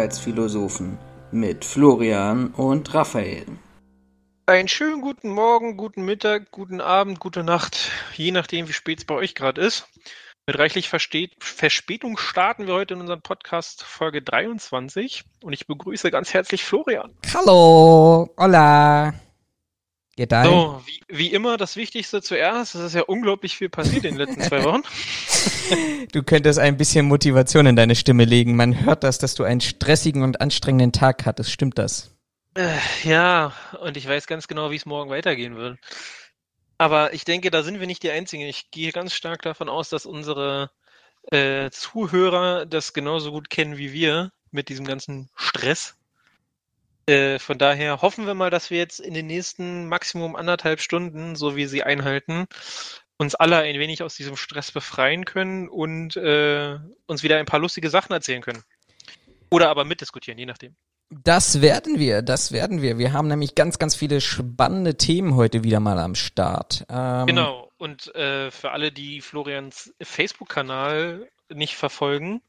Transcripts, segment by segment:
Sicherheitsphilosophen mit Florian und Raphael. Einen schönen guten Morgen, guten Mittag, guten Abend, gute Nacht, je nachdem, wie spät es bei euch gerade ist. Mit reichlich Versteht Verspätung starten wir heute in unserem Podcast Folge 23 und ich begrüße ganz herzlich Florian. Hallo, hola. Geht So, wie, wie, immer das Wichtigste zuerst. Es ist ja unglaublich viel passiert in den letzten zwei Wochen. Du könntest ein bisschen Motivation in deine Stimme legen. Man hört das, dass du einen stressigen und anstrengenden Tag hattest. Stimmt das? Äh, ja, und ich weiß ganz genau, wie es morgen weitergehen wird. Aber ich denke, da sind wir nicht die Einzigen. Ich gehe ganz stark davon aus, dass unsere äh, Zuhörer das genauso gut kennen wie wir mit diesem ganzen Stress. Äh, von daher hoffen wir mal, dass wir jetzt in den nächsten Maximum anderthalb Stunden, so wie sie einhalten, uns alle ein wenig aus diesem Stress befreien können und äh, uns wieder ein paar lustige Sachen erzählen können. Oder aber mitdiskutieren, je nachdem. Das werden wir, das werden wir. Wir haben nämlich ganz, ganz viele spannende Themen heute wieder mal am Start. Ähm, genau. Und äh, für alle, die Florians Facebook-Kanal nicht verfolgen,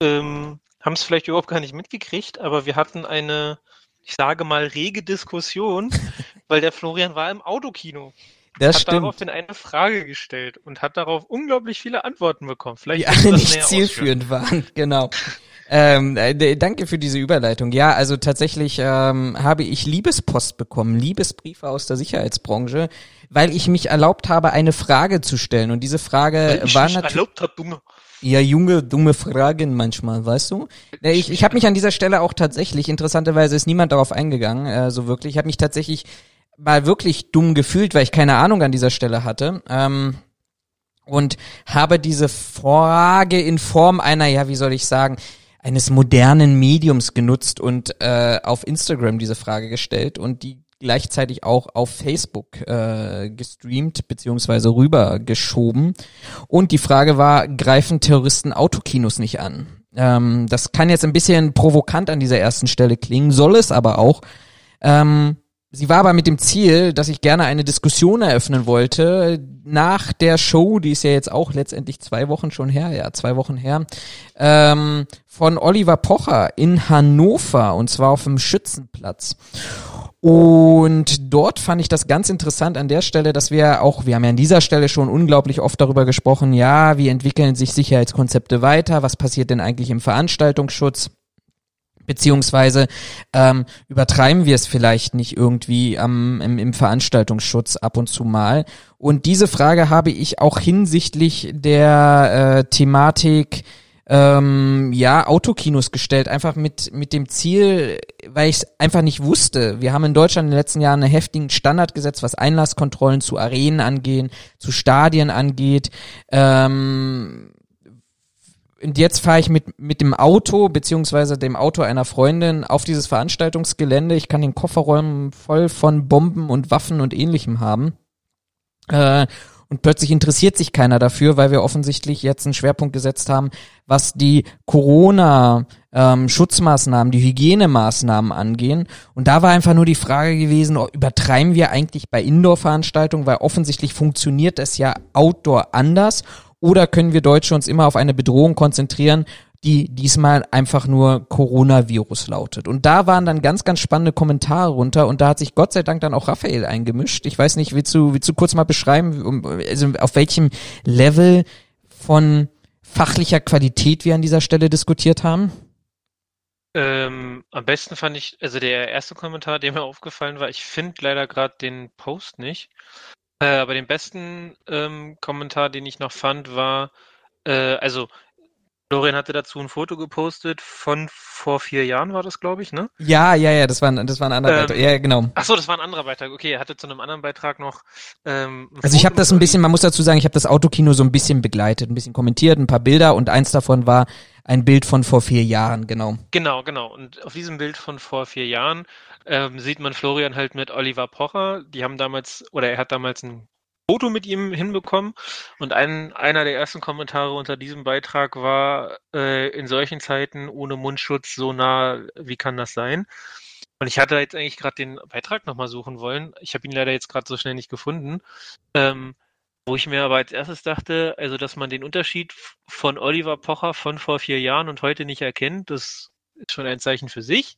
ähm, haben es vielleicht überhaupt gar nicht mitgekriegt, aber wir hatten eine, ich sage mal, rege Diskussion, weil der Florian war im Autokino. Das hat stimmt. daraufhin eine Frage gestellt und hat darauf unglaublich viele Antworten bekommen. Vielleicht die alle nicht zielführend waren, genau. ähm, äh, danke für diese Überleitung. Ja, also tatsächlich ähm, habe ich Liebespost bekommen, Liebesbriefe aus der Sicherheitsbranche, weil ich mich erlaubt habe, eine Frage zu stellen. Und diese Frage weil ich war natürlich. Erlaubt hab, dumme. Ja, junge, dumme Fragen manchmal, weißt du? Ich, ich habe mich an dieser Stelle auch tatsächlich, interessanterweise ist niemand darauf eingegangen, äh, so wirklich. Ich habe mich tatsächlich mal wirklich dumm gefühlt, weil ich keine Ahnung an dieser Stelle hatte. Ähm, und habe diese Frage in Form einer, ja, wie soll ich sagen, eines modernen Mediums genutzt und äh, auf Instagram diese Frage gestellt und die gleichzeitig auch auf Facebook äh, gestreamt beziehungsweise rübergeschoben. Und die Frage war, greifen Terroristen Autokinos nicht an? Ähm, das kann jetzt ein bisschen provokant an dieser ersten Stelle klingen, soll es aber auch. Ähm, Sie war aber mit dem Ziel, dass ich gerne eine Diskussion eröffnen wollte nach der Show, die ist ja jetzt auch letztendlich zwei Wochen schon her, ja, zwei Wochen her, ähm, von Oliver Pocher in Hannover und zwar auf dem Schützenplatz. Und dort fand ich das ganz interessant an der Stelle, dass wir auch, wir haben ja an dieser Stelle schon unglaublich oft darüber gesprochen, ja, wie entwickeln sich Sicherheitskonzepte weiter, was passiert denn eigentlich im Veranstaltungsschutz? Beziehungsweise ähm, übertreiben wir es vielleicht nicht irgendwie am, im, im Veranstaltungsschutz ab und zu mal. Und diese Frage habe ich auch hinsichtlich der äh, Thematik ähm, ja, Autokinos gestellt, einfach mit, mit dem Ziel, weil ich es einfach nicht wusste. Wir haben in Deutschland in den letzten Jahren einen heftigen Standard gesetzt, was Einlasskontrollen zu Arenen angehen, zu Stadien angeht. Ähm, und jetzt fahre ich mit, mit dem Auto, beziehungsweise dem Auto einer Freundin auf dieses Veranstaltungsgelände. Ich kann den Kofferraum voll von Bomben und Waffen und ähnlichem haben. Äh, und plötzlich interessiert sich keiner dafür, weil wir offensichtlich jetzt einen Schwerpunkt gesetzt haben, was die Corona ähm, Schutzmaßnahmen, die Hygienemaßnahmen angehen. Und da war einfach nur die Frage gewesen, übertreiben wir eigentlich bei Indoor-Veranstaltungen, weil offensichtlich funktioniert es ja Outdoor anders oder können wir Deutsche uns immer auf eine Bedrohung konzentrieren, die diesmal einfach nur Coronavirus lautet. Und da waren dann ganz, ganz spannende Kommentare runter und da hat sich Gott sei Dank dann auch Raphael eingemischt. Ich weiß nicht, willst du, willst du kurz mal beschreiben, also auf welchem Level von fachlicher Qualität wir an dieser Stelle diskutiert haben? Ähm, am besten fand ich, also der erste Kommentar, der mir aufgefallen war, ich finde leider gerade den Post nicht. Äh, aber den besten ähm, Kommentar, den ich noch fand, war, äh, also Florian hatte dazu ein Foto gepostet von vor vier Jahren, war das, glaube ich, ne? Ja, ja, ja, das war ein, das war ein anderer ähm, Beitrag. Ja, genau. Ach so, das war ein anderer Beitrag. Okay, er hatte zu einem anderen Beitrag noch. Ähm, also ich habe das ein bisschen, man muss dazu sagen, ich habe das Autokino so ein bisschen begleitet, ein bisschen kommentiert, ein paar Bilder und eins davon war ein Bild von vor vier Jahren, genau. Genau, genau. Und auf diesem Bild von vor vier Jahren ähm, sieht man Florian halt mit Oliver Pocher. Die haben damals, oder er hat damals ein Foto mit ihm hinbekommen. Und ein, einer der ersten Kommentare unter diesem Beitrag war, äh, in solchen Zeiten ohne Mundschutz so nah, wie kann das sein? Und ich hatte jetzt eigentlich gerade den Beitrag nochmal suchen wollen. Ich habe ihn leider jetzt gerade so schnell nicht gefunden. Ähm, wo ich mir aber als erstes dachte, also dass man den Unterschied von Oliver Pocher von vor vier Jahren und heute nicht erkennt, das ist schon ein Zeichen für sich,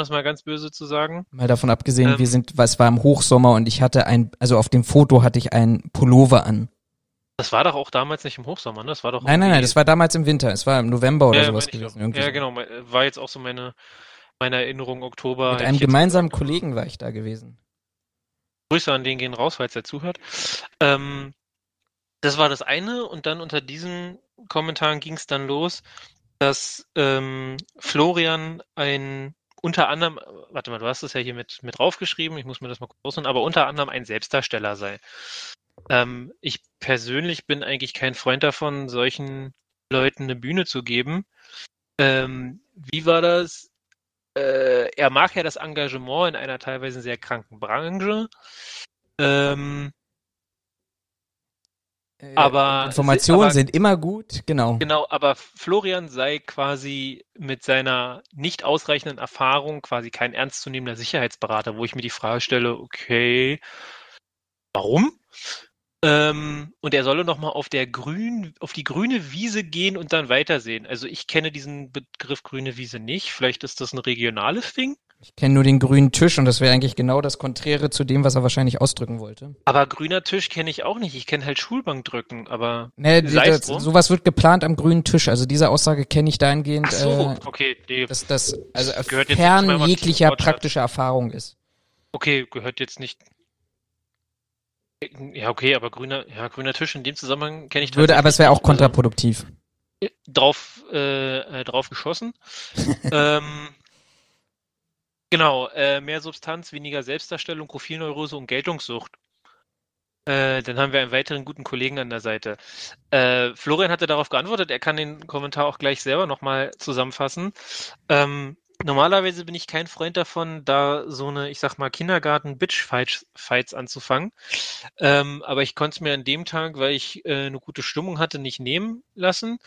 um das mal ganz böse zu sagen. Mal davon abgesehen, Ähm. wir sind, was war im Hochsommer und ich hatte ein, also auf dem Foto hatte ich ein Pullover an. Das war doch auch damals nicht im Hochsommer, ne? Das war doch Nein, nein, nein, das war damals im Winter. Es war im November oder ja, sowas gewesen. Ja, genau. War jetzt auch so meine, meine Erinnerung Oktober. Mit einem gemeinsamen. Kollegen war ich da gewesen. Grüße an den gehen raus, falls er zuhört. Ähm, das war das eine und dann unter diesen Kommentaren ging es dann los, dass ähm, Florian ein unter anderem, warte mal, du hast es ja hier mit, mit draufgeschrieben, ich muss mir das mal kurz rausholen, aber unter anderem ein Selbstdarsteller sei. Ähm, ich persönlich bin eigentlich kein Freund davon, solchen Leuten eine Bühne zu geben. Ähm, wie war das? Äh, er mag ja das Engagement in einer teilweise sehr kranken Branche. Ähm, Äh, Aber- Informationen aber- sind immer gut, genau. Genau, aber Florian sei quasi mit seiner nicht ausreichenden Erfahrung quasi kein ernstzunehmender Sicherheitsberater, wo ich mir die Frage stelle, okay, warum? Ähm, und er solle nochmal auf der grün, auf die grüne Wiese gehen und dann weitersehen. Also ich kenne diesen Begriff grüne Wiese nicht. Vielleicht ist das ein regionales Ding. Ich kenne nur den grünen Tisch und das wäre eigentlich genau das Konträre zu dem, was er wahrscheinlich ausdrücken wollte. Aber grüner Tisch kenne ich auch nicht. Ich kenne halt Schulbankdrücken, aber Nee, das, sowas wird geplant am grünen Tisch. Also diese Aussage kenne ich dahingehend, ach so, äh, okay, nee, dass das also Gehört jetzt fern aktiven jeglicher praktischer Erfahrung ist. Okay, gehört jetzt nicht. Ja, okay, aber grüner, ja, grüner Tisch in dem Zusammenhang kenne ich Würde, aber es wäre auch nicht. kontraproduktiv. Also, drauf, äh, äh, drauf geschossen. ähm, genau, äh, mehr Substanz, weniger Selbstdarstellung, Profilneurose und Geltungssucht. Äh, dann haben wir einen weiteren guten Kollegen an der Seite. Äh, Florian hatte darauf geantwortet, er kann den Kommentar auch gleich selber nochmal zusammenfassen. Ähm, normalerweise bin ich kein Freund davon, da so eine, ich sag mal, Kindergarten-Bitch-Fights anzufangen. Ähm, aber ich konnte es mir an dem Tag, weil ich äh, eine gute Stimmung hatte, nicht nehmen lassen.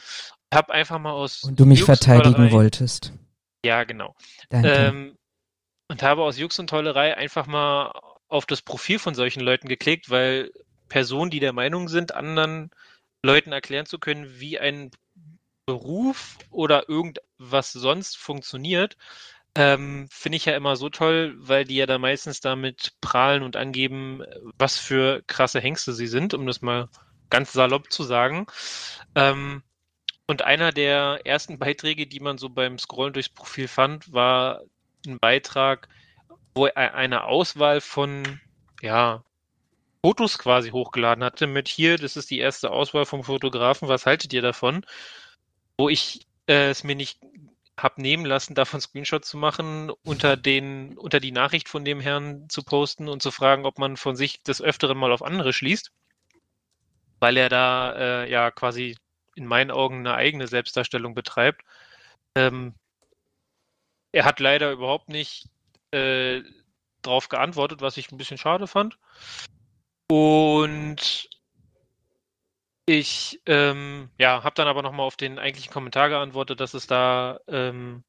Hab einfach mal aus Und du mich Jux- verteidigen wolltest. Ja, genau. Danke. Ähm, und habe aus Jux und Tollerei einfach mal auf das Profil von solchen Leuten geklickt, weil Personen, die der Meinung sind, anderen Leuten erklären zu können, wie ein Beruf oder irgendwas sonst funktioniert, ähm, finde ich ja immer so toll, weil die ja da meistens damit prahlen und angeben, was für krasse Hengste sie sind, um das mal ganz salopp zu sagen. Ähm, und einer der ersten Beiträge, die man so beim Scrollen durchs Profil fand, war ein Beitrag, wo er eine Auswahl von, ja, Fotos quasi hochgeladen hatte mit hier, das ist die erste Auswahl vom Fotografen, was haltet ihr davon? Wo ich äh, es mir nicht hab nehmen lassen, davon Screenshot zu machen, unter den, unter die Nachricht von dem Herrn zu posten und zu fragen, ob man von sich des Öfteren mal auf andere schließt. Weil er da äh, ja quasi in meinen Augen eine eigene Selbstdarstellung betreibt. Ähm, er hat leider überhaupt nicht äh, drauf geantwortet, was ich ein bisschen schade fand. Und ich ähm, ja, habe dann aber nochmal auf den eigentlichen Kommentar geantwortet, dass es da, ähm,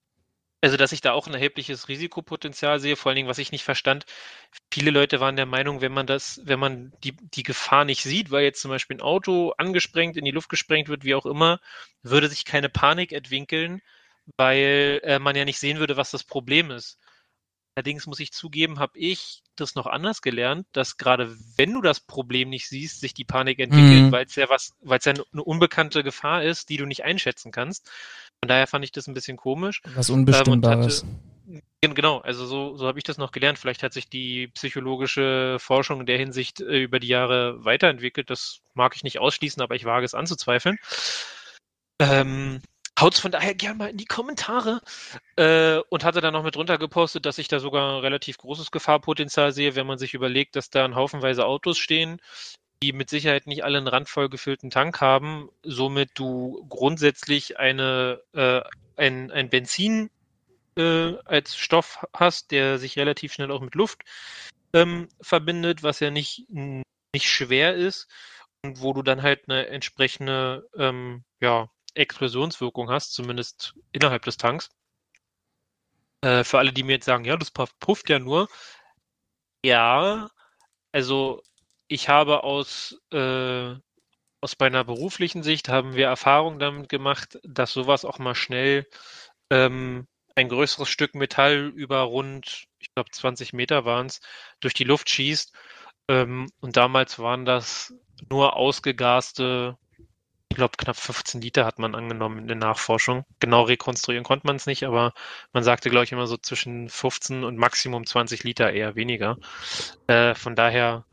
also dass ich da auch ein erhebliches Risikopotenzial sehe, vor allen Dingen, was ich nicht verstand. Viele Leute waren der Meinung, wenn man das, wenn man die, die Gefahr nicht sieht, weil jetzt zum Beispiel ein Auto angesprengt, in die Luft gesprengt wird, wie auch immer, würde sich keine Panik entwickeln, weil äh, man ja nicht sehen würde, was das Problem ist. Allerdings muss ich zugeben, habe ich das noch anders gelernt, dass gerade wenn du das Problem nicht siehst, sich die Panik entwickelt, Mhm. weil es ja was, weil es ja eine unbekannte Gefahr ist, die du nicht einschätzen kannst. Von daher fand ich das ein bisschen komisch. Was Unbestimmbares. Gen- Genau, also so, so habe ich das noch gelernt. Vielleicht hat sich die psychologische Forschung in der Hinsicht äh, über die Jahre weiterentwickelt. Das mag ich nicht ausschließen, aber ich wage es anzuzweifeln. Ähm, haut's von daher gerne mal in die Kommentare. Äh, und hatte dann noch mit drunter gepostet, dass ich da sogar ein relativ großes Gefahrpotenzial sehe, wenn man sich überlegt, dass da ein Haufenweise Autos stehen, die mit Sicherheit nicht alle einen randvoll gefüllten Tank haben, somit du grundsätzlich eine, äh, ein, ein Benzin äh, als Stoff hast, der sich relativ schnell auch mit Luft ähm, verbindet, was ja nicht, nicht schwer ist und wo du dann halt eine entsprechende ähm, ja, Explosionswirkung hast, zumindest innerhalb des Tanks. Äh, für alle, die mir jetzt sagen, ja, das puff- pufft ja nur. Ja, also ich habe aus, äh, aus meiner beruflichen Sicht haben wir Erfahrung damit gemacht, dass sowas auch mal schnell ähm, ein größeres Stück Metall über rund, ich glaube 20 Meter waren es, durch die Luft schießt. Ähm, und damals waren das nur ausgegaste, ich glaube knapp 15 Liter hat man angenommen in der Nachforschung. Genau rekonstruieren konnte man es nicht, aber man sagte, glaube ich, immer so zwischen 15 und Maximum 20 Liter, eher weniger. Äh, von daher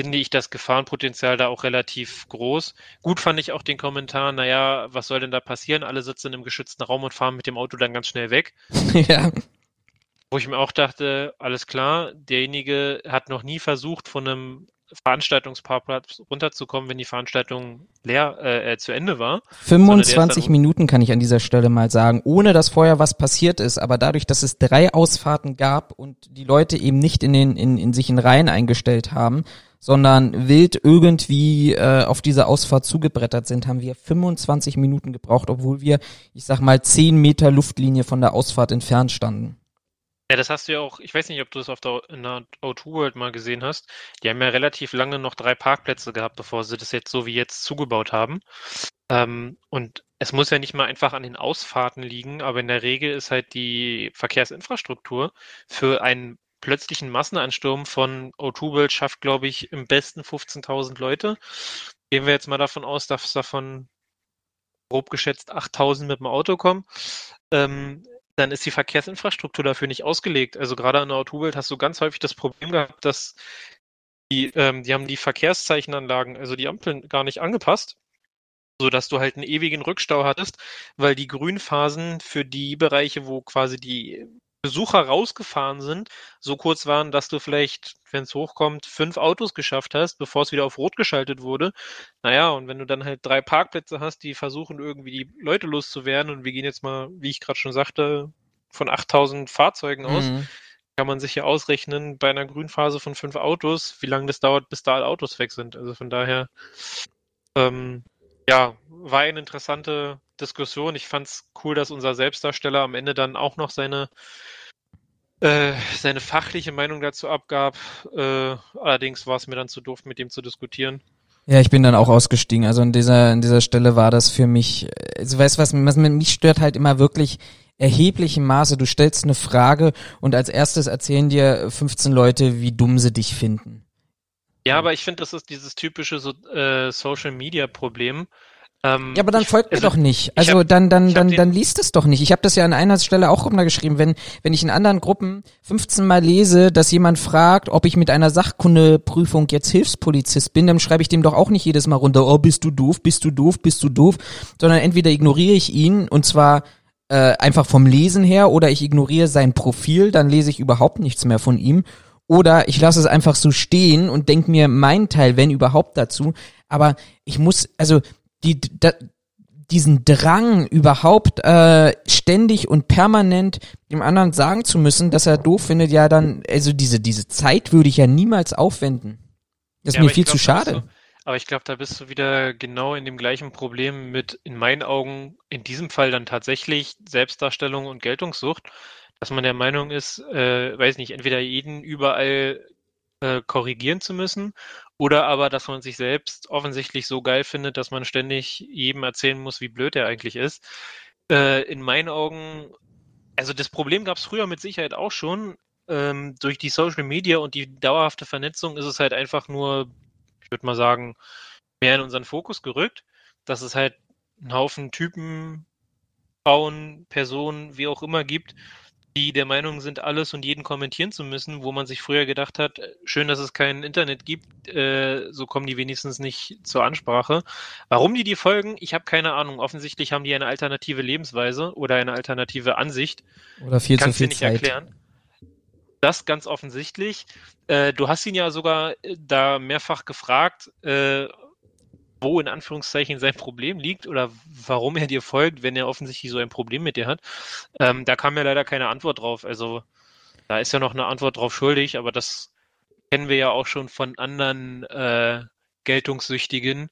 finde ich das Gefahrenpotenzial da auch relativ groß. Gut fand ich auch den Kommentar, naja, was soll denn da passieren? Alle sitzen im geschützten Raum und fahren mit dem Auto dann ganz schnell weg. ja. Wo ich mir auch dachte, alles klar, derjenige hat noch nie versucht, von einem Veranstaltungsparkplatz runterzukommen, wenn die Veranstaltung leer äh, äh zu Ende war. 25 Minuten kann ich an dieser Stelle mal sagen, ohne dass vorher was passiert ist, aber dadurch, dass es drei Ausfahrten gab und die Leute eben nicht in den in, in sich in Reihen eingestellt haben, sondern wild irgendwie äh, auf diese Ausfahrt zugebrettert sind, haben wir 25 Minuten gebraucht, obwohl wir, ich sag mal, 10 Meter Luftlinie von der Ausfahrt entfernt standen. Ja, das hast du ja auch, ich weiß nicht, ob du das auf der, in der O2 World mal gesehen hast. Die haben ja relativ lange noch drei Parkplätze gehabt, bevor sie das jetzt so wie jetzt zugebaut haben. Ähm, und es muss ja nicht mal einfach an den Ausfahrten liegen, aber in der Regel ist halt die Verkehrsinfrastruktur für einen plötzlichen Massenansturm von O2 schafft, glaube ich, im besten 15.000 Leute. Gehen wir jetzt mal davon aus, dass davon grob geschätzt 8.000 mit dem Auto kommen. Ähm, dann ist die Verkehrsinfrastruktur dafür nicht ausgelegt. Also gerade an der Autowelt hast du ganz häufig das Problem gehabt, dass die, ähm, die haben die Verkehrszeichenanlagen, also die Ampeln gar nicht angepasst, so dass du halt einen ewigen Rückstau hattest, weil die Grünphasen für die Bereiche, wo quasi die Besucher rausgefahren sind, so kurz waren, dass du vielleicht, wenn es hochkommt, fünf Autos geschafft hast, bevor es wieder auf Rot geschaltet wurde. Naja, und wenn du dann halt drei Parkplätze hast, die versuchen irgendwie die Leute loszuwerden und wir gehen jetzt mal, wie ich gerade schon sagte, von 8000 Fahrzeugen aus, mhm. kann man sich ja ausrechnen, bei einer Grünphase von fünf Autos, wie lange das dauert, bis da alle Autos weg sind. Also von daher, ähm, ja, war eine interessante Diskussion. Ich fand es cool, dass unser Selbstdarsteller am Ende dann auch noch seine äh, seine fachliche Meinung dazu abgab. Äh, allerdings war es mir dann zu doof, mit dem zu diskutieren. Ja, ich bin dann auch ausgestiegen. Also an dieser, an dieser Stelle war das für mich, also weißt was, was mich stört halt immer wirklich erheblichem Maße. Du stellst eine Frage und als erstes erzählen dir 15 Leute, wie dumm sie dich finden. Ja, aber ich finde, das ist dieses typische so, äh, Social Media Problem. Ähm, ja, aber dann folgt ich, also, mir doch nicht. Also hab, dann, dann, dann, dann liest es doch nicht. Ich habe das ja an einer Stelle auch runtergeschrieben. Wenn, wenn ich in anderen Gruppen 15 Mal lese, dass jemand fragt, ob ich mit einer Sachkundeprüfung jetzt Hilfspolizist bin, dann schreibe ich dem doch auch nicht jedes Mal runter, oh, bist du doof, bist du doof, bist du doof, sondern entweder ignoriere ich ihn und zwar äh, einfach vom Lesen her oder ich ignoriere sein Profil, dann lese ich überhaupt nichts mehr von ihm. Oder ich lasse es einfach so stehen und denke mir mein Teil, wenn überhaupt dazu. Aber ich muss, also die, da, diesen Drang überhaupt äh, ständig und permanent dem anderen sagen zu müssen, dass er doof findet, ja dann, also diese, diese Zeit würde ich ja niemals aufwenden. Das ist ja, mir viel glaub, zu schade. Du, aber ich glaube, da bist du wieder genau in dem gleichen Problem mit, in meinen Augen, in diesem Fall dann tatsächlich Selbstdarstellung und Geltungssucht, dass man der Meinung ist, äh, weiß nicht, entweder jeden überall äh, korrigieren zu müssen oder aber, dass man sich selbst offensichtlich so geil findet, dass man ständig jedem erzählen muss, wie blöd er eigentlich ist. Äh, in meinen Augen, also das Problem gab es früher mit Sicherheit auch schon. Ähm, durch die Social Media und die dauerhafte Vernetzung ist es halt einfach nur, ich würde mal sagen, mehr in unseren Fokus gerückt, dass es halt einen Haufen Typen, Frauen, Personen, wie auch immer gibt, die der Meinung sind, alles und jeden kommentieren zu müssen, wo man sich früher gedacht hat, schön, dass es kein Internet gibt, äh, so kommen die wenigstens nicht zur Ansprache. Warum die die folgen, ich habe keine Ahnung. Offensichtlich haben die eine alternative Lebensweise oder eine alternative Ansicht. Oder viel Kannst zu viel nicht Zeit. erklären. Das ganz offensichtlich. Äh, du hast ihn ja sogar äh, da mehrfach gefragt, äh, wo in Anführungszeichen sein Problem liegt oder warum er dir folgt, wenn er offensichtlich so ein Problem mit dir hat. Ähm, da kam ja leider keine Antwort drauf. Also da ist ja noch eine Antwort drauf schuldig, aber das kennen wir ja auch schon von anderen äh, Geltungssüchtigen.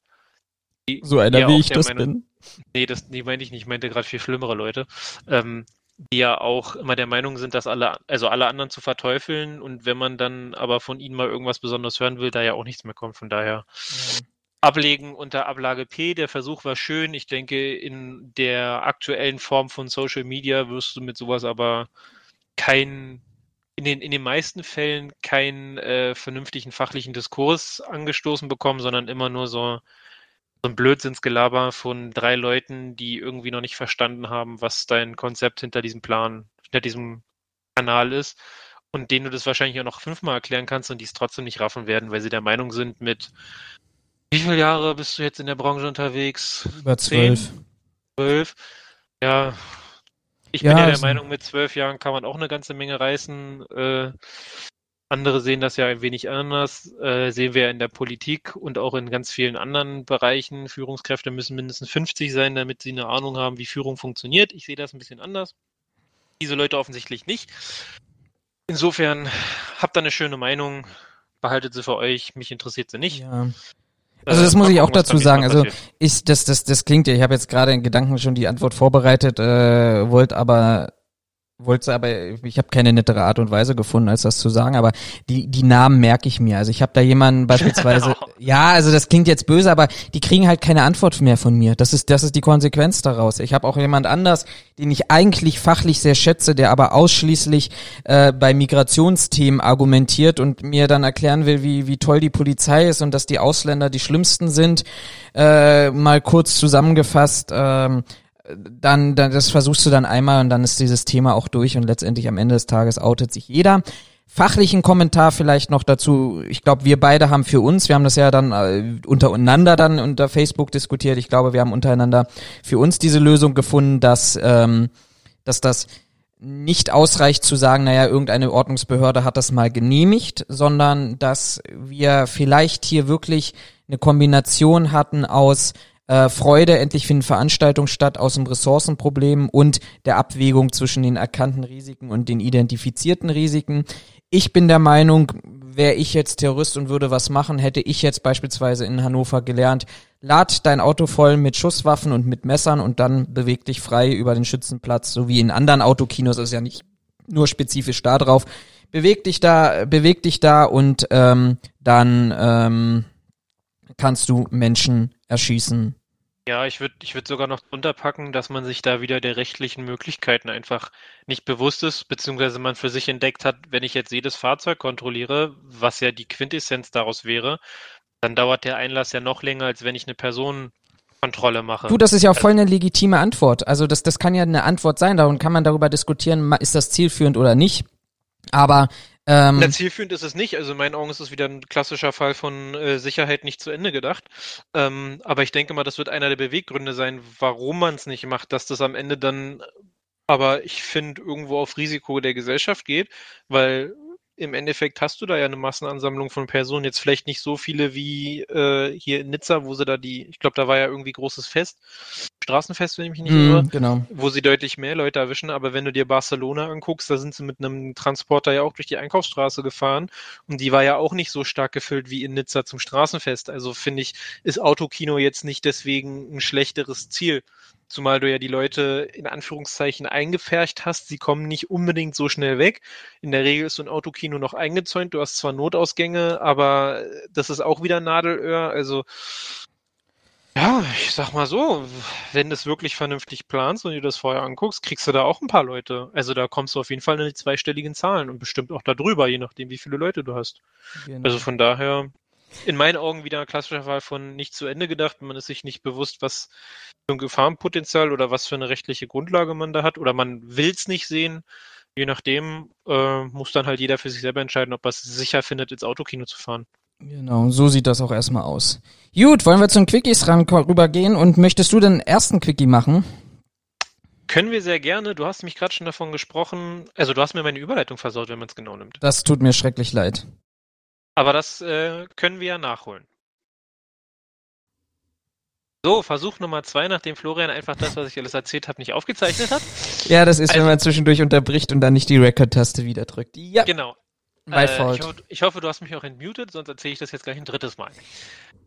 Die, so einer wie ich das Meinung, bin. Nee, das nee, meine ich nicht. Ich meinte gerade viel schlimmere Leute. Ähm, die ja auch immer der Meinung sind, dass alle, also alle anderen zu verteufeln und wenn man dann aber von ihnen mal irgendwas besonders hören will, da ja auch nichts mehr kommt. Von daher. Ja. Ablegen unter Ablage P. Der Versuch war schön. Ich denke, in der aktuellen Form von Social Media wirst du mit sowas aber kein, in den, in den meisten Fällen keinen äh, vernünftigen fachlichen Diskurs angestoßen bekommen, sondern immer nur so, so ein Blödsinnsgelaber von drei Leuten, die irgendwie noch nicht verstanden haben, was dein Konzept hinter diesem Plan, hinter diesem Kanal ist und denen du das wahrscheinlich auch noch fünfmal erklären kannst und die es trotzdem nicht raffen werden, weil sie der Meinung sind, mit wie viele Jahre bist du jetzt in der Branche unterwegs? Über zwölf. Zwölf. Ja. Ich Ja, bin ja der Meinung, mit zwölf Jahren kann man auch eine ganze Menge reißen. Äh, andere sehen das ja ein wenig anders. Äh, sehen wir ja in der Politik und auch in ganz vielen anderen Bereichen. Führungskräfte müssen mindestens 50 sein, damit sie eine Ahnung haben, wie Führung funktioniert. Ich sehe das ein bisschen anders. Diese Leute offensichtlich nicht. Insofern habt ihr eine schöne Meinung, behaltet sie für euch, mich interessiert sie nicht. Ja. Also das Äh, muss ich auch dazu sagen. Also ich, das, das, das klingt ja, ich habe jetzt gerade in Gedanken schon die Antwort vorbereitet, äh, wollte aber wollte aber, ich habe keine nettere Art und Weise gefunden, als das zu sagen, aber die, die Namen merke ich mir. Also ich habe da jemanden beispielsweise, ja, also das klingt jetzt böse, aber die kriegen halt keine Antwort mehr von mir. Das ist, das ist die Konsequenz daraus. Ich habe auch jemand anders, den ich eigentlich fachlich sehr schätze, der aber ausschließlich äh, bei Migrationsthemen argumentiert und mir dann erklären will, wie, wie toll die Polizei ist und dass die Ausländer die schlimmsten sind. Äh, mal kurz zusammengefasst, ähm, dann, dann, das versuchst du dann einmal und dann ist dieses Thema auch durch und letztendlich am Ende des Tages outet sich jeder. Fachlichen Kommentar vielleicht noch dazu. Ich glaube, wir beide haben für uns, wir haben das ja dann äh, untereinander dann unter Facebook diskutiert. Ich glaube, wir haben untereinander für uns diese Lösung gefunden, dass, ähm, dass das nicht ausreicht zu sagen, naja, irgendeine Ordnungsbehörde hat das mal genehmigt, sondern dass wir vielleicht hier wirklich eine Kombination hatten aus äh, Freude, endlich finden Veranstaltungen statt, aus dem Ressourcenproblem und der Abwägung zwischen den erkannten Risiken und den identifizierten Risiken. Ich bin der Meinung, wäre ich jetzt Terrorist und würde was machen, hätte ich jetzt beispielsweise in Hannover gelernt, lad dein Auto voll mit Schusswaffen und mit Messern und dann beweg dich frei über den Schützenplatz, so wie in anderen Autokinos, das ist ja nicht nur spezifisch da drauf. Beweg dich da, beweg dich da und ähm, dann ähm, kannst du Menschen erschießen. Ja, ich würde ich würd sogar noch drunter packen, dass man sich da wieder der rechtlichen Möglichkeiten einfach nicht bewusst ist, beziehungsweise man für sich entdeckt hat, wenn ich jetzt jedes Fahrzeug kontrolliere, was ja die Quintessenz daraus wäre, dann dauert der Einlass ja noch länger, als wenn ich eine Personenkontrolle mache. Du, das ist ja auch voll eine legitime Antwort. Also das, das kann ja eine Antwort sein, darum kann man darüber diskutieren, ist das zielführend oder nicht. Aber ähm, Na, zielführend ist es nicht. Also in meinen Augen ist es wieder ein klassischer Fall von äh, Sicherheit nicht zu Ende gedacht. Ähm, aber ich denke mal, das wird einer der Beweggründe sein, warum man es nicht macht, dass das am Ende dann, aber ich finde, irgendwo auf Risiko der Gesellschaft geht, weil im Endeffekt hast du da ja eine Massenansammlung von Personen, jetzt vielleicht nicht so viele wie äh, hier in Nizza, wo sie da die, ich glaube, da war ja irgendwie großes Fest, Straßenfest, wenn ich mich nicht irre mh, genau. wo sie deutlich mehr Leute erwischen, aber wenn du dir Barcelona anguckst, da sind sie mit einem Transporter ja auch durch die Einkaufsstraße gefahren und die war ja auch nicht so stark gefüllt wie in Nizza zum Straßenfest. Also finde ich, ist Autokino jetzt nicht deswegen ein schlechteres Ziel. Zumal du ja die Leute in Anführungszeichen eingepfercht hast, sie kommen nicht unbedingt so schnell weg. In der Regel ist so ein Autokino noch eingezäunt, du hast zwar Notausgänge, aber das ist auch wieder Nadelöhr, also ja, ich sag mal so, wenn du es wirklich vernünftig planst und dir das vorher anguckst, kriegst du da auch ein paar Leute. Also da kommst du auf jeden Fall in die zweistelligen Zahlen und bestimmt auch darüber, je nachdem, wie viele Leute du hast. genau. Also von daher, in meinen Augen wieder ein klassischer Fall von nicht zu Ende gedacht. Man ist sich nicht bewusst, was für ein Gefahrenpotenzial oder was für eine rechtliche Grundlage man da hat oder man will es nicht sehen. Je nachdem äh, muss dann halt jeder für sich selber entscheiden, ob er es sicher findet, ins Autokino zu fahren. Genau, so sieht das auch erstmal aus. Gut, wollen wir zu den Quickies ran rübergehen und möchtest du den ersten Quickie machen? Können wir sehr gerne. Du hast mich gerade schon davon gesprochen. Also du hast mir meine Überleitung versaut, wenn man es genau nimmt. Das tut mir schrecklich leid. Aber das äh, können wir ja nachholen. So, Versuch Nummer zwei, nachdem Florian einfach das, was ich alles erzählt habe, nicht aufgezeichnet hat. Ja, das ist, wenn Also- man zwischendurch unterbricht und dann nicht die Record-Taste wieder drückt. Ja, Genau. my Äh, fault. Ich, hoffe, ich hoffe, du hast mich auch entmutet, sonst erzähle ich das jetzt gleich ein drittes Mal.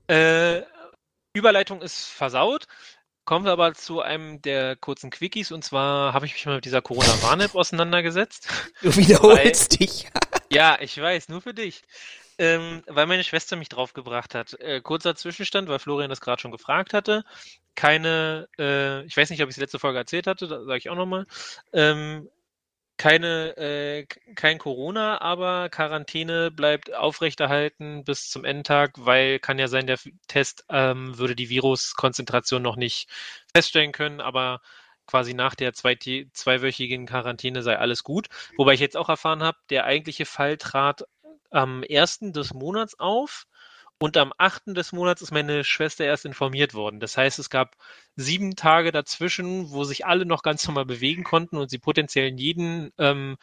Äh, Überleitung ist versaut. Kommen wir aber zu einem der kurzen Quickies und zwar habe ich mich mal mit dieser Corona-Warn-App auseinandergesetzt. Du wiederholst dich. Ja, ich weiß, nur für dich. Ähm, weil meine Schwester mich draufgebracht hat. Äh, kurzer Zwischenstand, weil Florian das gerade schon gefragt hatte. Keine, äh, ich weiß nicht, ob ich es letzte Folge erzählt hatte, da sage ich auch nochmal. Ähm, keine, äh, kein Corona, aber Quarantäne bleibt aufrechterhalten bis zum Endtag, weil kann ja sein, der Test ähm, würde die Viruskonzentration noch nicht feststellen können, aber quasi nach der zwei, zweiwöchigen Quarantäne sei alles gut. Wobei ich jetzt auch erfahren habe, der eigentliche Fall trat am ersten des Monats auf und am 8. des Monats ist meine Schwester erst informiert worden. Das heißt, es gab sieben Tage dazwischen, wo sich alle noch ganz normal bewegen konnten und sie potenziell jeden ähm,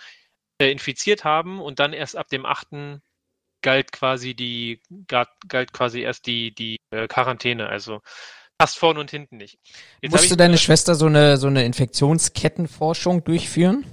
äh, infiziert haben. Und dann erst ab dem 8. galt quasi die, galt quasi erst die, die äh, Quarantäne. Also passt vorne und hinten nicht. Jetzt Musste deine Schwester so eine, so eine Infektionskettenforschung durchführen?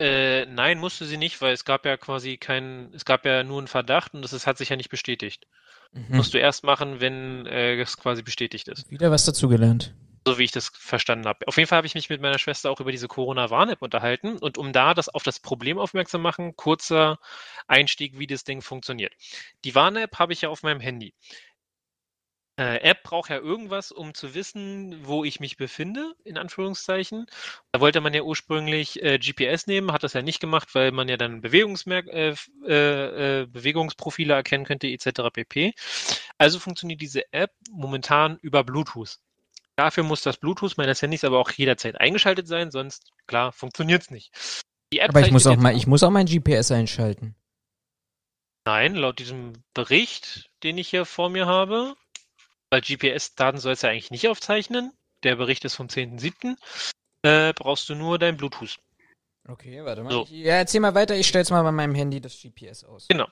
Äh, nein, musste sie nicht, weil es gab ja quasi keinen, es gab ja nur einen Verdacht und das hat sich ja nicht bestätigt. Mhm. Musst du erst machen, wenn äh, es quasi bestätigt ist. Wieder was dazugelernt. So wie ich das verstanden habe. Auf jeden Fall habe ich mich mit meiner Schwester auch über diese Corona-Warn-App unterhalten und um da das auf das Problem aufmerksam machen, kurzer Einstieg, wie das Ding funktioniert. Die Warn-App habe ich ja auf meinem Handy äh, App braucht ja irgendwas, um zu wissen, wo ich mich befinde, in Anführungszeichen. Da wollte man ja ursprünglich äh, GPS nehmen, hat das ja nicht gemacht, weil man ja dann Bewegungsmerk äh, äh, äh, Bewegungsprofile erkennen könnte, etc. pp. Also funktioniert diese App momentan über Bluetooth. Dafür muss das Bluetooth meines Handys aber auch jederzeit eingeschaltet sein, sonst klar funktioniert es nicht. aber ich muss auch mal, ich muss auch mein GPS einschalten. Nein, laut diesem Bericht, den ich hier vor mir habe, weil GPS-Daten soll es ja eigentlich nicht aufzeichnen. Der Bericht ist vom 10.7. Äh, brauchst du nur dein Bluetooth. Okay, warte mal. So. ja, erzähl mal weiter, ich stell's mal bei meinem Handy das GPS aus. Genau.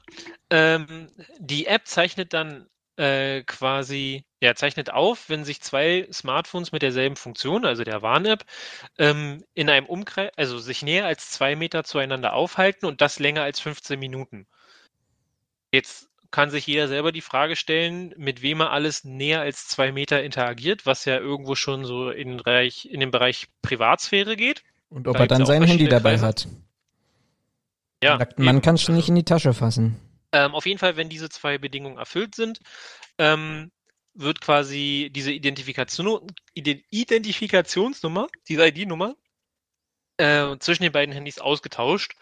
Ähm, die App zeichnet dann äh, quasi, ja, zeichnet auf, wenn sich zwei Smartphones mit derselben Funktion, also der Warn-App, ähm, in einem Umkreis, also sich näher als zwei Meter zueinander aufhalten und das länger als 15 Minuten. Jetzt kann sich jeder selber die Frage stellen, mit wem er alles näher als zwei Meter interagiert, was ja irgendwo schon so in, Bereich, in den Bereich Privatsphäre geht. Und ob da er dann sein Handy dabei Kreise. hat. Ja. Man kann es nicht in die Tasche fassen. Ähm, auf jeden Fall, wenn diese zwei Bedingungen erfüllt sind, ähm, wird quasi diese Identifikation, Identifikationsnummer, diese ID-Nummer, äh, zwischen den beiden Handys ausgetauscht,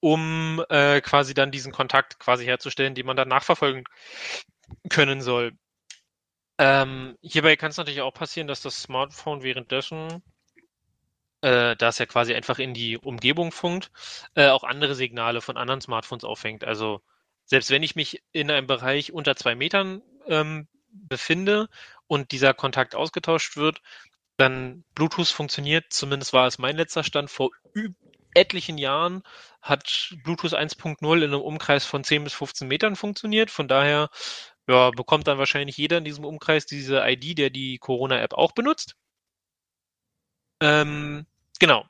um äh, quasi dann diesen Kontakt quasi herzustellen, den man dann nachverfolgen können soll. Ähm, hierbei kann es natürlich auch passieren, dass das Smartphone währenddessen, äh, da es ja quasi einfach in die Umgebung funkt, äh, auch andere Signale von anderen Smartphones auffängt. Also selbst wenn ich mich in einem Bereich unter zwei Metern ähm, befinde und dieser Kontakt ausgetauscht wird, dann Bluetooth funktioniert, zumindest war es mein letzter Stand vor etlichen Jahren, hat Bluetooth 1.0 in einem Umkreis von 10 bis 15 Metern funktioniert. Von daher ja, bekommt dann wahrscheinlich jeder in diesem Umkreis diese ID, der die Corona-App auch benutzt. Ähm, genau.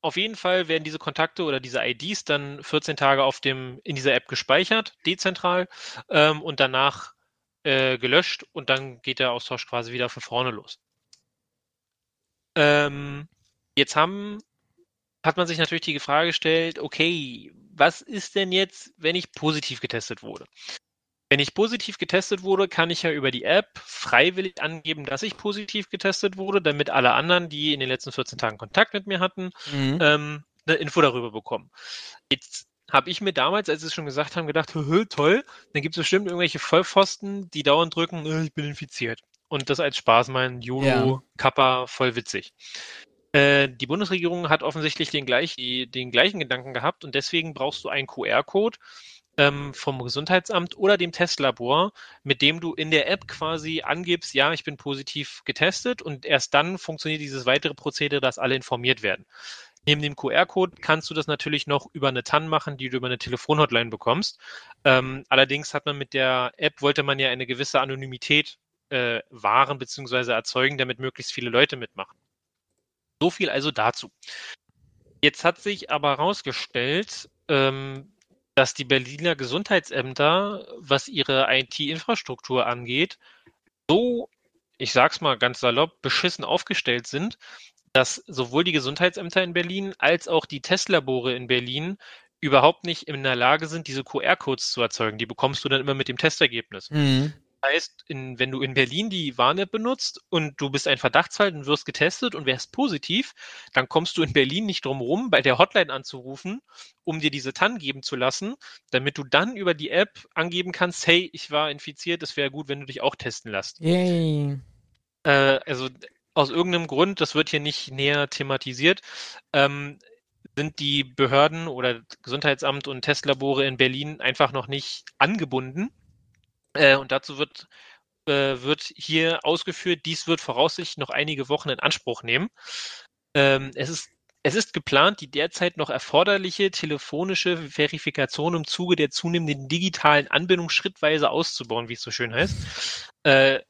Auf jeden Fall werden diese Kontakte oder diese IDs dann 14 Tage auf dem, in dieser App gespeichert, dezentral, ähm, und danach äh, gelöscht und dann geht der Austausch quasi wieder von vorne los. Ähm, jetzt haben, hat man sich natürlich die Frage gestellt, okay, was ist denn jetzt, wenn ich positiv getestet wurde? Wenn ich positiv getestet wurde, kann ich ja über die App freiwillig angeben, dass ich positiv getestet wurde, damit alle anderen, die in den letzten 14 Tagen Kontakt mit mir hatten, mhm. ähm, eine Info darüber bekommen. Jetzt habe ich mir damals, als sie es schon gesagt haben, gedacht, toll, dann gibt es bestimmt irgendwelche Vollpfosten, die dauernd drücken, äh, ich bin infiziert und das als Spaß meinen YOLO, ja. Kappa, voll witzig. Äh, die Bundesregierung hat offensichtlich den, gleich, den gleichen Gedanken gehabt und deswegen brauchst du einen QR-Code ähm, vom Gesundheitsamt oder dem Testlabor, mit dem du in der App quasi angibst, ja, ich bin positiv getestet und erst dann funktioniert dieses weitere Prozedere, dass alle informiert werden. Neben dem QR-Code kannst du das natürlich noch über eine TAN machen, die du über eine Telefonhotline bekommst. Ähm, allerdings hat man mit der App, wollte man ja eine gewisse Anonymität äh, wahren bzw. erzeugen, damit möglichst viele Leute mitmachen. So viel also dazu. Jetzt hat sich aber herausgestellt, ähm, dass die Berliner Gesundheitsämter, was ihre IT-Infrastruktur angeht, so, ich sag's mal ganz salopp, beschissen aufgestellt sind, dass sowohl die Gesundheitsämter in Berlin als auch die Testlabore in Berlin überhaupt nicht in der Lage sind, diese QR-Codes zu erzeugen. Die bekommst du dann immer mit dem Testergebnis. Mhm. Das heißt, in, wenn du in Berlin die Warn-App benutzt und du bist ein Verdachtsfall und wirst getestet und wärst positiv, dann kommst du in Berlin nicht drum rum, bei der Hotline anzurufen, um dir diese TAN geben zu lassen, damit du dann über die App angeben kannst, hey, ich war infiziert, es wäre gut, wenn du dich auch testen lässt. Yay. Äh, also aus irgendeinem Grund, das wird hier nicht näher thematisiert, ähm, sind die Behörden oder Gesundheitsamt und Testlabore in Berlin einfach noch nicht angebunden. Äh, und dazu wird, äh, wird hier ausgeführt, dies wird voraussichtlich noch einige Wochen in Anspruch nehmen. Ähm, es ist es ist geplant, die derzeit noch erforderliche telefonische Verifikation im Zuge der zunehmenden digitalen Anbindung schrittweise auszubauen, wie es so schön heißt. Äh,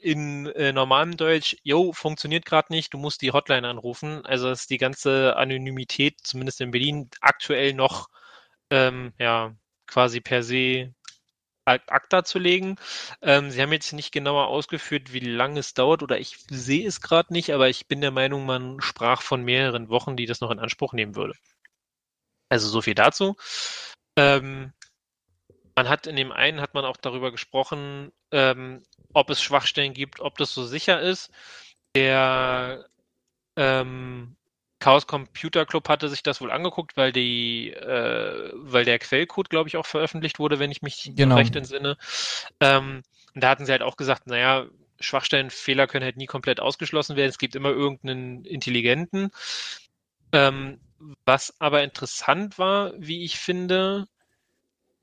in äh, normalem Deutsch, yo, funktioniert gerade nicht, du musst die Hotline anrufen. Also ist die ganze Anonymität, zumindest in Berlin, aktuell noch ähm, ja quasi per se ad acta zu legen. Ähm, Sie haben jetzt nicht genauer ausgeführt, wie lange es dauert, oder ich sehe es gerade nicht, aber ich bin der Meinung, man sprach von mehreren Wochen, die das noch in Anspruch nehmen würde. Also so viel dazu. Ähm, man hat in dem einen hat man auch darüber gesprochen, ähm, ob es Schwachstellen gibt, ob das so sicher ist. Der ähm, Chaos Computer Club hatte sich das wohl angeguckt, weil die, äh, weil der Quellcode, glaube ich, auch veröffentlicht wurde, wenn ich mich Genau. recht entsinne. Ähm, und da hatten sie halt auch gesagt, naja, Schwachstellenfehler können halt nie komplett ausgeschlossen werden. Es gibt immer irgendeinen intelligenten. Ähm, was aber interessant war, wie ich finde,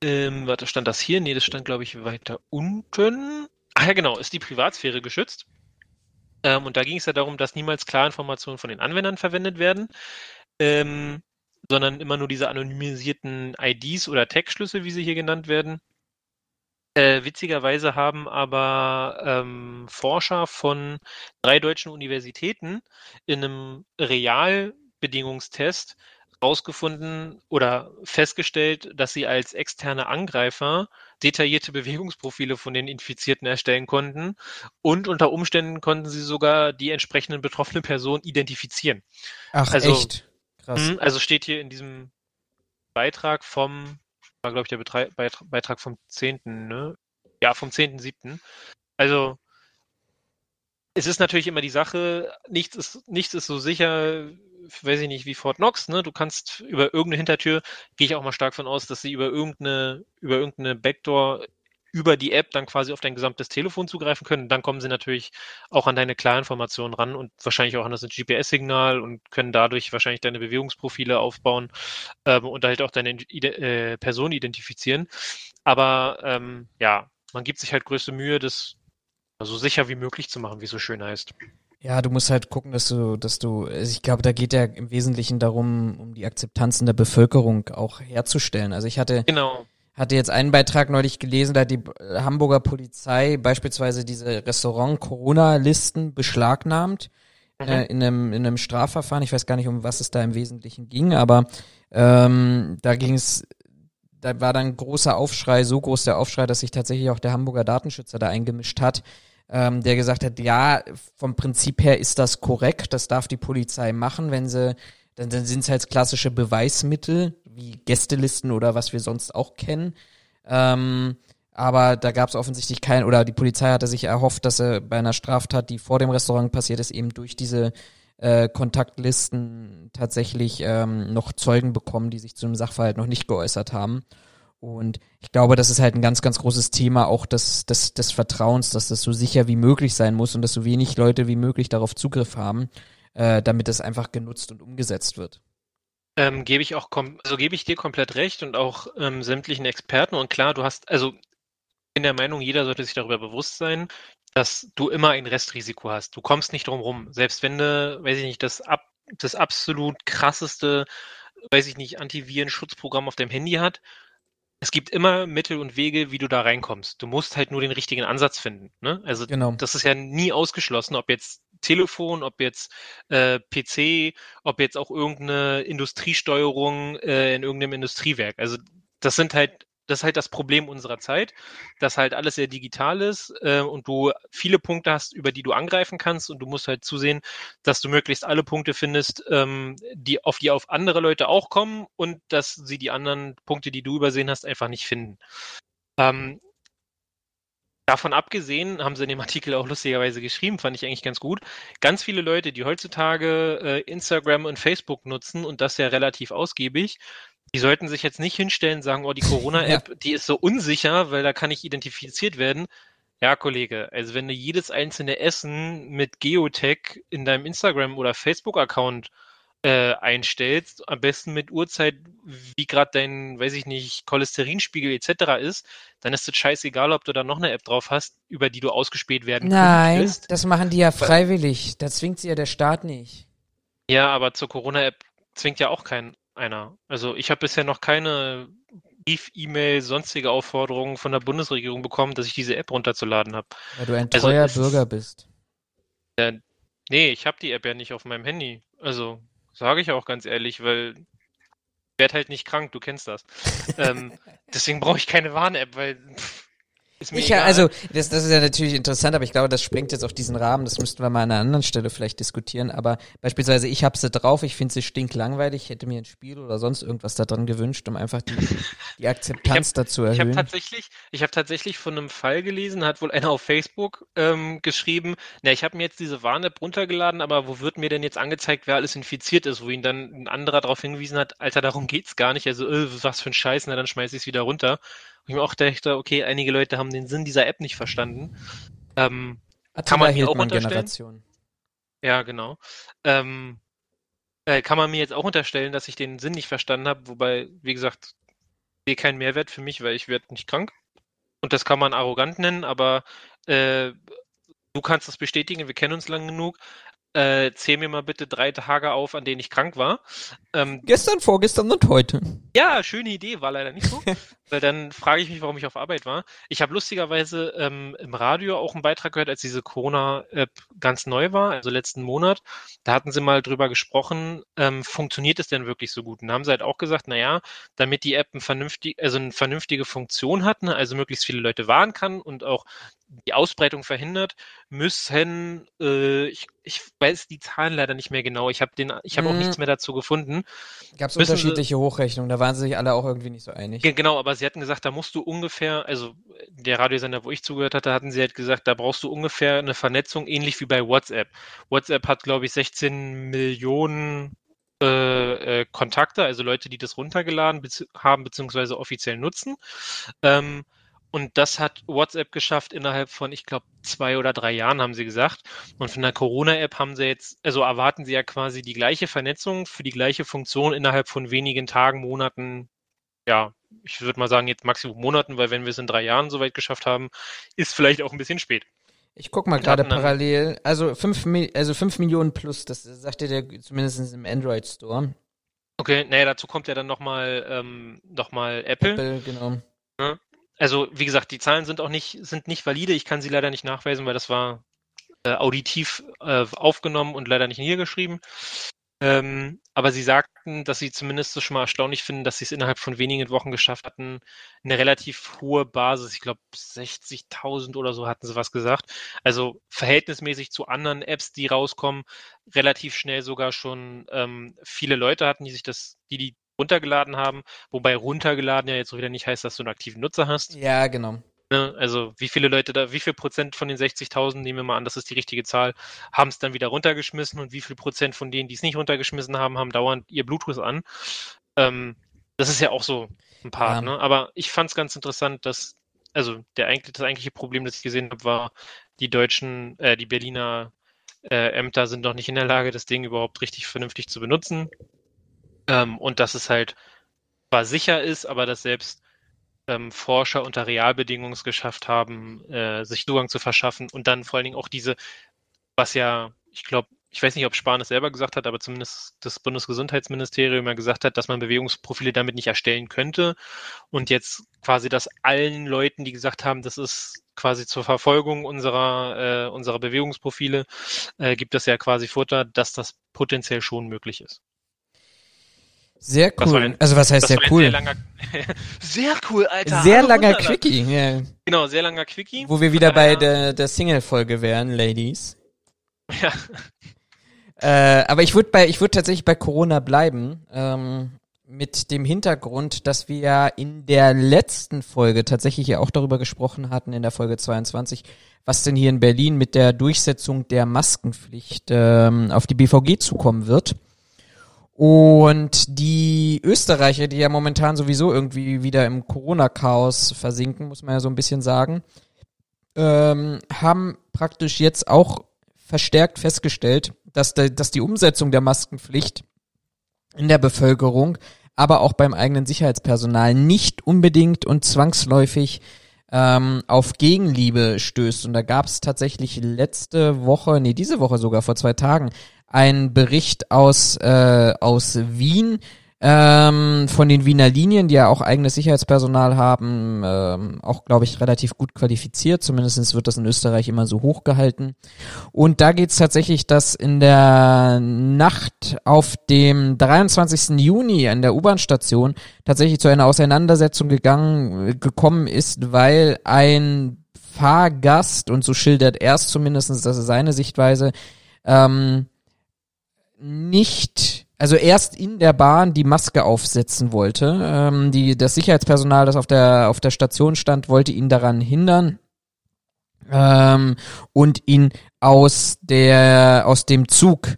ähm, warte, stand das hier? Nee, das stand, glaube ich, weiter unten. Ach ja, genau, ist die Privatsphäre geschützt. Ähm, und da ging es ja darum, dass niemals Klarinformationen von den Anwendern verwendet werden, ähm, sondern immer nur diese anonymisierten IDs oder Tag-Schlüssel, wie sie hier genannt werden. Äh, witzigerweise haben aber ähm, Forscher von drei deutschen Universitäten in einem Realbedingungstest rausgefunden oder festgestellt, dass sie als externe Angreifer detaillierte Bewegungsprofile von den Infizierten erstellen konnten und unter Umständen konnten sie sogar die entsprechenden betroffenen Personen identifizieren. Ach, Also- echt? Krass. Mhm, Also steht hier in diesem Beitrag vom, war glaube ich der Beitrag, Beitrag vom 10., ne? Ja, vom 10.7. Also es ist natürlich immer die Sache, nichts ist, nichts ist so sicher, weiß ich nicht, wie Fort Knox, ne? Du kannst über irgendeine Hintertür, gehe ich auch mal stark von aus, dass sie über irgendeine, über irgendeine Backdoor über die App dann quasi auf dein gesamtes Telefon zugreifen können. Dann kommen sie natürlich auch an deine Klarinformationen ran und wahrscheinlich auch an das GPS-Signal und können dadurch wahrscheinlich deine Bewegungsprofile aufbauen ähm, und halt auch deine Ide äh, Person identifizieren. Aber ähm, ja, man gibt sich halt größte Mühe, das so sicher wie möglich zu machen, wie es so schön heißt. Ja, du musst halt gucken, dass du, dass du, also ich glaube, da geht ja im Wesentlichen darum, um die Akzeptanz in der Bevölkerung auch herzustellen. Also ich hatte, Genau. hatte jetzt einen Beitrag neulich gelesen, da hat die äh, Hamburger Polizei beispielsweise diese Restaurant-Corona-Listen beschlagnahmt Mhm. äh, in, einem, in einem Strafverfahren. Ich weiß gar nicht, um was es da im Wesentlichen ging, aber ähm, da ging es, da war dann großer Aufschrei, so groß der Aufschrei, dass sich tatsächlich auch der Hamburger Datenschützer da eingemischt hat, ähm, der gesagt hat, ja, vom Prinzip her ist das korrekt, das darf die Polizei machen, wenn sie, dann, dann sind es halt klassische Beweismittel, wie Gästelisten oder was wir sonst auch kennen. Ähm, aber da gab es offensichtlich kein, oder die Polizei hatte sich erhofft, dass er bei einer Straftat, die vor dem Restaurant passiert ist, eben durch diese äh, Kontaktlisten tatsächlich ähm, noch Zeugen bekommen, die sich zu dem Sachverhalt noch nicht geäußert haben. Und ich glaube, das ist halt ein ganz, ganz großes Thema auch des, des, des Vertrauens, dass das so sicher wie möglich sein muss und dass so wenig Leute wie möglich darauf Zugriff haben, äh, damit das einfach genutzt und umgesetzt wird. Ähm, gebe ich auch, also gebe ich dir komplett recht und auch ähm, sämtlichen Experten. Und klar, du hast, also in der Meinung, jeder sollte sich darüber bewusst sein, dass du immer ein Restrisiko hast. Du kommst nicht drum rum. Selbst wenn du, weiß ich nicht, das, ab, das absolut krasseste, weiß ich nicht, Antiviren-Schutzprogramm auf deinem Handy hat, es gibt immer Mittel und Wege, wie du da reinkommst. Du musst halt nur den richtigen Ansatz finden. Ne? Also Genau. das ist ja nie ausgeschlossen, ob jetzt Telefon, ob jetzt äh, PC, ob jetzt auch irgendeine Industriesteuerung äh, in irgendeinem Industriewerk. Also das sind halt, das ist halt das Problem unserer Zeit, dass halt alles sehr digital ist äh, und du viele Punkte hast, über die du angreifen kannst und du musst halt zusehen, dass du möglichst alle Punkte findest, ähm, die auf die auf andere Leute auch kommen und dass sie die anderen Punkte, die du übersehen hast, einfach nicht finden. Ähm, Davon abgesehen, haben sie in dem Artikel auch lustigerweise geschrieben, fand ich eigentlich ganz gut. Ganz viele Leute, die heutzutage äh, Instagram und Facebook nutzen und das ja relativ ausgiebig, die sollten sich jetzt nicht hinstellen und sagen, oh, die Corona-App, ja. die ist so unsicher, weil da kann ich identifiziert werden. Ja, Kollege, also wenn du jedes einzelne Essen mit Geotech in deinem Instagram- oder Facebook-Account äh, einstellst, am besten mit Uhrzeit, wie gerade dein, weiß ich nicht, Cholesterinspiegel etc. ist, dann ist es scheißegal, ob du da noch eine App drauf hast, über die du ausgespäht werden Nein, könntest. das machen die ja freiwillig. Da zwingt sie ja der Staat nicht. Ja, aber zur Corona-App zwingt ja auch kein einer. Also ich habe bisher noch keine Brief, E-Mail, sonstige Aufforderungen von der Bundesregierung bekommen, dass ich diese App runterzuladen habe. Weil du ein also treuer also, Bürger bist. Ja, nee, ich habe die App ja nicht auf meinem Handy. Also Sage ich auch ganz ehrlich, weil ich werde halt nicht krank, du kennst das. ähm, deswegen brauche ich keine Warn-App, weil pff, ist mir ich, egal. Also, das, das ist ja natürlich interessant, aber ich glaube, das sprengt jetzt auf diesen Rahmen. Das müssten wir mal an einer anderen Stelle vielleicht diskutieren. Aber beispielsweise, ich habe sie drauf, ich finde sie stinklangweilig, hätte mir ein Spiel oder sonst irgendwas da drin gewünscht, um einfach die, die Akzeptanz hab, dazu erhöhen. Ich habe tatsächlich, ich habe tatsächlich von einem Fall gelesen, hat wohl einer auf Facebook ähm, geschrieben, na, ich habe mir jetzt diese Warn-App runtergeladen, aber wo wird mir denn jetzt angezeigt, wer alles infiziert ist, wo ihn dann ein anderer darauf hingewiesen hat, Alter, darum geht's gar nicht. Also, äh, was für ein Scheiß, na, dann schmeiß ich es wieder runter. Ich mir auch dachte, okay, einige Leute haben den Sinn dieser App nicht verstanden. Ähm, kann man mir auch unterstellen. Generation. Ja, genau. Ähm, äh, kann man mir jetzt auch unterstellen, dass ich den Sinn nicht verstanden habe, wobei, wie gesagt, sehe keinen Mehrwert für mich, weil ich werde nicht krank. Und das kann man arrogant nennen, aber äh, du kannst das bestätigen, wir kennen uns lang genug äh, zähl mir mal bitte drei Tage auf, an denen ich krank war. Ähm, Gestern, vorgestern und heute. Ja, schöne Idee, war leider nicht so. weil dann frage ich mich, warum ich auf Arbeit war. Ich habe lustigerweise ähm, im Radio auch einen Beitrag gehört, als diese Corona-App ganz neu war, also letzten Monat. Da hatten sie mal drüber gesprochen, ähm, funktioniert es denn wirklich so gut? Und da haben sie halt auch gesagt, naja, damit die App ein vernünftig, also eine vernünftige Funktion hat, ne, also möglichst viele Leute warnen kann und auch die Ausbreitung verhindert, müssen, äh, ich, ich weiß die Zahlen leider nicht mehr genau, ich habe den, ich habe mhm. auch nichts mehr dazu gefunden. Gab es unterschiedliche Hochrechnungen, da waren sie sich alle auch irgendwie nicht so einig. Genau, aber sie hatten gesagt, da musst du ungefähr, also der Radiosender, wo ich zugehört hatte, hatten sie halt gesagt, da brauchst du ungefähr eine Vernetzung, ähnlich wie bei WhatsApp. WhatsApp hat, glaube ich, 16 Millionen äh, äh, Kontakte, also Leute, die das runtergeladen bez haben, beziehungsweise offiziell nutzen. Ähm, und das hat WhatsApp geschafft innerhalb von, ich glaube, zwei oder drei Jahren, haben sie gesagt. Und von der Corona-App haben sie jetzt, also erwarten sie ja quasi die gleiche Vernetzung für die gleiche Funktion innerhalb von wenigen Tagen, Monaten, ja, ich würde mal sagen, jetzt Maximum Monaten, weil wenn wir es in drei Jahren soweit geschafft haben, ist vielleicht auch ein bisschen spät. Ich guck mal gerade parallel, also fünf, also fünf Millionen plus, das sagte der zumindest im Android Store. Okay, naja, dazu kommt ja dann nochmal ähm, noch Apple. Apple, genau. Ja, also wie gesagt, die Zahlen sind auch nicht, sind nicht valide. Ich kann sie leider nicht nachweisen, weil das war äh, auditiv äh, aufgenommen und leider nicht niedergeschrieben. Ähm, aber sie sagten, dass sie zumindest schon mal erstaunlich finden, dass sie es innerhalb von wenigen Wochen geschafft hatten, eine relativ hohe Basis, ich glaube 60.000 oder so hatten sie was gesagt. Also verhältnismäßig zu anderen Apps, die rauskommen, relativ schnell sogar schon ähm, viele Leute hatten, die sich das, die die runtergeladen haben, wobei runtergeladen ja jetzt wieder nicht heißt, dass du einen aktiven Nutzer hast. Ja, genau. Ne, also wie viele Leute da, wie viel Prozent von den 60.000, nehmen wir mal an, das ist die richtige Zahl, haben es dann wieder runtergeschmissen und wie viel Prozent von denen, die es nicht runtergeschmissen haben, haben dauernd ihr Bluetooth an. Ähm, das ist ja auch so ein Part, ja. ne? Aber ich fand es ganz interessant, dass, also der eigentlich, das eigentliche Problem, das ich gesehen habe, war, die deutschen, äh, die Berliner äh, Ämter sind noch nicht in der Lage, das Ding überhaupt richtig vernünftig zu benutzen. Ähm, und dass es halt zwar sicher ist, aber dass selbst ähm, Forscher unter Realbedingungen es geschafft haben, äh, sich Zugang zu verschaffen und dann vor allen Dingen auch diese, was ja, ich glaube, ich weiß nicht, ob Spahn es selber gesagt hat, aber zumindest das Bundesgesundheitsministerium ja gesagt hat, dass man Bewegungsprofile damit nicht erstellen könnte. Und jetzt quasi das allen Leuten, die gesagt haben, das ist quasi zur Verfolgung unserer, äh, unserer Bewegungsprofile, äh, gibt es ja quasi Futter, dass das potenziell schon möglich ist. Sehr cool. ein- also was heißt sehr cool? Sehr, langer, sehr cool, Alter. Sehr Hallo, langer. Quickie, ja. Genau, sehr langer Quickie. Wo wir wieder bei daher- der, der Single-Folge wären, Ladies. Ja. Äh, aber ich würde bei, ich würde tatsächlich bei Corona bleiben, ähm, mit dem Hintergrund, dass wir ja in der letzten Folge tatsächlich ja auch darüber gesprochen hatten, in der Folge 22, was denn hier in Berlin mit der Durchsetzung der Maskenpflicht ähm, auf die BVG zukommen wird. Und die Österreicher, die ja momentan sowieso irgendwie wieder im Corona-Chaos versinken, muss man ja so ein bisschen sagen, ähm, haben praktisch jetzt auch verstärkt festgestellt, dass, de, dass die Umsetzung der Maskenpflicht in der Bevölkerung, aber auch beim eigenen Sicherheitspersonal nicht unbedingt und zwangsläufig ähm, auf Gegenliebe stößt. Und da gab es tatsächlich letzte Woche, nee, diese Woche sogar, vor zwei Tagen, einen Bericht aus, äh, aus Wien, ähm, von den Wiener Linien, die ja auch eigenes Sicherheitspersonal haben, ähm, auch, glaube ich, relativ gut qualifiziert. Zumindest wird das in Österreich immer so hochgehalten. Und da geht's tatsächlich, dass in der Nacht auf dem 23. Juni an der U-Bahn-Station tatsächlich zu einer Auseinandersetzung gegangen, gekommen ist, weil ein Fahrgast, und so schildert er es zumindest, das ist seine Sichtweise, ähm, nicht, also erst in der Bahn die Maske aufsetzen wollte. Ähm, die, das Sicherheitspersonal, das auf der, auf der Station stand, wollte ihn daran hindern ähm, und ihn aus der, aus dem Zug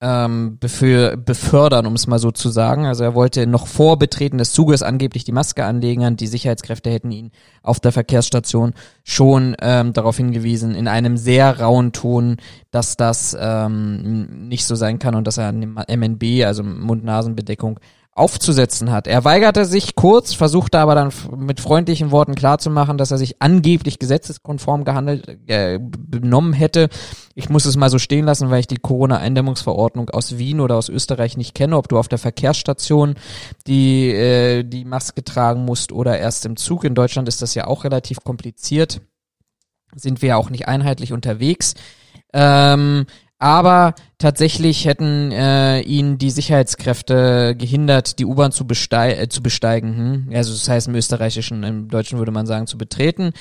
ähm, befür, befördern, um es mal so zu sagen. Also er wollte noch vor Betreten des Zuges angeblich die Maske anlegen und die Sicherheitskräfte hätten ihn auf der Verkehrsstation schon ähm, darauf hingewiesen, in einem sehr rauen Ton, dass das ähm, nicht so sein kann und dass er an dem MNB, also Mund-Nasen-Bedeckung, aufzusetzen hat. Er weigerte sich kurz, versuchte aber dann mit freundlichen Worten klarzumachen, dass er sich angeblich gesetzeskonform gehandelt, äh, benommen hätte. Ich muss es mal so stehen lassen, weil ich die Corona-Eindämmungsverordnung aus Wien oder aus Österreich nicht kenne, ob du auf der Verkehrsstation die, äh, die Maske tragen musst oder erst im Zug. In Deutschland ist das ja auch relativ kompliziert. Sind wir ja auch nicht einheitlich unterwegs. Ähm, aber tatsächlich hätten äh, ihn die Sicherheitskräfte gehindert, die U-Bahn zu, bestei äh, zu besteigen. Hm? Also das heißt im österreichischen, im deutschen würde man sagen, zu betreten.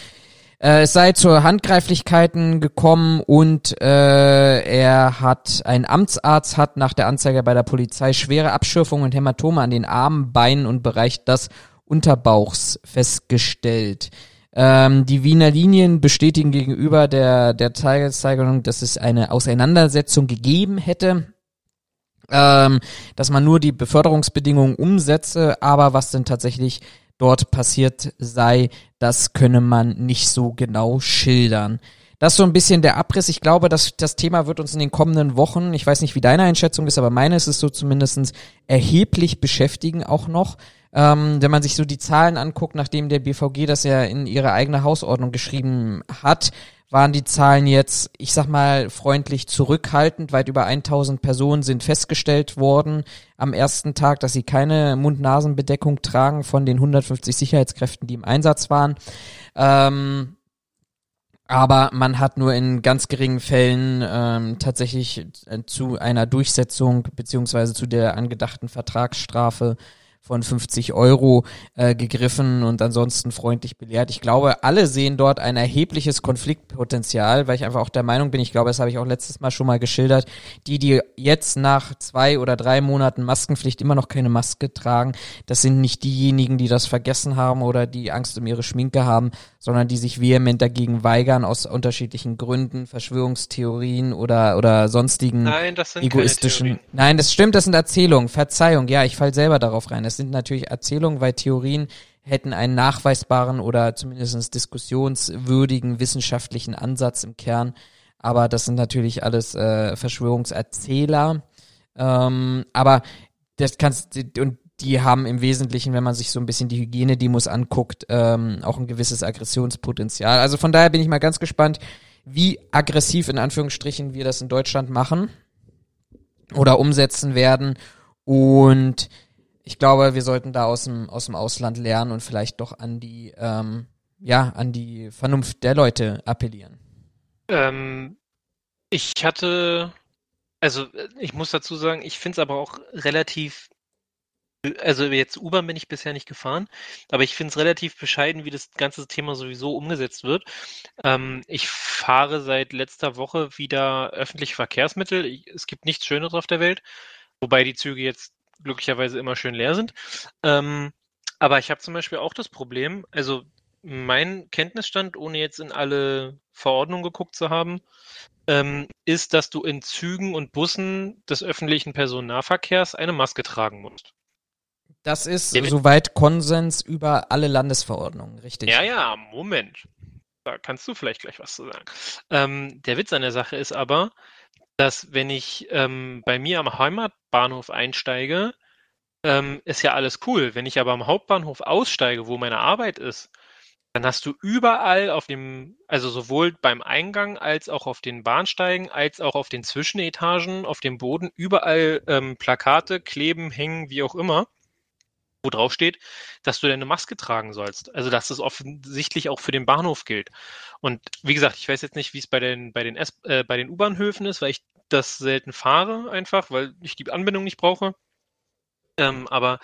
Äh, es sei zu Handgreiflichkeiten gekommen und äh, er hat, ein Amtsarzt hat nach der Anzeige bei der Polizei schwere Abschürfungen und Hämatome an den Armen, Beinen und Bereich des Unterbauchs festgestellt. Ähm, die Wiener Linien bestätigen gegenüber der, der Tageszeichnung, dass es eine Auseinandersetzung gegeben hätte, ähm, dass man nur die Beförderungsbedingungen umsetze, aber was denn tatsächlich dort passiert sei, das könne man nicht so genau schildern. Das ist so ein bisschen der Abriss. Ich glaube, dass das Thema wird uns in den kommenden Wochen, ich weiß nicht, wie deine Einschätzung ist, aber meine ist es so zumindestens erheblich beschäftigen auch noch. Ähm, wenn man sich so die Zahlen anguckt, nachdem der BVG das ja in ihre eigene Hausordnung geschrieben hat, waren die Zahlen jetzt, ich sag mal, freundlich zurückhaltend. Weit über 1000 Personen sind festgestellt worden am ersten Tag, dass sie keine Mund-Nasen-Bedeckung tragen von den 150 Sicherheitskräften, die im Einsatz waren. Ähm, aber man hat nur in ganz geringen Fällen ähm, tatsächlich äh, zu einer Durchsetzung beziehungsweise zu der angedachten Vertragsstrafe von 50 Euro äh, gegriffen und ansonsten freundlich belehrt. Ich glaube, alle sehen dort ein erhebliches Konfliktpotenzial, weil ich einfach auch der Meinung bin, ich glaube, das habe ich auch letztes Mal schon mal geschildert, die, die jetzt nach zwei oder drei Monaten Maskenpflicht immer noch keine Maske tragen, das sind nicht diejenigen, die das vergessen haben oder die Angst um ihre Schminke haben, sondern die sich vehement dagegen weigern aus unterschiedlichen Gründen, Verschwörungstheorien oder, oder sonstigen Nein, das sind egoistischen. Nein, das stimmt, das sind Erzählungen. Verzeihung, ja, ich fall selber darauf rein. Das sind natürlich Erzählungen, weil Theorien hätten einen nachweisbaren oder zumindest diskussionswürdigen wissenschaftlichen Ansatz im Kern. Aber das sind natürlich alles äh, Verschwörungserzähler. Ähm, aber das kannst und die haben im Wesentlichen, wenn man sich so ein bisschen die Hygienedemos anguckt, ähm, auch ein gewisses Aggressionspotenzial. Also von daher bin ich mal ganz gespannt, wie aggressiv in Anführungsstrichen wir das in Deutschland machen oder umsetzen werden. Und ich glaube, wir sollten da aus dem, aus dem Ausland lernen und vielleicht doch an die, ähm, ja, an die Vernunft der Leute appellieren. Ähm, ich hatte, also ich muss dazu sagen, ich finde es aber auch relativ also jetzt U-Bahn bin ich bisher nicht gefahren, aber ich finde es relativ bescheiden, wie das ganze Thema sowieso umgesetzt wird. Ähm, ich fahre seit letzter Woche wieder öffentliche Verkehrsmittel. Es gibt nichts Schöneres auf der Welt, wobei die Züge jetzt glücklicherweise immer schön leer sind. Ähm, aber ich habe zum Beispiel auch das Problem, also mein Kenntnisstand, ohne jetzt in alle Verordnungen geguckt zu haben, ähm, ist, dass du in Zügen und Bussen des öffentlichen Personennahverkehrs eine Maske tragen musst. Das ist ja, soweit Konsens über alle Landesverordnungen, richtig? Ja, ja, Moment. Da kannst du vielleicht gleich was zu sagen. Ähm, der Witz an der Sache ist aber, dass wenn ich ähm, bei mir am Heimatbahnhof einsteige, ähm, ist ja alles cool. Wenn ich aber am Hauptbahnhof aussteige, wo meine Arbeit ist, dann hast du überall auf dem, also sowohl beim Eingang als auch auf den Bahnsteigen, als auch auf den Zwischenetagen, auf dem Boden, überall ähm, Plakate kleben, hängen, wie auch immer wo drauf steht, dass du deine Maske tragen sollst. Also dass das offensichtlich auch für den Bahnhof gilt. Und wie gesagt, ich weiß jetzt nicht, wie es bei den bei den äh, bei den U-Bahnhöfen ist, weil ich das selten fahre einfach, weil ich die Anbindung nicht brauche. Ähm, aber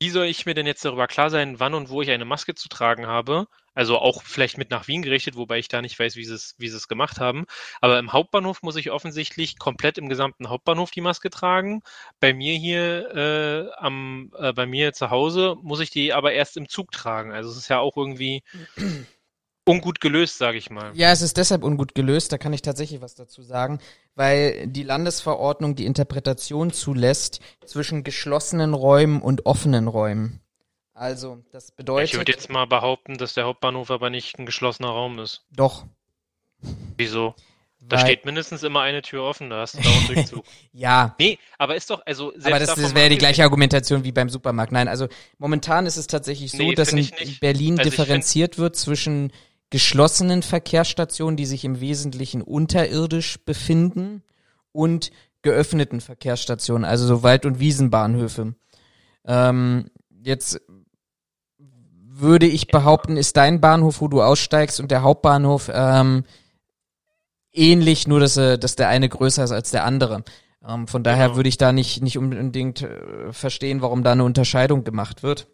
wie soll ich mir denn jetzt darüber klar sein, wann und wo ich eine Maske zu tragen habe? Also auch vielleicht mit nach Wien gerichtet, wobei ich da nicht weiß, wie sie es, wie sie es gemacht haben. Aber im Hauptbahnhof muss ich offensichtlich komplett im gesamten Hauptbahnhof die Maske tragen. Bei mir hier äh, am, äh, bei mir zu Hause muss ich die aber erst im Zug tragen. Also es ist ja auch irgendwie ungut gelöst, sage ich mal. Ja, es ist deshalb ungut gelöst, da kann ich tatsächlich was dazu sagen, weil die Landesverordnung die Interpretation zulässt zwischen geschlossenen Räumen und offenen Räumen. Also, das bedeutet. Ich würde jetzt mal behaupten, dass der Hauptbahnhof aber nicht ein geschlossener Raum ist. Doch. Wieso? Da Weil, steht mindestens immer eine Tür offen, da hast du da auch Durchzug. ja. Nee, aber ist doch, also Aber das, das wäre die gleiche Argumentation wie beim Supermarkt. Nein, also momentan ist es tatsächlich so, nee, dass in Berlin also differenziert wird zwischen geschlossenen Verkehrsstationen, die sich im Wesentlichen unterirdisch befinden, und geöffneten Verkehrsstationen, also so Wald- und Wiesenbahnhöfe. Ähm, jetzt würde ich behaupten, ist dein Bahnhof, wo du aussteigst, und der Hauptbahnhof ähm, ähnlich, nur dass, äh, dass der eine größer ist als der andere. Ähm, von daher genau. würde ich da nicht, nicht unbedingt äh, verstehen, warum da eine Unterscheidung gemacht wird.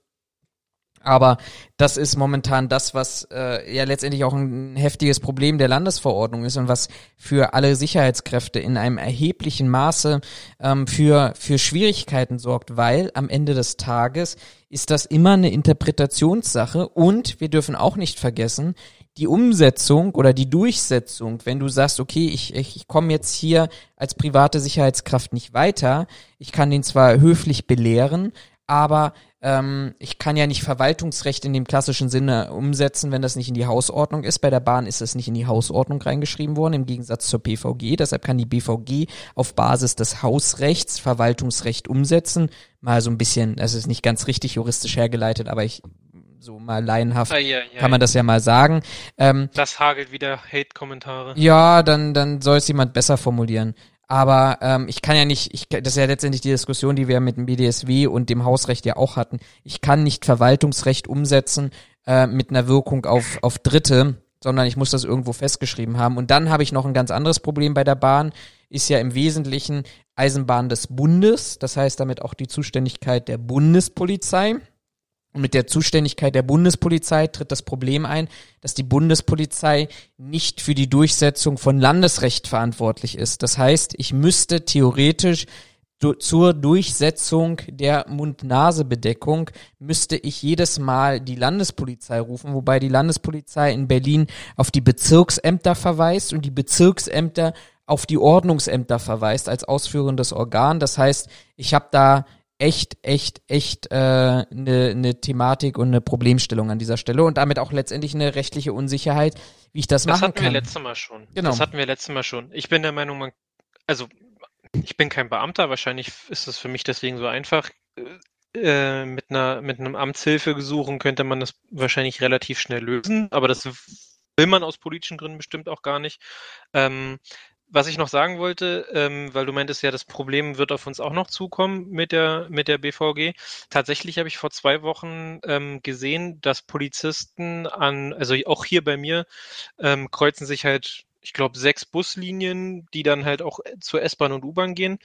Aber das ist momentan das, was äh, ja letztendlich auch ein heftiges Problem der Landesverordnung ist und was für alle Sicherheitskräfte in einem erheblichen Maße ähm, für, für Schwierigkeiten sorgt, weil am Ende des Tages ist das immer eine Interpretationssache und wir dürfen auch nicht vergessen, die Umsetzung oder die Durchsetzung, wenn du sagst, okay, ich, ich, ich komme jetzt hier als private Sicherheitskraft nicht weiter, ich kann den zwar höflich belehren, aber ähm, ich kann ja nicht Verwaltungsrecht in dem klassischen Sinne umsetzen, wenn das nicht in die Hausordnung ist. Bei der Bahn ist es nicht in die Hausordnung reingeschrieben worden, im Gegensatz zur BVG. Deshalb kann die BVG auf Basis des Hausrechts Verwaltungsrecht umsetzen. Mal so ein bisschen, das ist nicht ganz richtig juristisch hergeleitet, aber ich so mal laienhaft ah, ja, ja, kann man das ja mal sagen. Ähm, das hagelt wieder Hate-Kommentare. Ja, dann, dann soll es jemand besser formulieren. Aber ähm, ich kann ja nicht, ich, das ist ja letztendlich die Diskussion, die wir mit dem BDSW und dem Hausrecht ja auch hatten. Ich kann nicht Verwaltungsrecht umsetzen äh, mit einer Wirkung auf, auf Dritte, sondern ich muss das irgendwo festgeschrieben haben. Und dann habe ich noch ein ganz anderes Problem bei der Bahn, ist ja im Wesentlichen Eisenbahn des Bundes, das heißt damit auch die Zuständigkeit der Bundespolizei. Und mit der Zuständigkeit der Bundespolizei tritt das Problem ein, dass die Bundespolizei nicht für die Durchsetzung von Landesrecht verantwortlich ist. Das heißt, ich müsste theoretisch zur Durchsetzung der Mund-Nase-Bedeckung müsste ich jedes Mal die Landespolizei rufen, wobei die Landespolizei in Berlin auf die Bezirksämter verweist und die Bezirksämter auf die Ordnungsämter verweist als ausführendes Organ. Das heißt, ich habe da echt, echt, echt eine äh, ne, ne Thematik und eine Problemstellung an dieser Stelle und damit auch letztendlich eine rechtliche Unsicherheit, wie ich das, das machen kann. Das hatten wir letztes Mal schon. Genau. Das hatten wir letztes Mal schon. Ich bin der Meinung, man, also ich bin kein Beamter, wahrscheinlich ist es für mich deswegen so einfach. Äh, mit einer mit einem Amtshilfegesuchen könnte man das wahrscheinlich relativ schnell lösen, aber das will man aus politischen Gründen bestimmt auch gar nicht. Ähm, was ich noch sagen wollte, ähm, weil du meintest ja, das Problem wird auf uns auch noch zukommen mit der, mit der BVG. Tatsächlich habe ich vor zwei Wochen ähm, gesehen, dass Polizisten an, also auch hier bei mir, ähm, kreuzen sich halt ich glaube, sechs Buslinien, die dann halt auch zur S-Bahn und U-Bahn gehen.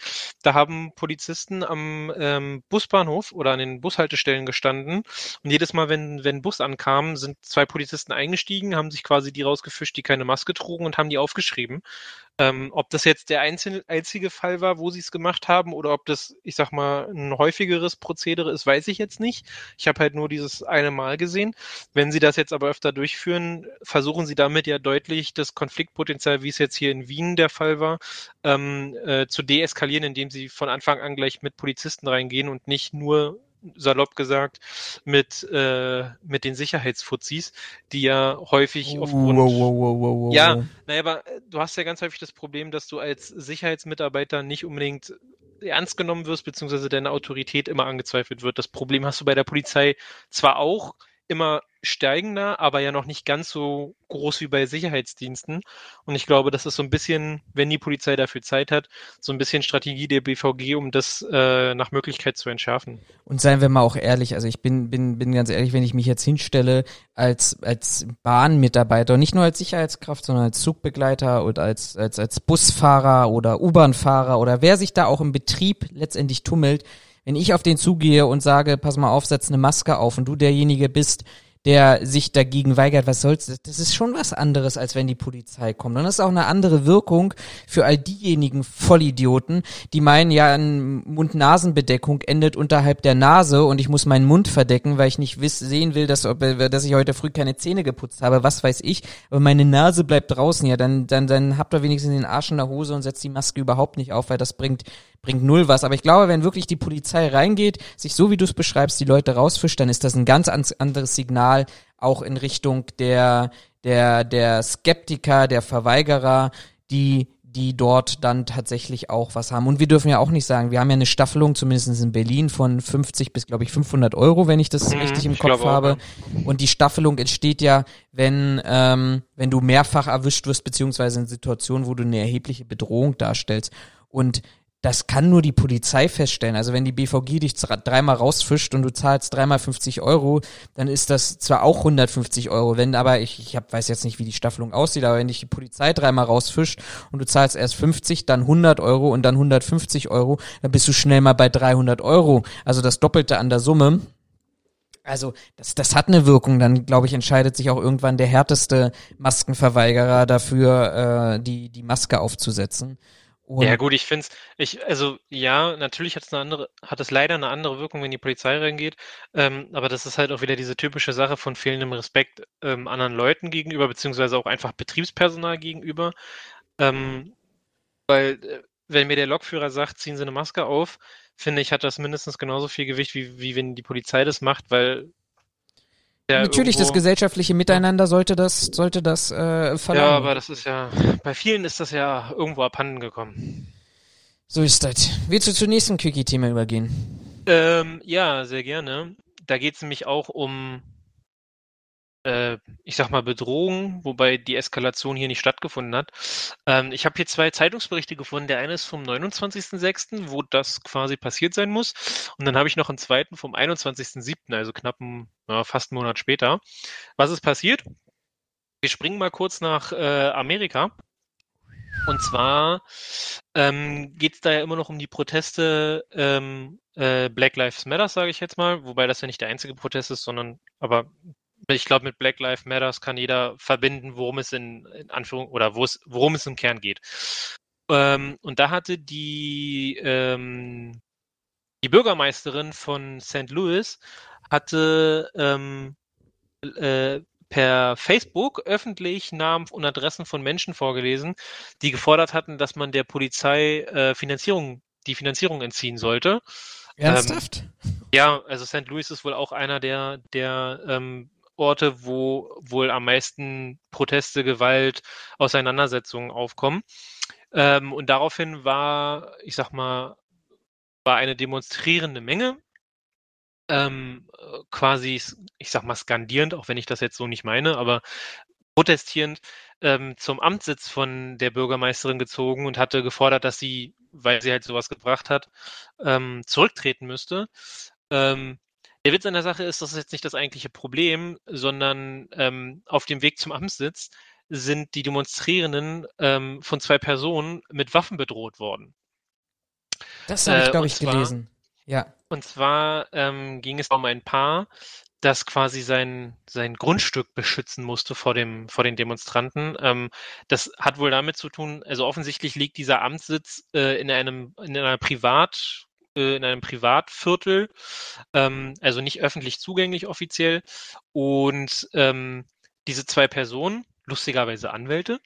Da haben Polizisten am ähm, Busbahnhof oder an den Bushaltestellen gestanden und jedes Mal, wenn, wenn Bus ankam, sind zwei Polizisten eingestiegen, haben sich quasi die rausgefischt, die keine Maske trugen und haben die aufgeschrieben. Ähm, ob das jetzt der einzel einzige Fall war, wo sie es gemacht haben, oder ob das, ich sag mal, ein häufigeres Prozedere ist, weiß ich jetzt nicht. Ich habe halt nur dieses eine Mal gesehen. Wenn sie das jetzt aber öfter durchführen, versuchen sie damit ja deutlich das Konfliktpotenzial, wie es jetzt hier in Wien der Fall war, ähm, äh, zu deeskalieren, indem sie von Anfang an gleich mit Polizisten reingehen und nicht nur salopp gesagt, mit, äh, mit den Sicherheitsfuzis, die ja häufig aufgrund. Wow, wow, wow, wow, wow. Ja, naja, aber äh, du hast ja ganz häufig das Problem, dass du als Sicherheitsmitarbeiter nicht unbedingt ernst genommen wirst, beziehungsweise deine Autorität immer angezweifelt wird. Das Problem hast du bei der Polizei zwar auch, immer steigender, aber ja noch nicht ganz so groß wie bei Sicherheitsdiensten. Und ich glaube, das ist so ein bisschen, wenn die Polizei dafür Zeit hat, so ein bisschen Strategie der BVG, um das äh, nach Möglichkeit zu entschärfen. Und seien wir mal auch ehrlich, also ich bin, bin, bin ganz ehrlich, wenn ich mich jetzt hinstelle als, als Bahnmitarbeiter, nicht nur als Sicherheitskraft, sondern als Zugbegleiter und als, als, als Busfahrer oder U-Bahn-Fahrer oder wer sich da auch im Betrieb letztendlich tummelt, wenn ich auf den zugehe und sage, pass mal auf, setz eine Maske auf und du derjenige bist, der sich dagegen weigert, was soll's, das ist schon was anderes, als wenn die Polizei kommt. Und das ist auch eine andere Wirkung für all diejenigen Vollidioten, die meinen, ja, eine Mund-Nasen-Bedeckung endet unterhalb der Nase und ich muss meinen Mund verdecken, weil ich nicht wiss, sehen will, dass, dass ich heute früh keine Zähne geputzt habe, was weiß ich, aber meine Nase bleibt draußen, ja, dann, dann, dann habt ihr wenigstens den Arsch in der Hose und setzt die Maske überhaupt nicht auf, weil das bringt bringt null was. Aber ich glaube, wenn wirklich die Polizei reingeht, sich so wie du es beschreibst, die Leute rausfischt, dann ist das ein ganz anderes Signal auch in Richtung der, der, der Skeptiker, der Verweigerer, die die dort dann tatsächlich auch was haben. Und wir dürfen ja auch nicht sagen, wir haben ja eine Staffelung, zumindest in Berlin, von 50 bis, glaube ich, 500 Euro, wenn ich das mhm, richtig im Kopf habe. Auch, Und die Staffelung entsteht ja, wenn, ähm, wenn du mehrfach erwischt wirst, beziehungsweise in Situationen, wo du eine erhebliche Bedrohung darstellst. Und das kann nur die Polizei feststellen. Also wenn die BVG dich dreimal rausfischt und du zahlst dreimal 50 Euro, dann ist das zwar auch 150 Euro. Wenn aber, ich, ich hab, weiß jetzt nicht, wie die Staffelung aussieht, aber wenn dich die Polizei dreimal rausfischt und du zahlst erst 50, dann 100 Euro und dann 150 Euro, dann bist du schnell mal bei 300 Euro. Also das Doppelte an der Summe. Also das, das hat eine Wirkung. Dann glaube ich entscheidet sich auch irgendwann der härteste Maskenverweigerer dafür, äh, die die Maske aufzusetzen. Und ja gut, ich finde es, ich, also ja, natürlich hat es eine andere, hat es leider eine andere Wirkung, wenn die Polizei reingeht, ähm, aber das ist halt auch wieder diese typische Sache von fehlendem Respekt ähm, anderen Leuten gegenüber, beziehungsweise auch einfach Betriebspersonal gegenüber. Ähm, weil, äh, wenn mir der Lokführer sagt, ziehen Sie eine Maske auf, finde ich, hat das mindestens genauso viel Gewicht, wie, wie wenn die Polizei das macht, weil Natürlich, das gesellschaftliche Miteinander sollte das, sollte das äh, verlangen. Ja, aber das ist ja, bei vielen ist das ja irgendwo abhanden gekommen. So ist das. Willst du zum nächsten Quickie-Thema übergehen? Ähm, ja, sehr gerne. Da geht es nämlich auch um ich sag mal, Bedrohung, wobei die Eskalation hier nicht stattgefunden hat. Ähm, ich habe hier zwei Zeitungsberichte gefunden. Der eine ist vom 29.06., wo das quasi passiert sein muss. Und dann habe ich noch einen zweiten vom 21.07., also knapp einen, ja, fast einen Monat später. Was ist passiert? Wir springen mal kurz nach äh, Amerika. Und zwar ähm, geht es da ja immer noch um die Proteste ähm, äh, Black Lives Matter, sage ich jetzt mal, wobei das ja nicht der einzige Protest ist, sondern aber ich glaube, mit Black Lives Matters kann jeder verbinden, worum es in, in Anführung oder worum es im Kern geht. Ähm, und da hatte die, ähm, die Bürgermeisterin von St. Louis hatte ähm, äh, per Facebook öffentlich Namen und Adressen von Menschen vorgelesen, die gefordert hatten, dass man der Polizei äh, Finanzierung, die Finanzierung entziehen sollte. Ernsthaft? Ähm, ja, also St. Louis ist wohl auch einer der, der ähm, Orte, wo wohl am meisten Proteste, Gewalt, Auseinandersetzungen aufkommen. Ähm, und daraufhin war, ich sag mal, war eine demonstrierende Menge, ähm, quasi, ich sag mal, skandierend, auch wenn ich das jetzt so nicht meine, aber protestierend ähm, zum Amtssitz von der Bürgermeisterin gezogen und hatte gefordert, dass sie, weil sie halt sowas gebracht hat, ähm, zurücktreten müsste. Ähm, der Witz an der Sache ist, das ist jetzt nicht das eigentliche Problem, sondern ähm, auf dem Weg zum Amtssitz sind die Demonstrierenden ähm, von zwei Personen mit Waffen bedroht worden. Das habe ich, Äh, glaube ich, zwar- gelesen. Ja. Und zwar ähm, ging es um ein Paar, das quasi sein, sein Grundstück beschützen musste vor, dem, vor den Demonstranten. Ähm, das hat wohl damit zu tun, also offensichtlich liegt dieser Amtssitz äh, in einem in einer Privat äh, in einem Privatviertel, ähm, also nicht öffentlich zugänglich offiziell. Und ähm, diese zwei Personen, lustigerweise Anwälte,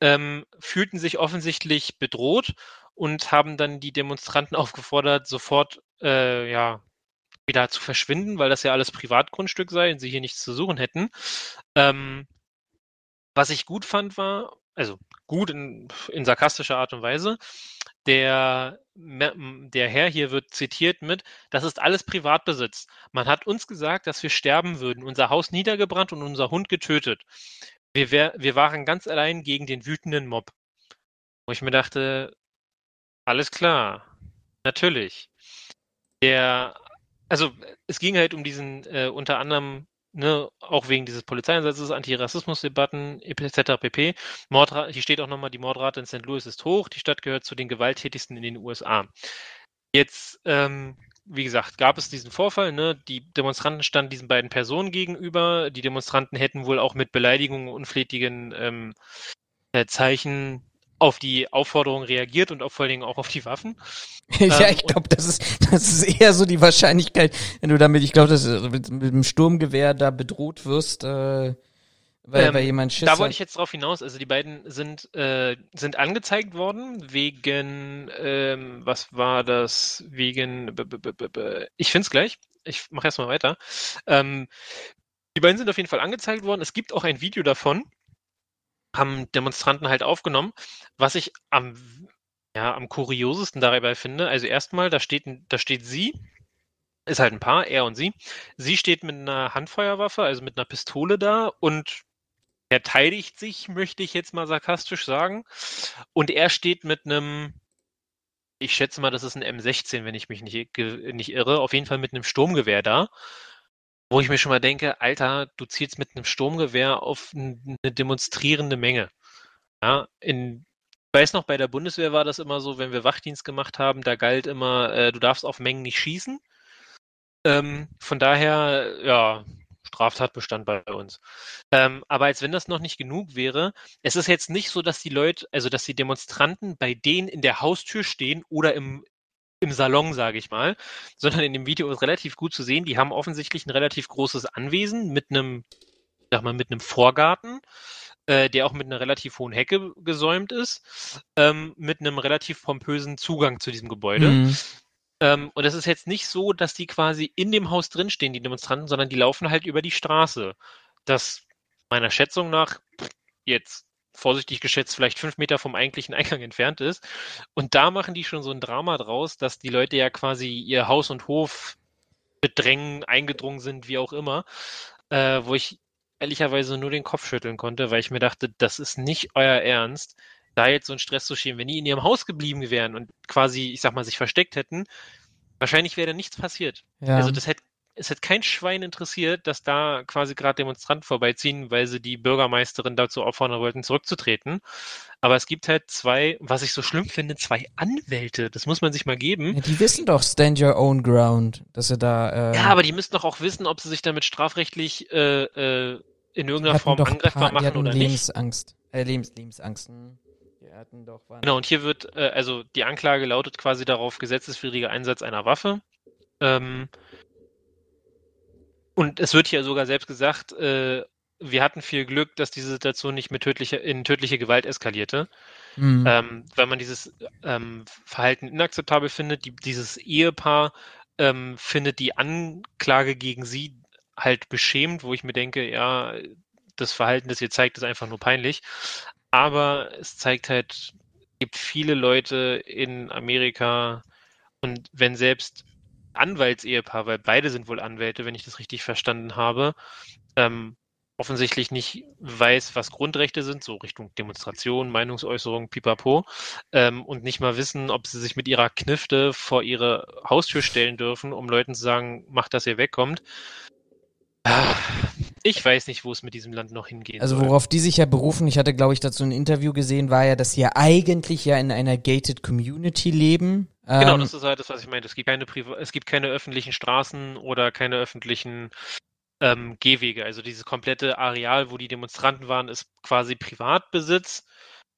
ähm, fühlten sich offensichtlich bedroht und haben dann die Demonstranten aufgefordert, sofort äh, ja wieder zu verschwinden, weil das ja alles Privatgrundstück sei und sie hier nichts zu suchen hätten. Ähm, was ich gut fand war, also gut in, in sarkastischer Art und Weise, der, der Herr hier wird zitiert mit, das ist alles Privatbesitz. Man hat uns gesagt, dass wir sterben würden, unser Haus niedergebrannt und unser Hund getötet. Wir, wär, wir waren ganz allein gegen den wütenden Mob. Wo ich mir dachte, alles klar, natürlich. Der, also es ging halt um diesen, äh, unter anderem, ne, auch wegen dieses Polizeieinsatzes, Antirassismusdebatten, etc. pp. Mordrate, hier steht auch nochmal, die Mordrate in St. Louis ist hoch, die Stadt gehört zu den gewalttätigsten in den USA. Jetzt, ähm, wie gesagt, gab es diesen Vorfall, ne? Die Demonstranten standen diesen beiden Personen gegenüber. Die Demonstranten hätten wohl auch mit Beleidigungen, unflätigen ähm, äh, Zeichen auf die Aufforderung reagiert und auch vor allen Dingen auch auf die Waffen. ja, Ähm, ich glaube, das ist, das ist eher so die Wahrscheinlichkeit, wenn du damit, ich glaube, dass du mit, mit dem Sturmgewehr da bedroht wirst, äh, weil, Ähm, weil jemand Schiss Da wollte ich jetzt drauf hinaus. Also die beiden sind, äh, sind angezeigt worden wegen, ähm, was war das? Wegen, b- b- b- ich finde es gleich. Ich mache erstmal weiter. Ähm, die beiden sind auf jeden Fall angezeigt worden. Es gibt auch ein Video davon. Haben Demonstranten halt aufgenommen. Was ich am, ja, am kuriosesten dabei finde, also erstmal, da steht, da steht sie, ist halt ein Paar, er und sie. Sie steht mit einer Handfeuerwaffe, also mit einer Pistole da und verteidigt sich, möchte ich jetzt mal sarkastisch sagen. Und er steht mit einem, ich schätze mal, das ist ein M16, wenn ich mich nicht, nicht irre, auf jeden Fall mit einem Sturmgewehr da. Wo ich mir schon mal denke, Alter, du zielst mit einem Sturmgewehr auf eine demonstrierende Menge. Ja, in, ich weiß noch, bei der Bundeswehr war das immer so, wenn wir Wachdienst gemacht haben, da galt immer, äh, du darfst auf Mengen nicht schießen. Ähm, von daher, ja, Straftatbestand bei uns. Ähm, aber als wenn das noch nicht genug wäre, es ist jetzt nicht so, dass die Leute, also dass die Demonstranten bei denen in der Haustür stehen oder im, im Salon, sage ich mal, sondern in dem Video ist relativ gut zu sehen, die haben offensichtlich ein relativ großes Anwesen mit einem, sag mal, mit einem Vorgarten, äh, der auch mit einer relativ hohen Hecke gesäumt ist, ähm, mit einem relativ pompösen Zugang zu diesem Gebäude. Mhm. Ähm, und es ist jetzt nicht so, dass die quasi in dem Haus drinstehen, die Demonstranten, sondern die laufen halt über die Straße. Das meiner Schätzung nach jetzt vorsichtig geschätzt vielleicht fünf Meter vom eigentlichen Eingang entfernt ist. Und da machen die schon so ein Drama draus, dass die Leute ja quasi ihr Haus und Hof bedrängen, eingedrungen sind, wie auch immer, äh, wo ich ehrlicherweise nur den Kopf schütteln konnte, weil ich mir dachte, das ist nicht euer Ernst, da jetzt so einen Stress zu schieben. Wenn die in ihrem Haus geblieben wären und quasi, ich sag mal, sich versteckt hätten, wahrscheinlich wäre da nichts passiert. Ja. Also das hätte es hätte kein Schwein interessiert, dass da quasi gerade Demonstranten vorbeiziehen, weil sie die Bürgermeisterin dazu auffordern wollten, zurückzutreten. Aber es gibt halt zwei, was ich so schlimm finde, zwei Anwälte. Das muss man sich mal geben. ja, die wissen doch Stand Your Own Ground, dass sie da. Äh, Ja, aber die müssen doch auch wissen, ob sie sich damit strafrechtlich äh, äh, in die irgendeiner Form angreifbar Pa- die machen hatten oder nicht. Lebensangst. Äh, Lebens Lebensangst. hm. Die hatten doch. waren- Genau, und hier wird, äh, also die Anklage lautet quasi darauf gesetzeswidriger Einsatz einer Waffe. Ähm, und es wird hier sogar selbst gesagt, äh, wir hatten viel Glück, dass diese Situation nicht mit tödlicher, in tödliche Gewalt eskalierte, Mhm. ähm, weil man dieses ähm, Verhalten inakzeptabel findet. Die, dieses Ehepaar ähm, findet die Anklage gegen sie halt beschämend, wo ich mir denke, ja, das Verhalten, das ihr zeigt, ist einfach nur peinlich. Aber es zeigt halt, es gibt viele Leute in Amerika und wenn selbst Anwaltsehepaar, weil beide sind wohl Anwälte, wenn ich das richtig verstanden habe, ähm, offensichtlich nicht weiß, was Grundrechte sind, so Richtung Demonstration, Meinungsäußerung, pipapo, ähm, und nicht mal wissen, ob sie sich mit ihrer Knifte vor ihre Haustür stellen dürfen, um Leuten zu sagen, macht, dass ihr wegkommt. Ich weiß nicht, wo es mit diesem Land noch hingehen Also soll. worauf die sich ja berufen, ich hatte, glaube ich, dazu ein Interview gesehen, war ja, dass sie ja eigentlich ja in einer gated Community leben. Genau, Ähm, das ist halt das, was ich meinte. Es gibt keine, Priva es gibt keine öffentlichen Straßen oder keine öffentlichen ähm, Gehwege. Also dieses komplette Areal, wo die Demonstranten waren, ist quasi Privatbesitz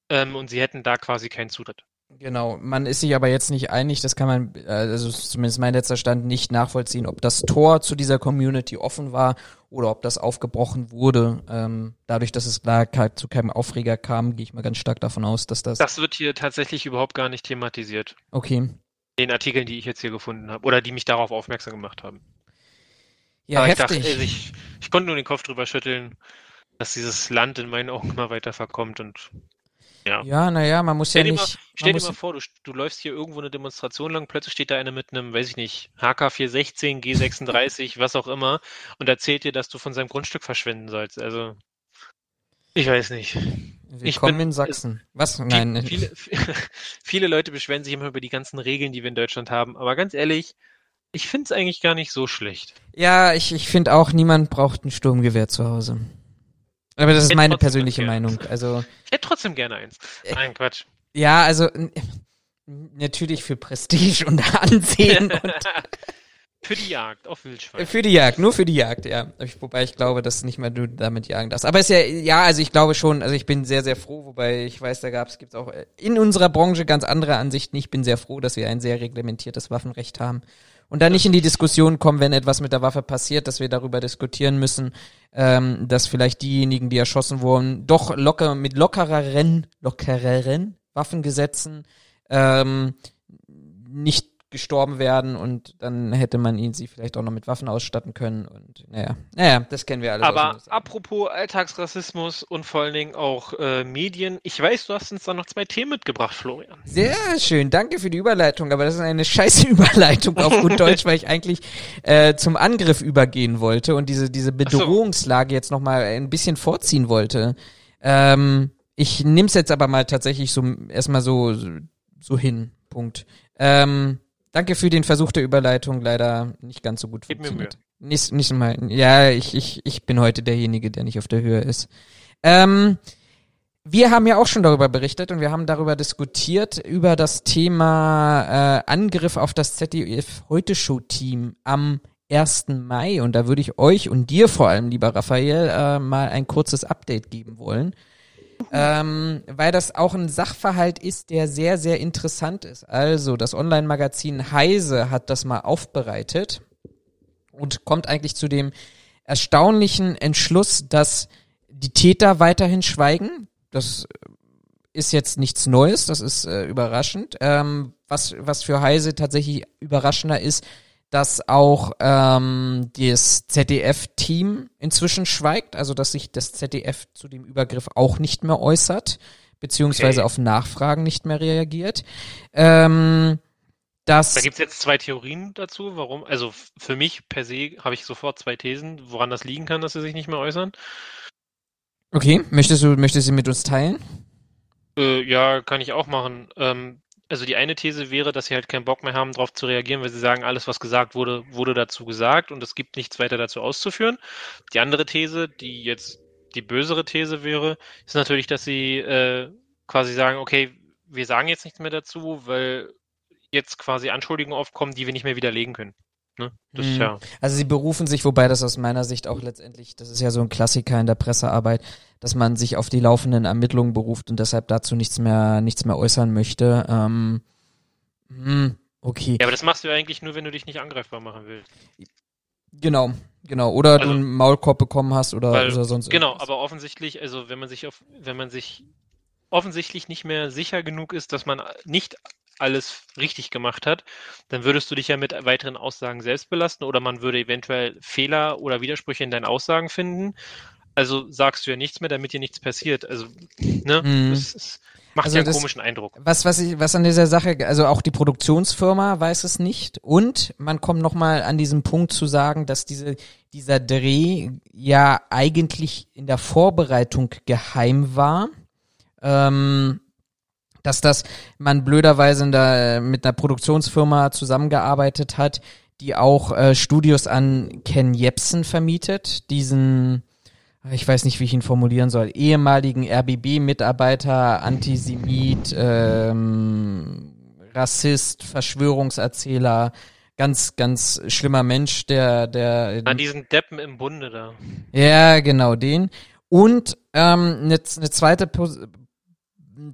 ähm, und sie hätten da quasi keinen Zutritt. Genau, man ist sich aber jetzt nicht einig, das kann man, also zumindest mein letzter Stand, nicht nachvollziehen, ob das Tor zu dieser Community offen war oder ob das aufgebrochen wurde. Ähm, dadurch, dass es da zu keinem Aufreger kam, gehe ich mal ganz stark davon aus, dass das. Das wird hier tatsächlich überhaupt gar nicht thematisiert. Okay. Den Artikeln, die ich jetzt hier gefunden habe oder die mich darauf aufmerksam gemacht haben. Ja, Aber heftig. ich dachte, also ich, ich konnte nur den Kopf drüber schütteln, dass dieses Land in meinen Augen immer weiter verkommt und ja. ja, naja, man muss ja Stell dir, nicht. mal, stell dir mal vor, du, du läufst hier irgendwo eine Demonstration lang, plötzlich steht da einer mit einem, weiß ich nicht, HK416, G36, was auch immer, und erzählt dir, dass du von seinem Grundstück verschwinden sollst. Also, ich weiß nicht. willkommen bin- in Sachsen. Was? Nein. Viele, viele Leute beschweren sich immer über die ganzen Regeln, die wir in Deutschland haben, aber ganz ehrlich, ich finde es eigentlich gar nicht so schlecht. Ja, ich, ich finde auch, niemand braucht ein Sturmgewehr zu Hause. Aber das ist meine persönliche. Meinung. Also, Ich hätte trotzdem gerne eins. Äh, Nein, Quatsch. ja, also natürlich für Prestige und Ansehen und Für die Jagd auf Wildschweine. für die Jagd, nur für die Jagd, ja. Wobei ich glaube, dass nicht mehr du damit jagen darfst. Aber ist ja, ja, also ich glaube schon, also ich bin sehr, sehr froh, wobei ich weiß, da gab's, gibt's auch äh, in unserer Branche ganz andere Ansichten. Ich bin sehr froh, dass wir ein sehr reglementiertes Waffenrecht haben. Und da nicht in die Diskussion kommen, wenn etwas mit der Waffe passiert, dass wir darüber diskutieren müssen, ähm, dass vielleicht diejenigen, die erschossen wurden, doch locker mit lockereren, lockereren Waffengesetzen ähm, nicht gestorben werden und dann hätte man ihn sie vielleicht auch noch mit Waffen ausstatten können und naja, naja, das kennen wir alles. aus Aber apropos Alltagsrassismus und vor allen Dingen auch äh, Medien, ich weiß, du hast uns da noch zwei Themen mitgebracht, Florian. Sehr schön, danke für die Überleitung, aber das ist eine scheiße Überleitung auf gut Deutsch, weil ich eigentlich äh, zum Angriff übergehen wollte und diese, diese Bedrohungslage jetzt nochmal ein bisschen vorziehen wollte. Ähm, ich nehm's jetzt aber mal tatsächlich so erstmal so, so hin. Punkt. Ähm, danke für den Versuch der Überleitung, leider nicht ganz so gut Gib mir funktioniert. Nicht, nicht mal, ja, ich, ich, ich bin heute derjenige, der nicht auf der Höhe ist. Ähm, wir haben ja auch schon darüber berichtet und wir haben darüber diskutiert, über das Thema äh, Angriff auf das ZDF Heute Show Team am 1. Mai. Und da würde ich euch und dir vor allem, lieber Raphael, äh, mal ein kurzes Update geben wollen. Ähm, weil das auch ein Sachverhalt ist, der sehr, sehr interessant ist. Also, das Online-Magazin Heise hat das mal aufbereitet und kommt eigentlich zu dem erstaunlichen Entschluss, dass die Täter weiterhin schweigen. Das ist jetzt nichts Neues, das ist äh, überraschend. Ähm, was, was für Heise tatsächlich überraschender ist, dass auch ähm, das ZDF-Team inzwischen schweigt, also dass sich das ZDF zu dem Übergriff auch nicht mehr äußert, beziehungsweise Okay. auf Nachfragen nicht mehr reagiert. Ähm, das Da gibt's jetzt zwei Theorien dazu, warum. Also für mich per se habe ich sofort zwei Thesen, woran das liegen kann, dass sie sich nicht mehr äußern. okay, möchtest du möchtest du mit uns teilen? Äh, ja, kann ich auch machen. Ähm, also die eine These wäre, dass sie halt keinen Bock mehr haben, darauf zu reagieren, weil sie sagen, alles, was gesagt wurde, wurde dazu gesagt und es gibt nichts weiter dazu auszuführen. Die andere These, die jetzt die bösere These wäre, ist natürlich, dass sie äh, quasi sagen, okay, wir sagen jetzt nichts mehr dazu, weil jetzt quasi Anschuldigungen aufkommen, die wir nicht mehr widerlegen können. Ne? Das Mhm. ja. Also sie berufen sich, wobei das aus meiner Sicht auch letztendlich, das ist ja so ein Klassiker in der Pressearbeit, dass man sich auf die laufenden Ermittlungen beruft und deshalb dazu nichts mehr, nichts mehr äußern möchte. Ähm, hm, okay, Ja, aber das machst du ja eigentlich nur, wenn du dich nicht angreifbar machen willst. genau, genau. Oder Also- du einen Maulkorb bekommen hast oder, Weil, oder sonst genau, irgendwas. aber offensichtlich, also wenn man sich auf, wenn man sich offensichtlich nicht mehr sicher genug ist, dass man nicht alles richtig gemacht hat, dann würdest du dich ja mit weiteren Aussagen selbst belasten oder man würde eventuell Fehler oder Widersprüche in deinen Aussagen finden. Also sagst du ja nichts mehr, damit dir nichts passiert. Also, ne, Mhm. das, ist, macht Also ja einen das- komischen Eindruck. Was, was, ich, was an dieser Sache, also auch die Produktionsfirma weiß es nicht. Und man kommt nochmal an diesen Punkt zu sagen, dass diese, dieser Dreh ja eigentlich in der Vorbereitung geheim war. Ähm, dass das man blöderweise der, mit einer Produktionsfirma zusammengearbeitet hat, die auch äh, Studios an Ken Jebsen vermietet, diesen ich weiß nicht, wie ich ihn formulieren soll, ehemaligen RBB-Mitarbeiter, Antisemit, ähm, Rassist, Verschwörungserzähler, ganz, ganz schlimmer Mensch, der, der. An diesen Deppen im Bunde da. Ja, genau, den. Und ähm, eine, eine zweite ein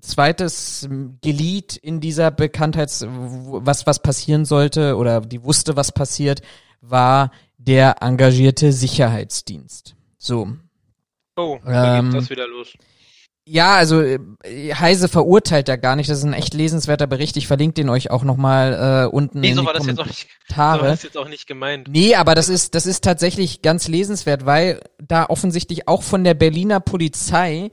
zweites Glied in dieser Bekanntheits, was was passieren sollte oder die wusste, was passiert, war der engagierte Sicherheitsdienst. So. Oh, da ähm, geht das wieder los. Ja, also äh, Heise verurteilt da gar nicht. Das ist ein echt lesenswerter Bericht. Ich verlinke den euch auch nochmal äh, unten nee, so in die war das jetzt auch nicht, so war das jetzt auch nicht gemeint. Nee, aber das ist das ist tatsächlich ganz lesenswert, weil da offensichtlich auch von der Berliner Polizei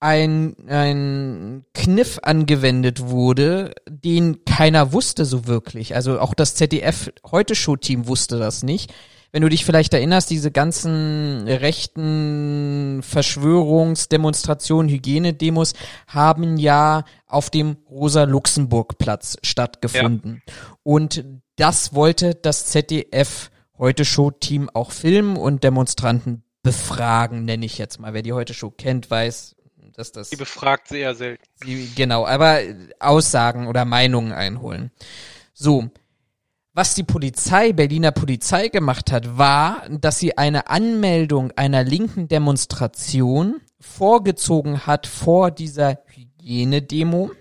ein, ein Kniff angewendet wurde, den keiner wusste so wirklich. Also auch das ZDF heute Show-Team wusste das nicht. Wenn du dich vielleicht erinnerst, diese ganzen rechten Verschwörungsdemonstrationen, Hygienedemos haben ja auf dem Rosa-Luxemburg-Platz stattgefunden. Ja. Und das wollte das ZDF heute Show-Team auch filmen und Demonstranten befragen, nenne ich jetzt mal. Wer die heute Show kennt, weiß, dass das. Die befragt sehr selten. Die, genau, aber Aussagen oder Meinungen einholen. So. Was die Polizei, Berliner Polizei gemacht hat, war, dass sie eine Anmeldung einer linken Demonstration vorgezogen hat vor dieser Hygienedemo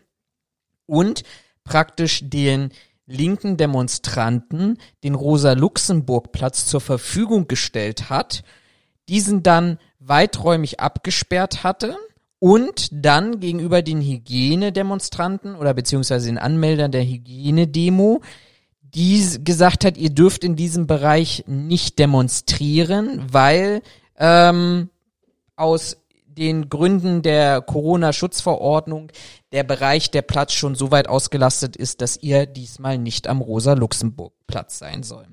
und praktisch den linken Demonstranten den Rosa-Luxemburg-Platz zur Verfügung gestellt hat, diesen dann weiträumig abgesperrt hatte und dann gegenüber den Hygienedemonstranten oder beziehungsweise den Anmeldern der Hygienedemo, die gesagt hat, ihr dürft in diesem Bereich nicht demonstrieren, weil ähm, aus den Gründen der Corona-Schutzverordnung der Bereich der Platz schon so weit ausgelastet ist, dass ihr diesmal nicht am Rosa-Luxemburg-Platz sein soll.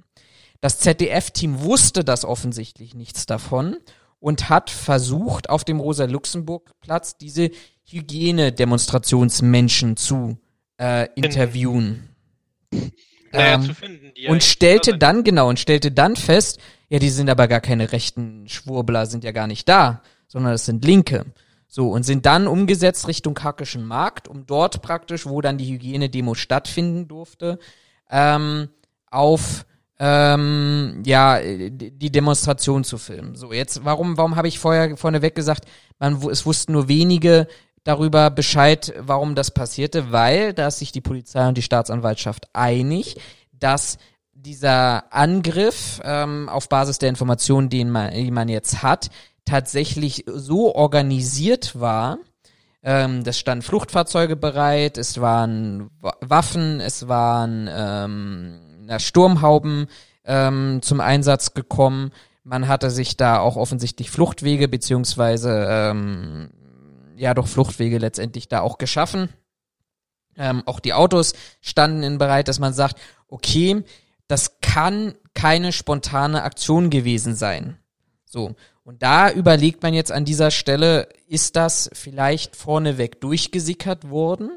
Das ZDF-Team wusste das offensichtlich nichts davon und hat versucht, auf dem Rosa-Luxemburg-Platz diese Hygienedemonstrationsmenschen zu äh, interviewen. Naja, ähm, zu finden, die und stellte dann, genau, und stellte dann fest, ja, die sind aber gar keine rechten Schwurbler, sind ja gar nicht da, sondern das sind Linke. So, und sind dann umgesetzt Richtung Hackischen Markt, um dort praktisch, wo dann die Hygienedemo stattfinden durfte, ähm, auf ähm, ja, die Demonstration zu filmen. So, jetzt, warum, warum habe ich vorher vorneweg gesagt, man, es wussten nur wenige darüber Bescheid, warum das passierte, weil da ist sich die Polizei und die Staatsanwaltschaft einig, dass dieser Angriff ähm, auf Basis der Informationen, die man, die man jetzt hat, tatsächlich so organisiert war, ähm, das standen Fluchtfahrzeuge bereit, es waren Waffen, es waren ähm, na, Sturmhauben ähm, zum Einsatz gekommen. Man hatte sich da auch offensichtlich Fluchtwege beziehungsweise ähm, ja doch Fluchtwege letztendlich da auch geschaffen. Ähm, auch die Autos standen in bereit, dass man sagt, okay, das kann keine spontane Aktion gewesen sein. So. Und da überlegt man jetzt an dieser Stelle, ist das vielleicht vorneweg durchgesickert worden?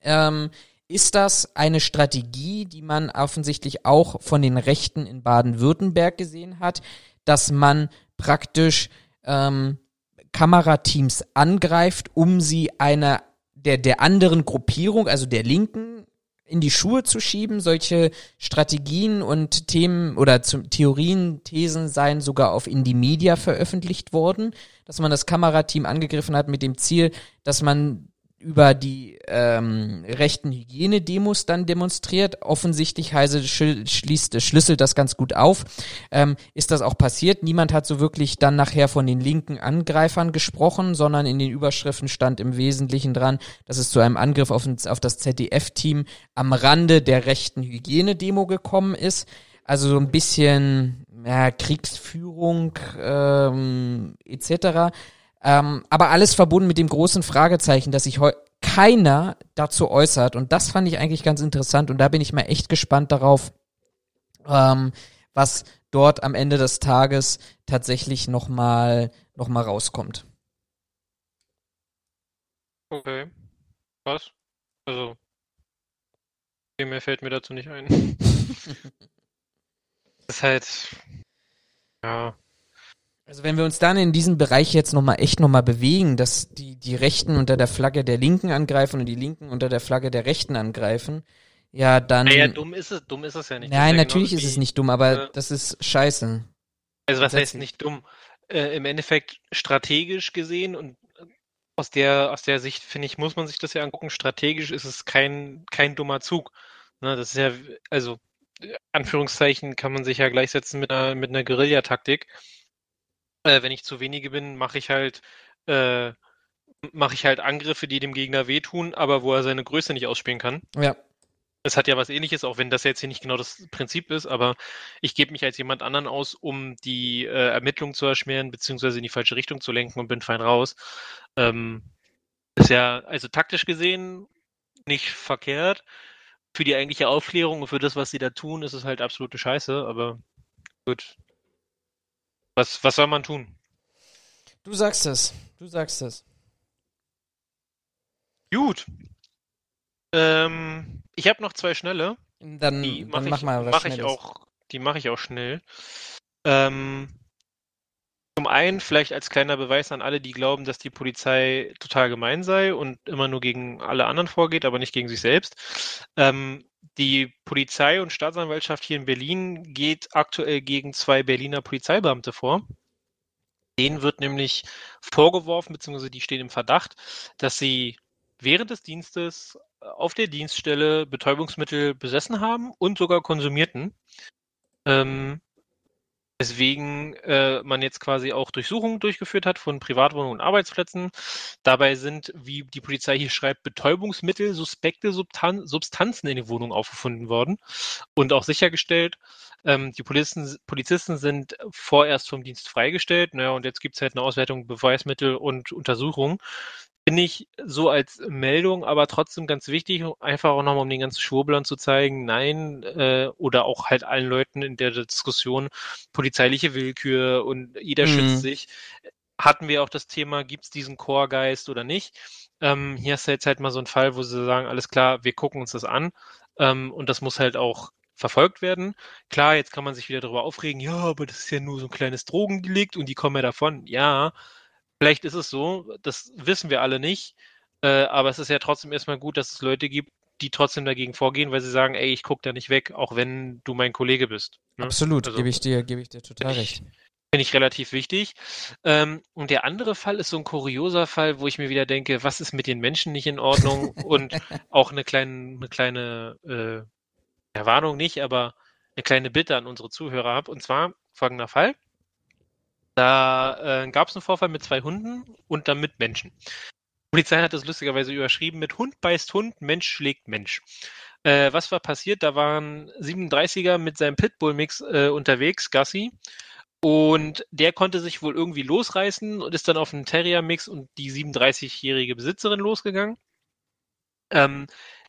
Ähm, ist das eine Strategie, die man offensichtlich auch von den Rechten in Baden-Württemberg gesehen hat, dass man praktisch ähm, Kamerateams angreift, um sie einer der, der anderen Gruppierung, also der Linken, in die Schuhe zu schieben. Solche Strategien und Themen oder zum, Theorien, Thesen seien sogar auf Indie Media veröffentlicht worden, dass man das Kamerateam angegriffen hat mit dem Ziel, dass man über die ähm, rechten Hygienedemos dann demonstriert. Offensichtlich Heise schließt, schlüsselt das ganz gut auf. Ähm, ist das auch passiert? Niemand hat so wirklich dann nachher von den linken Angreifern gesprochen, sondern in den Überschriften stand im Wesentlichen dran, dass es zu einem Angriff auf, auf das ZDF-Team am Rande der rechten Hygienedemo gekommen ist. Also so ein bisschen ja, Kriegsführung ähm, etc. Ähm, aber alles verbunden mit dem großen Fragezeichen, dass sich keiner dazu äußert. Und das fand ich eigentlich ganz interessant. Und da bin ich mal echt gespannt darauf, ähm, was dort am Ende des Tages tatsächlich nochmal noch mal rauskommt. Okay. Was? Also, viel mehr fällt mir dazu nicht ein. das ist halt, ja, Also wenn wir uns dann in diesem Bereich jetzt nochmal echt nochmal bewegen, dass die, die Rechten unter der Flagge der Linken angreifen und die Linken unter der Flagge der Rechten angreifen, ja dann. Naja, dumm ist es, dumm ist es ja nicht. Nein, natürlich ist es nicht dumm, aber äh, das ist scheiße. Also was heißt nicht dumm? Äh, Im Endeffekt strategisch gesehen und aus der, aus der Sicht, finde ich, muss man sich das ja angucken. Strategisch ist es kein, kein dummer Zug. Ne, das ist ja, also, äh, Anführungszeichen kann man sich ja gleichsetzen mit einer, mit einer Guerillataktik. Äh, wenn ich zu wenige bin, mache ich halt, äh, mache ich halt Angriffe, die dem Gegner wehtun, aber wo er seine Größe nicht ausspielen kann. Ja. Es hat ja was ähnliches, auch wenn das jetzt hier nicht genau das Prinzip ist, aber ich gebe mich als jemand anderen aus, um die äh, Ermittlungen zu erschweren, beziehungsweise in die falsche Richtung zu lenken und bin fein raus. Ähm, ist ja, also taktisch gesehen, nicht verkehrt. Für die eigentliche Aufklärung und für das, was sie da tun, ist es halt absolute Scheiße, aber gut. Was, was soll man tun? Du sagst es. Du sagst es. Gut. Ähm, ich habe noch zwei schnelle. Dann, Die dann mache mach ich, mal was mach ich auch, die mache ich auch schnell. Ähm, zum einen vielleicht als kleiner Beweis an alle, die glauben, dass die Polizei total gemein sei und immer nur gegen alle anderen vorgeht, aber nicht gegen sich selbst. Ähm, die Polizei und Staatsanwaltschaft hier in Berlin geht aktuell gegen zwei Berliner Polizeibeamte vor. Denen wird nämlich vorgeworfen, beziehungsweise die stehen im Verdacht, dass sie während des Dienstes auf der Dienststelle Betäubungsmittel besessen haben und sogar konsumierten. Ähm, Deswegen äh, man jetzt quasi auch Durchsuchungen durchgeführt hat von Privatwohnungen und Arbeitsplätzen. Dabei sind, wie die Polizei hier schreibt, Betäubungsmittel, suspekte Substan Substanzen in den Wohnungen aufgefunden worden und auch sichergestellt. Ähm, die Polizisten, Polizisten sind vorerst vom Dienst freigestellt. Naja, und jetzt gibt's halt eine Auswertung Beweismittel und Untersuchungen. Finde ich so als Meldung, aber trotzdem ganz wichtig, einfach auch nochmal um den ganzen Schwurblern zu zeigen, nein, äh, oder auch halt allen Leuten in der Diskussion, polizeiliche Willkür und jeder Mhm. schützt sich. Hatten wir auch das Thema, gibt's diesen Chorgeist oder nicht? Ähm, hier hast du jetzt halt mal so einen Fall, wo sie sagen, alles klar, wir gucken uns das an ähm, und das muss halt auch verfolgt werden. Klar, jetzt kann man sich wieder darüber aufregen, ja, aber das ist ja nur so ein kleines Drogendelikt und die kommen ja davon. Ja, vielleicht ist es so, das wissen wir alle nicht, äh, aber es ist ja trotzdem erstmal gut, dass es Leute gibt, die trotzdem dagegen vorgehen, weil sie sagen, ey, ich guck da nicht weg, auch wenn du mein Kollege bist. ne? Absolut, Also- gebe ich dir, gebe ich dir total recht. finde ich relativ wichtig. Ähm, und der andere Fall ist so ein kurioser Fall, wo ich mir wieder denke, was ist mit den Menschen nicht in Ordnung? und auch eine kleine, eine kleine äh, ja, Warnung nicht, aber eine kleine Bitte an unsere Zuhörer habe. Und zwar folgender Fall. Da äh, gab es einen Vorfall mit zwei Hunden und dann mit Menschen. Die Polizei hat das lustigerweise überschrieben mit Hund beißt Hund, Mensch schlägt Mensch. Äh, was war passiert? Da waren 37er mit seinem Pitbull-Mix äh, unterwegs, Gassi. Und der konnte sich wohl irgendwie losreißen und ist dann auf einen Terrier-Mix und die 37-jährige Besitzerin losgegangen. Ähm,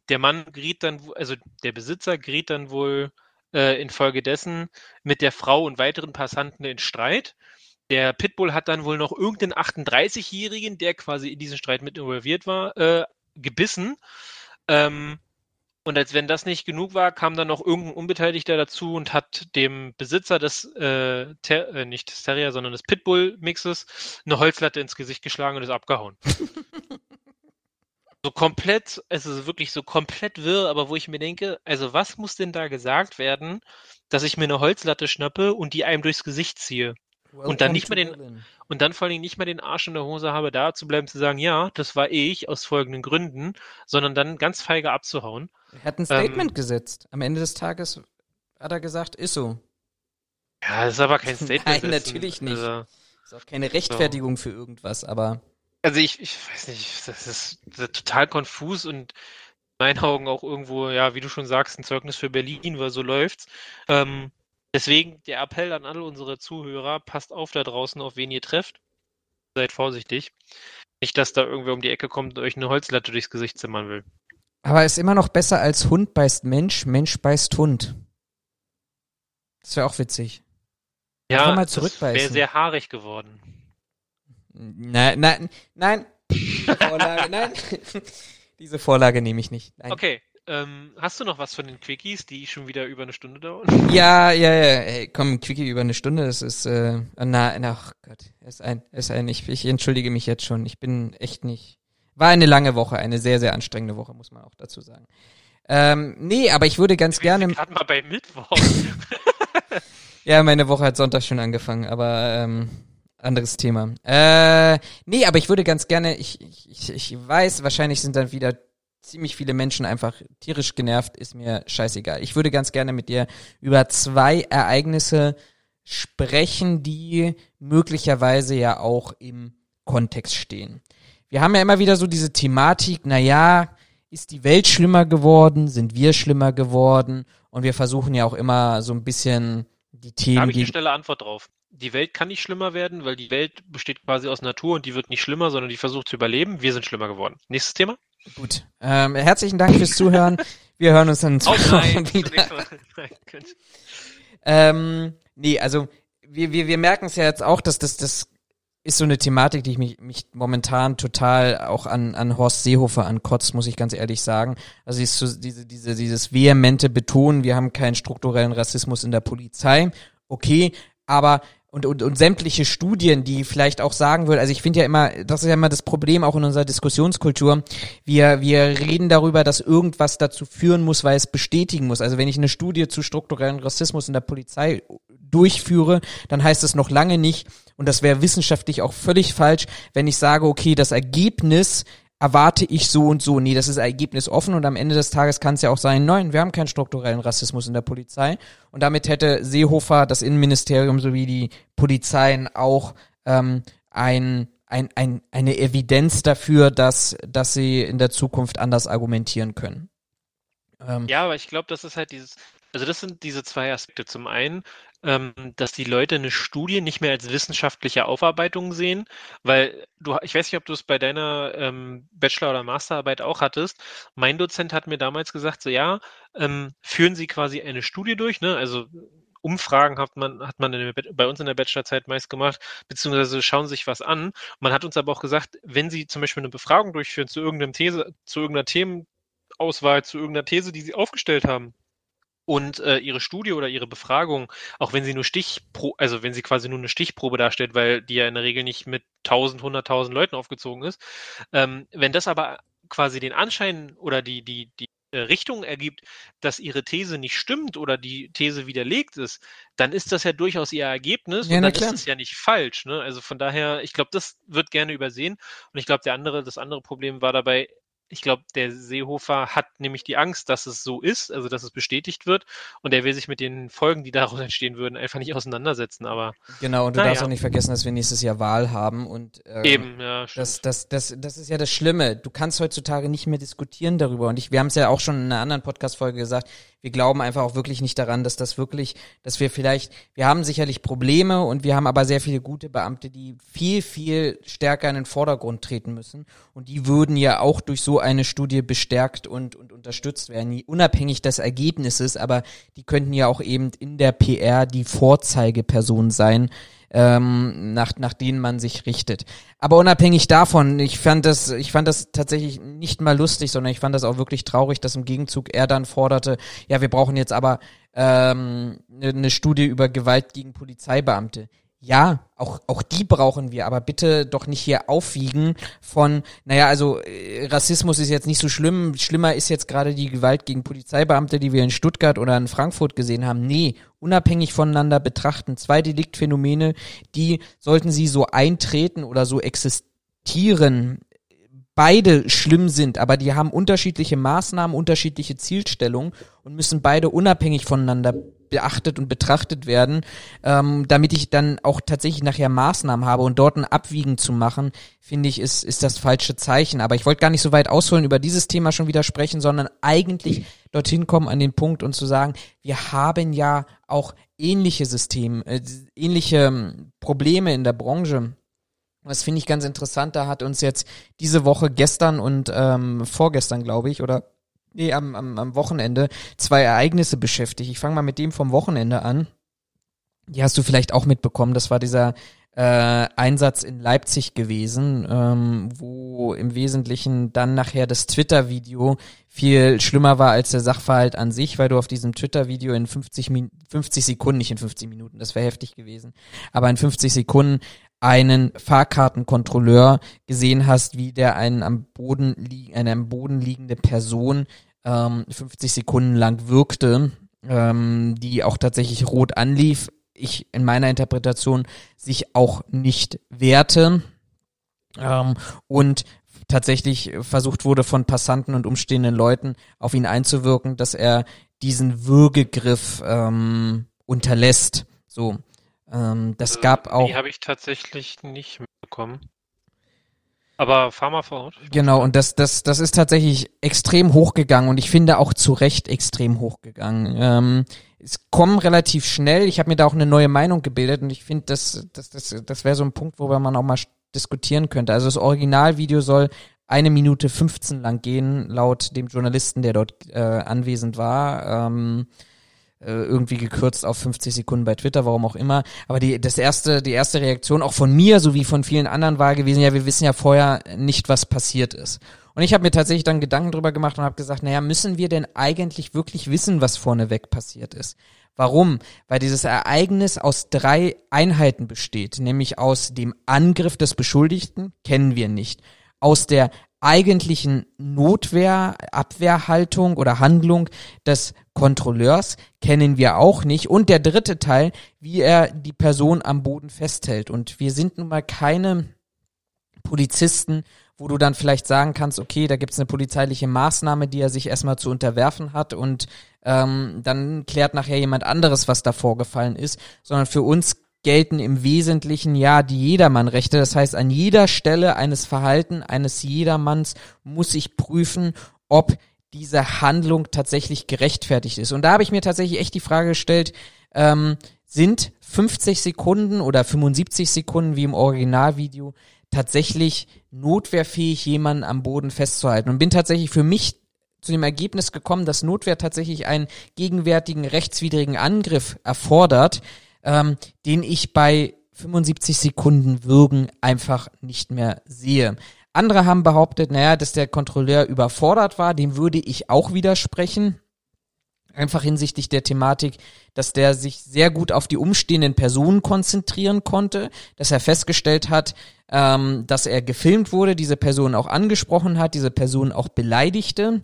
der Mann geriet dann, also der Besitzer geriet dann wohl äh, infolgedessen mit der Frau und weiteren Passanten in Streit. Der Pitbull hat dann wohl noch irgendeinen 38-Jährigen, der quasi in diesen Streit mit involviert war, äh, gebissen. Ähm, und als wenn das nicht genug war, kam dann noch irgendein Unbeteiligter dazu und hat dem Besitzer des, äh, Ter äh, nicht des Terrier, sondern des Pitbull-Mixes eine Holzlatte ins Gesicht geschlagen und ist abgehauen. so komplett, es ist wirklich so komplett wirr, aber wo ich mir denke, also was muss denn da gesagt werden, dass ich mir eine Holzlatte schnappe und die einem durchs Gesicht ziehe? Und dann nicht mehr den- Und dann vor allen Dingen nicht mehr den Arsch in der Hose habe, da zu bleiben, zu sagen, ja, das war ich aus folgenden Gründen, sondern dann ganz feige abzuhauen. Er hat ein Statement gesetzt. Am Ende des Tages hat er gesagt, ist so. Ja, das ist aber kein Statement. Nein, ein- natürlich nicht. Also, Ist auch keine Rechtfertigung für irgendwas, aber also ich, ich weiß nicht, das ist, das ist total konfus und in meinen Augen auch irgendwo, ja, wie du schon sagst, ein Zeugnis für Berlin, weil so läuft's. Ähm, deswegen der Appell an alle unsere Zuhörer, passt auf da draußen, auf wen ihr trefft. Seid vorsichtig. Nicht, dass da irgendwer um die Ecke kommt und euch eine Holzlatte durchs Gesicht zimmern will. aber ist immer noch besser als Hund beißt Mensch, Mensch beißt Hund. Das wäre auch witzig. Ja, mal zurückbeißen. wäre sehr haarig geworden. Nein, nein, nein. Diese Vorlage, nein. Diese Vorlage nehme ich nicht. Nein. Okay, ähm, hast du noch was von den Quickies, die schon wieder über eine Stunde dauern? Ja, ja, ja. Ey, komm, Quickie über eine Stunde, das ist, äh, na, na, ach Gott, ist ein, ist ein, ich, ich entschuldige mich jetzt schon. Ich bin echt nicht. War eine lange Woche, eine sehr, sehr anstrengende Woche, muss man auch dazu sagen. Ähm, nee, aber ich würde ganz gerne. Gerade mal bei Mittwoch. ja, meine Woche hat Sonntag schon angefangen, aber ähm, anderes Thema. Äh, nee, aber ich würde ganz gerne, ich, ich, ich weiß, wahrscheinlich sind dann wieder ziemlich viele Menschen einfach tierisch genervt, ist mir scheißegal. Ich würde ganz gerne mit dir über zwei Ereignisse sprechen, die möglicherweise ja auch im Kontext stehen. Wir haben ja immer wieder so diese Thematik, na ja, ist die Welt schlimmer geworden, sind wir schlimmer geworden und wir versuchen ja auch immer so ein bisschen die Themen. Da habe ich eine schnelle Antwort drauf. Die Welt kann nicht schlimmer werden, weil die Welt besteht quasi aus Natur und die wird nicht schlimmer, sondern die versucht zu überleben. Wir sind schlimmer geworden. Nächstes Thema. Gut. Ähm, herzlichen Dank fürs Zuhören. Wir hören uns dann Auch nein, wieder. ähm, nee, also wir, wir, wir merken es ja jetzt auch, dass das, das ist so eine Thematik, die ich mich, mich momentan total auch an, an Horst Seehofer ankotzt, muss ich ganz ehrlich sagen. Also ist so diese, diese, dieses vehemente Betonen, wir haben keinen strukturellen Rassismus in der Polizei. Okay, aber und, und, und sämtliche Studien, die vielleicht auch sagen würden, also ich finde ja immer, das ist ja immer das Problem auch in unserer Diskussionskultur, wir, wir reden darüber, dass irgendwas dazu führen muss, weil es bestätigen muss. Also wenn ich eine Studie zu strukturellen Rassismus in der Polizei durchführe, dann heißt es noch lange nicht, und das wäre wissenschaftlich auch völlig falsch, wenn ich sage, okay, das Ergebnis erwarte ich so und so. Nee, das ist Ergebnis offen und am Ende des Tages kann es ja auch sein, nein, wir haben keinen strukturellen Rassismus in der Polizei. Und damit hätte Seehofer, das Innenministerium sowie die Polizeien auch ähm, ein, ein, ein, eine Evidenz dafür, dass, dass sie in der Zukunft anders argumentieren können. Ähm, ja, aber ich glaube, das ist halt dieses, also das sind diese zwei Aspekte. Zum einen, ähm, dass die Leute eine Studie nicht mehr als wissenschaftliche Aufarbeitung sehen, weil du, ich weiß nicht, ob du es bei deiner ähm, Bachelor- oder Masterarbeit auch hattest. Mein Dozent hat mir damals gesagt, so ja, ähm, führen Sie quasi eine Studie durch, ne? Also Umfragen hat man, hat man der, bei uns in der Bachelorzeit meist gemacht, beziehungsweise schauen sich was an. Man hat uns aber auch gesagt, wenn Sie zum Beispiel eine Befragung durchführen zu irgendeinem These, zu irgendeiner Themenauswahl, zu irgendeiner These, die Sie aufgestellt haben, und äh, ihre Studie oder ihre Befragung, auch wenn sie nur Stichpro, also wenn sie quasi nur eine Stichprobe darstellt, weil die ja in der Regel nicht mit 1000, 100.000 Leuten aufgezogen ist, ähm, wenn das aber quasi den Anschein oder die, die, die äh, Richtung ergibt, dass ihre These nicht stimmt oder die These widerlegt ist, dann ist das ja durchaus ihr Ergebnis ja, und dann klar. ist es ja nicht falsch. Ne? Also von daher, ich glaube, das wird gerne übersehen. Und ich glaube, der andere, das andere Problem war dabei, ich glaube, der Seehofer hat nämlich die Angst, dass es so ist, also dass es bestätigt wird und er will sich mit den Folgen, die daraus entstehen würden, einfach nicht auseinandersetzen. Aber genau, und du naja. darfst auch nicht vergessen, dass wir nächstes Jahr Wahl haben und ähm, eben, ja, das, das, das, das ist ja das Schlimme. Du kannst heutzutage nicht mehr diskutieren darüber und ich, wir haben es ja auch schon in einer anderen Podcast-Folge gesagt. Wir glauben einfach auch wirklich nicht daran, dass das wirklich, dass wir vielleicht, wir haben sicherlich Probleme und wir haben aber sehr viele gute Beamte, die viel, viel stärker in den Vordergrund treten müssen. Und die würden ja auch durch so eine Studie bestärkt und, und unterstützt werden, unabhängig des Ergebnisses, aber die könnten ja auch eben in der PR die Vorzeigeperson sein, ähm, nach, nach denen man sich richtet. Aber unabhängig davon, ich fand das, ich fand das tatsächlich nicht mal lustig, sondern ich fand das auch wirklich traurig, dass im Gegenzug er dann forderte, ja, wir brauchen jetzt aber ähm, eine, eine Studie über Gewalt gegen Polizeibeamte. Ja, auch, auch die brauchen wir, aber bitte doch nicht hier aufwiegen von, naja, also äh, Rassismus ist jetzt nicht so schlimm, schlimmer ist jetzt gerade die Gewalt gegen Polizeibeamte, die wir in Stuttgart oder in Frankfurt gesehen haben. Nee, unabhängig voneinander betrachten. Zwei Deliktphänomene, die sollten sie so eintreten oder so existieren, beide schlimm sind, aber die haben unterschiedliche Maßnahmen, unterschiedliche Zielstellungen und müssen beide unabhängig voneinander beachtet und betrachtet werden, ähm, damit ich dann auch tatsächlich nachher Maßnahmen habe und dort ein Abwiegen zu machen, finde ich, ist, ist das falsche Zeichen. Aber ich wollte gar nicht so weit ausholen, über dieses Thema schon wieder sprechen, sondern eigentlich dorthin kommen an den Punkt und zu sagen, wir haben ja auch ähnliche Systeme, äh, ähnliche ähm, Probleme in der Branche das finde ich ganz interessant. Da hat uns jetzt diese Woche gestern und ähm, vorgestern, glaube ich, oder nee, am, am, am Wochenende zwei Ereignisse beschäftigt. Ich fange mal mit dem vom Wochenende an. Die hast du vielleicht auch mitbekommen. Das war dieser äh, Einsatz in Leipzig gewesen, ähm, wo im Wesentlichen dann nachher das Twitter-Video viel schlimmer war als der Sachverhalt an sich, weil du auf diesem Twitter-Video in 50, Min 50 Sekunden, nicht in 50 Minuten, das wäre heftig gewesen, aber in 50 Sekunden einen Fahrkartenkontrolleur gesehen hast, wie der einen am Boden li eine am Boden liegende Person ähm, 50 Sekunden lang wirkte, ähm, die auch tatsächlich rot anlief, ich in meiner Interpretation sich auch nicht wehrte ähm, und tatsächlich versucht wurde von Passanten und umstehenden Leuten auf ihn einzuwirken, dass er diesen Würgegriff ähm, unterlässt. So, ähm, das äh, gab auch. Die habe ich tatsächlich nicht mitbekommen. Aber fahr mal fort. Genau, und das, das, das ist tatsächlich extrem hochgegangen und ich finde auch zu Recht extrem hochgegangen. Ähm, es kommen relativ schnell, ich habe mir da auch eine neue Meinung gebildet und ich finde, das, das, das, das wäre so ein Punkt, wo man auch mal diskutieren könnte. Also das Originalvideo soll eine Minute 15 lang gehen, laut dem Journalisten, der dort äh, anwesend war. Ähm, äh, irgendwie gekürzt auf 50 Sekunden bei Twitter, warum auch immer. Aber die, das erste, die erste Reaktion auch von mir sowie von vielen anderen war gewesen, ja, wir wissen ja vorher nicht, was passiert ist. Und ich habe mir tatsächlich dann Gedanken drüber gemacht und habe gesagt, naja, müssen wir denn eigentlich wirklich wissen, was vorneweg passiert ist? Warum? Weil dieses Ereignis aus drei Einheiten besteht, nämlich aus dem Angriff des Beschuldigten, kennen wir nicht, aus der eigentlichen Notwehr, Abwehrhaltung oder Handlung des Kontrolleurs kennen wir auch nicht. Und der dritte Teil, wie er die Person am Boden festhält. Und wir sind nun mal keine Polizisten, wo du dann vielleicht sagen kannst, okay, da gibt's eine polizeiliche Maßnahme, die er sich erstmal zu unterwerfen hat und ähm, dann klärt nachher jemand anderes, was da vorgefallen ist, sondern für uns gelten im Wesentlichen ja die Jedermannrechte. Das heißt, an jeder Stelle eines Verhalten eines Jedermanns muss ich prüfen, ob diese Handlung tatsächlich gerechtfertigt ist. Und da habe ich mir tatsächlich echt die Frage gestellt, ähm, sind 50 Sekunden oder 75 Sekunden wie im Originalvideo tatsächlich notwehrfähig, jemanden am Boden festzuhalten? Und bin tatsächlich für mich zu dem Ergebnis gekommen, dass Notwehr tatsächlich einen gegenwärtigen rechtswidrigen Angriff erfordert, ähm, den ich bei 75 Sekunden Würgen einfach nicht mehr sehe. Andere haben behauptet, naja, dass der Kontrolleur überfordert war, dem würde ich auch widersprechen. Einfach hinsichtlich der Thematik, dass der sich sehr gut auf die umstehenden Personen konzentrieren konnte, dass er festgestellt hat, ähm, dass er gefilmt wurde, diese Person auch angesprochen hat, diese Person auch beleidigte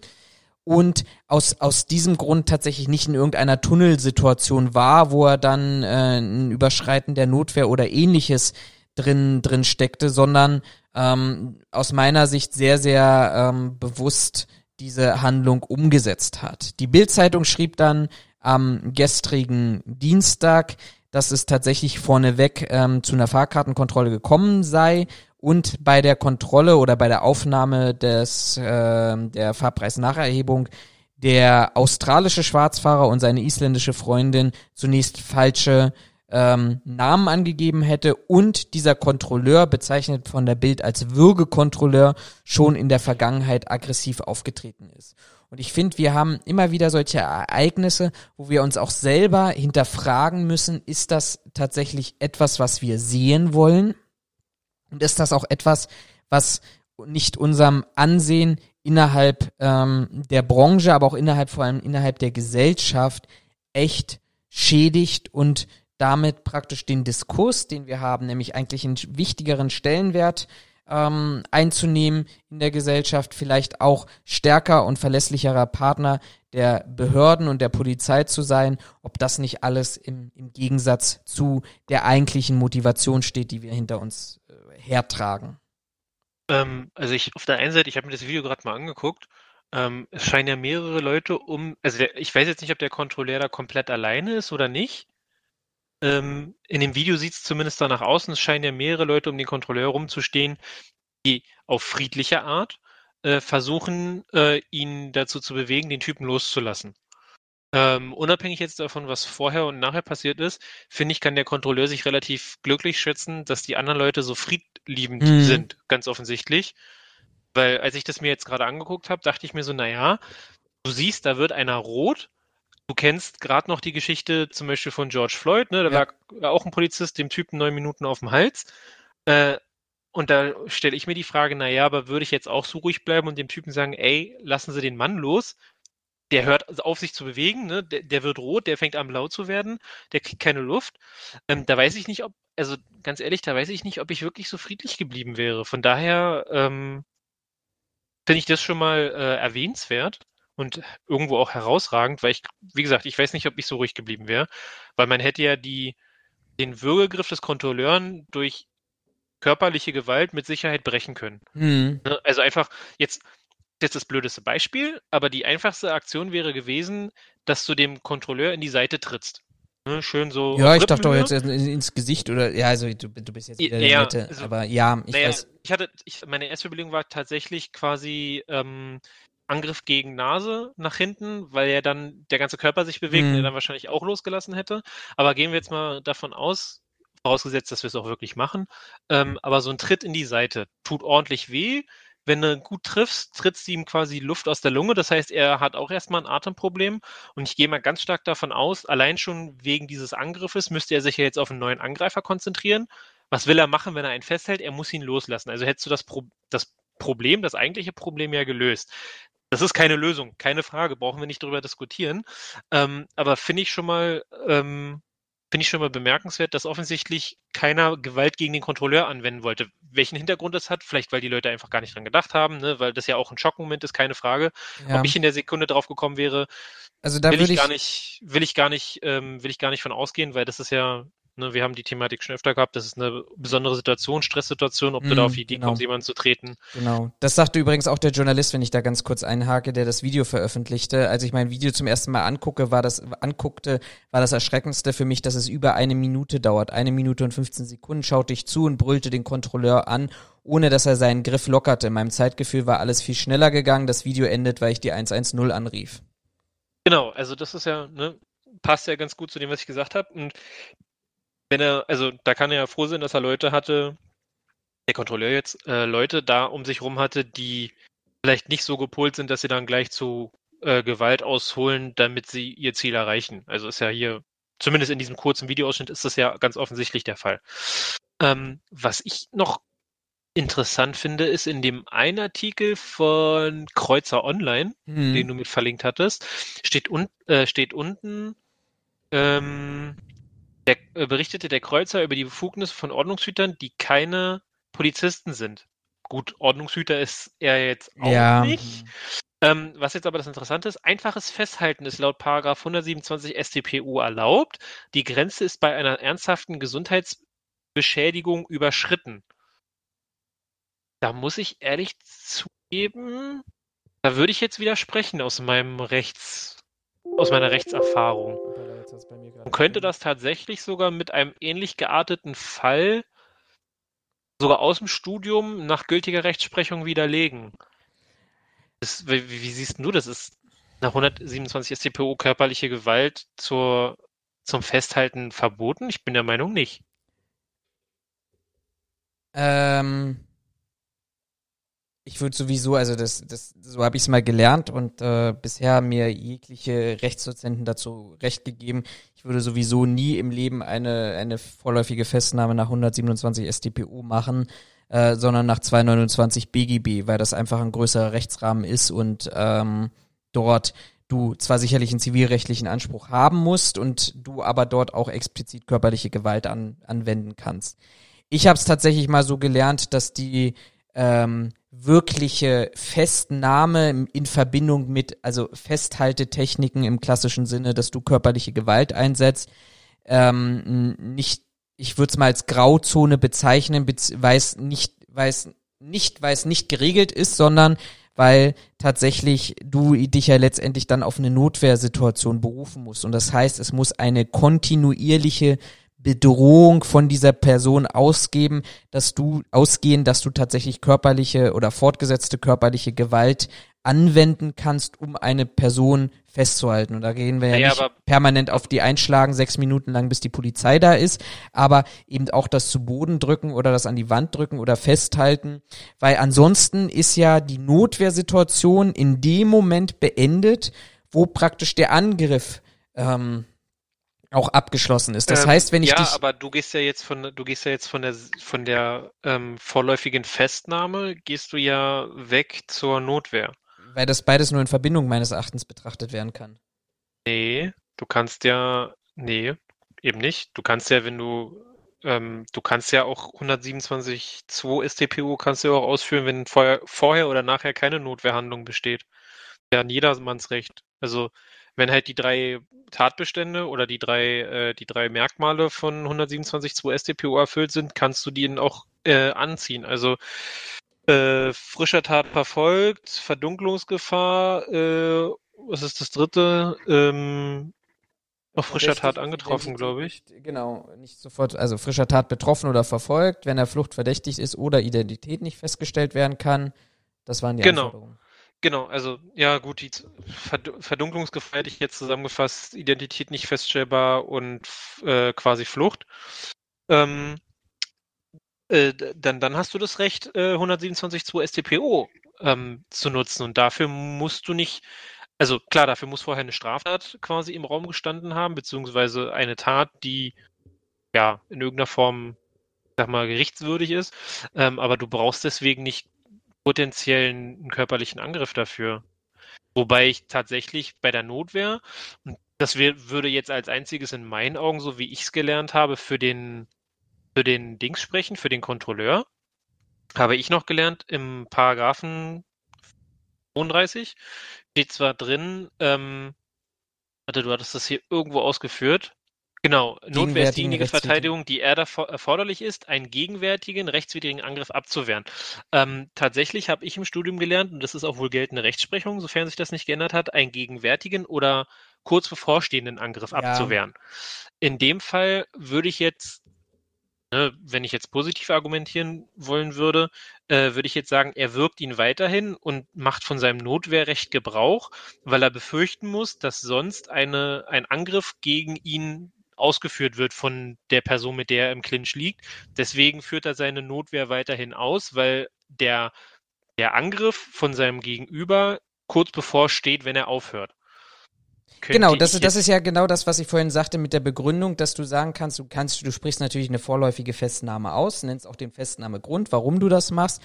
und aus, aus diesem Grund tatsächlich nicht in irgendeiner Tunnelsituation war, wo er dann äh, ein Überschreiten der Notwehr oder ähnliches drin, drin steckte, sondern ähm, aus meiner Sicht sehr, sehr ähm, bewusst diese Handlung umgesetzt hat. Die Bildzeitung schrieb dann am gestrigen Dienstag, dass es tatsächlich vorneweg ähm, zu einer Fahrkartenkontrolle gekommen sei und bei der Kontrolle oder bei der Aufnahme des äh, der Fahrpreisnacherhebung der australische Schwarzfahrer und seine isländische Freundin zunächst falsche ähm, Namen angegeben hätte und dieser Kontrolleur, bezeichnet von der Bild als Würgekontrolleur, schon in der Vergangenheit aggressiv aufgetreten ist. Und ich finde, wir haben immer wieder solche Ereignisse, wo wir uns auch selber hinterfragen müssen, ist das tatsächlich etwas, was wir sehen wollen? Und ist das auch etwas, was nicht unserem Ansehen innerhalb ähm, der Branche, aber auch innerhalb vor allem innerhalb der Gesellschaft echt schädigt und damit praktisch den Diskurs, den wir haben, nämlich eigentlich einen wichtigeren Stellenwert ähm, einzunehmen in der Gesellschaft, vielleicht auch stärker und verlässlicherer Partner der Behörden und der Polizei zu sein, ob das nicht alles im, im Gegensatz zu der eigentlichen Motivation steht, die wir hinter uns hertragen? Ähm, also ich auf der einen Seite, ich habe mir das Video gerade mal angeguckt. Ähm, es scheinen ja mehrere Leute um, also der, ich weiß jetzt nicht, ob der Kontrolleur da komplett alleine ist oder nicht. Ähm, in dem Video sieht es zumindest danach aus, es scheinen ja mehrere Leute um den Kontrolleur rumzustehen, die auf friedliche Art äh, versuchen, äh, ihn dazu zu bewegen, den Typen loszulassen. Ähm, unabhängig jetzt davon, was vorher und nachher passiert ist, finde ich, kann der Kontrolleur sich relativ glücklich schätzen, dass die anderen Leute so friedliebend mhm. sind, ganz offensichtlich. Weil als ich das mir jetzt gerade angeguckt habe, dachte ich mir so, naja, du siehst, da wird einer rot. Du kennst gerade noch die Geschichte zum Beispiel von George Floyd, ne? Da ja. lag auch ein Polizist dem Typen neun Minuten auf dem Hals. Äh, und da stelle ich mir die Frage, naja, aber würde ich jetzt auch so ruhig bleiben und dem Typen sagen, ey, lassen Sie den Mann los? Der hört auf, sich zu bewegen, ne? der, der wird rot, der fängt an laut zu werden, der kriegt keine Luft. Ähm, da weiß ich nicht, ob, also ganz ehrlich, da weiß ich nicht, ob ich wirklich so friedlich geblieben wäre. Von daher ähm, finde ich das schon mal äh, erwähnenswert und irgendwo auch herausragend, weil ich, wie gesagt, ich weiß nicht, ob ich so ruhig geblieben wäre, weil man hätte ja die, den Würgegriff des Kontrolleuren durch körperliche Gewalt mit Sicherheit brechen können. Hm. Ne? Also einfach jetzt, das ist das blödeste Beispiel, aber die einfachste Aktion wäre gewesen, dass du dem Kontrolleur in die Seite trittst. Ne? Schön so. Ja, ich dachte doch jetzt in- ins Gesicht oder ja, also du, du bist jetzt wieder der Ja, Nette, also, aber ja, ich naja, weiß. ich hatte, ich, meine erste Überlegung war tatsächlich quasi ähm, Angriff gegen Nase nach hinten, weil ja dann der ganze Körper sich bewegt und Hm. er dann wahrscheinlich auch losgelassen hätte. Aber gehen wir jetzt mal davon aus, vorausgesetzt, dass wir es auch wirklich machen, ähm, aber so ein Tritt in die Seite tut ordentlich weh. Wenn du gut triffst, trittst ihm quasi Luft aus der Lunge. Das heißt, er hat auch erstmal ein Atemproblem. Und ich gehe mal ganz stark davon aus, allein schon wegen dieses Angriffes müsste er sich ja jetzt auf einen neuen Angreifer konzentrieren. Was will er machen, wenn er einen festhält? Er muss ihn loslassen. Also hättest du das, Pro das Problem, das eigentliche Problem ja gelöst. Das ist keine Lösung, keine Frage, brauchen wir nicht drüber diskutieren. Ähm, aber finde ich schon mal, ähm, finde ich schon mal bemerkenswert, dass offensichtlich keiner Gewalt gegen den Kontrolleur anwenden wollte. Welchen Hintergrund das hat, vielleicht weil die Leute einfach gar nicht dran gedacht haben, ne? weil das ja auch ein Schockmoment ist, keine Frage. Ja. Ob ich in der Sekunde drauf gekommen wäre, Also da will ich ich, gar nicht, will ich gar nicht, ähm, will ich gar nicht von ausgehen, weil das ist ja, ne, wir haben die Thematik schon öfter gehabt, das ist eine besondere Situation, Stresssituation, ob du da Mm, auf die Idee genau. kommst, jemanden zu treten. Genau. Das sagte übrigens auch der Journalist, wenn ich da ganz kurz einhake, der das Video veröffentlichte. Als ich mein Video zum ersten Mal angucke, war das, anguckte, war das Erschreckendste für mich, dass es über eine Minute dauert. Eine Minute und 15 Sekunden schaute ich zu und brüllte den Kontrolleur an, ohne dass er seinen Griff lockerte. In meinem Zeitgefühl war alles viel schneller gegangen. Das Video endet, weil ich die 110 anrief. Genau, also das ist ja, ne, passt ja ganz gut zu dem, was ich gesagt habe. Und wenn er, also da kann er ja froh sein, dass er Leute hatte, der Kontrolleur jetzt, äh, Leute da um sich rum hatte, die vielleicht nicht so gepolt sind, dass sie dann gleich zu äh, Gewalt ausholen, damit sie ihr Ziel erreichen. Also ist ja hier, zumindest in diesem kurzen Videoausschnitt, ist das ja ganz offensichtlich der Fall. Ähm, was ich noch interessant finde, ist in dem einen Artikel von Kreuzer Online, Hm. den du mit verlinkt hattest, steht, un äh, steht unten, ähm, der, äh, berichtete der Kreuzer über die Befugnisse von Ordnungshütern, die keine Polizisten sind. Gut, Ordnungshüter ist er jetzt auch ja. nicht. Ähm, was jetzt aber das Interessante ist, einfaches Festhalten ist laut Paragraph 127 StPU erlaubt. Die Grenze ist bei einer ernsthaften Gesundheitsbeschädigung überschritten. Da muss ich ehrlich zugeben, da würde ich jetzt widersprechen aus meinem Rechts, aus meiner Rechtserfahrung. Man könnte das tatsächlich sogar mit einem ähnlich gearteten Fall sogar aus dem Studium nach gültiger Rechtsprechung widerlegen. Das, wie, wie siehst du das? Ist nach 127 StPO körperliche Gewalt zur, zum Festhalten verboten? Ich bin der Meinung nicht. Ähm, ich würde sowieso, also das, das, so habe ich es mal gelernt und äh, bisher haben mir jegliche Rechtsdozenten dazu recht gegeben. Ich würde sowieso nie im Leben eine, eine vorläufige Festnahme nach 127 StPO machen, äh, sondern nach 229 BGB, weil das einfach ein größerer Rechtsrahmen ist und ähm, dort du zwar sicherlich einen zivilrechtlichen Anspruch haben musst und du aber dort auch explizit körperliche Gewalt an, anwenden kannst. Ich habe es tatsächlich mal so gelernt, dass die ähm, wirkliche Festnahme in Verbindung mit, also Festhaltetechniken im klassischen Sinne, dass du körperliche Gewalt einsetzt, ähm, nicht, ich würde es mal als Grauzone bezeichnen, bez- weil es nicht, weil nicht, weil es nicht geregelt ist, sondern weil tatsächlich du dich ja letztendlich dann auf eine Notwehrsituation berufen musst. Und das heißt, es muss eine kontinuierliche Bedrohung von dieser Person ausgeben, dass du ausgehen, dass du tatsächlich körperliche oder fortgesetzte körperliche Gewalt anwenden kannst, um eine Person festzuhalten. Und da gehen wir ja, Naja, nicht permanent auf die einschlagen, sechs Minuten lang, bis die Polizei da ist, aber eben auch das zu Boden drücken oder das an die Wand drücken oder festhalten, weil ansonsten ist ja die Notwehrsituation in dem Moment beendet, wo praktisch der Angriff ähm, auch abgeschlossen ist. Das ähm, heißt, wenn ich ja, dich. Aber du gehst ja jetzt von, du gehst ja jetzt von der, von der ähm, vorläufigen Festnahme, gehst du ja weg zur Notwehr. Weil das beides nur in Verbindung meines Erachtens betrachtet werden kann. Nee, du kannst ja, nee, eben nicht. Du kannst ja, wenn du, ähm, du kannst ja auch 127.2 StPO kannst du ja auch ausführen, wenn vorher, vorher oder nachher keine Notwehrhandlung besteht. Ja, jedermanns Recht. Also, wenn halt die drei Tatbestände oder die drei, äh, die drei Merkmale von 127.2 StPO erfüllt sind, kannst du die auch äh, anziehen. Also äh, frischer Tat verfolgt, Verdunklungsgefahr, äh, was ist das dritte? Ähm, auf frischer Tat angetroffen, glaube ich. Genau, nicht sofort, also frischer Tat betroffen oder verfolgt, wenn er fluchtverdächtig ist oder Identität nicht festgestellt werden kann. Das waren die genau. Anforderungen. Genau, also ja gut, die Verdunklungsgefahr hätte ich jetzt zusammengefasst, Identität nicht feststellbar und äh, quasi Flucht. Ähm, äh, dann, dann hast du das Recht, äh, 127.2 StPO ähm, zu nutzen und dafür musst du nicht, also klar, dafür muss vorher eine Straftat quasi im Raum gestanden haben, beziehungsweise eine Tat, die ja in irgendeiner Form, sag mal, gerichtswürdig ist, ähm, aber du brauchst deswegen nicht potenziellen körperlichen Angriff dafür. Wobei ich tatsächlich bei der Notwehr, und das würde jetzt als einziges in meinen Augen, so wie ich es gelernt habe, für den, für den Dings sprechen, für den Kontrolleur, habe ich noch gelernt, im Paragraphen 35 steht zwar drin, ähm, warte, du hattest das hier irgendwo ausgeführt, Genau, Notwehr ist diejenige Verteidigung, die erforderlich ist, einen gegenwärtigen rechtswidrigen Angriff abzuwehren. Ähm, tatsächlich habe ich im Studium gelernt, und das ist auch wohl geltende Rechtsprechung, sofern sich das nicht geändert hat, einen gegenwärtigen oder kurz bevorstehenden Angriff ja. abzuwehren. In dem Fall würde ich jetzt, ne, wenn ich jetzt positiv argumentieren wollen würde, äh, würde ich jetzt sagen, er wirkt ihn weiterhin und macht von seinem Notwehrrecht Gebrauch, weil er befürchten muss, dass sonst eine, ein Angriff gegen ihn ausgeführt wird von der Person, mit der er im Clinch liegt. Deswegen führt er seine Notwehr weiterhin aus, weil der, der Angriff von seinem Gegenüber kurz bevor steht, wenn er aufhört. genau, das, das ist ja genau das, was ich vorhin sagte mit der Begründung, dass du sagen kannst, du kannst, du sprichst natürlich eine vorläufige Festnahme aus, nennst auch den Festnahmegrund, warum du das machst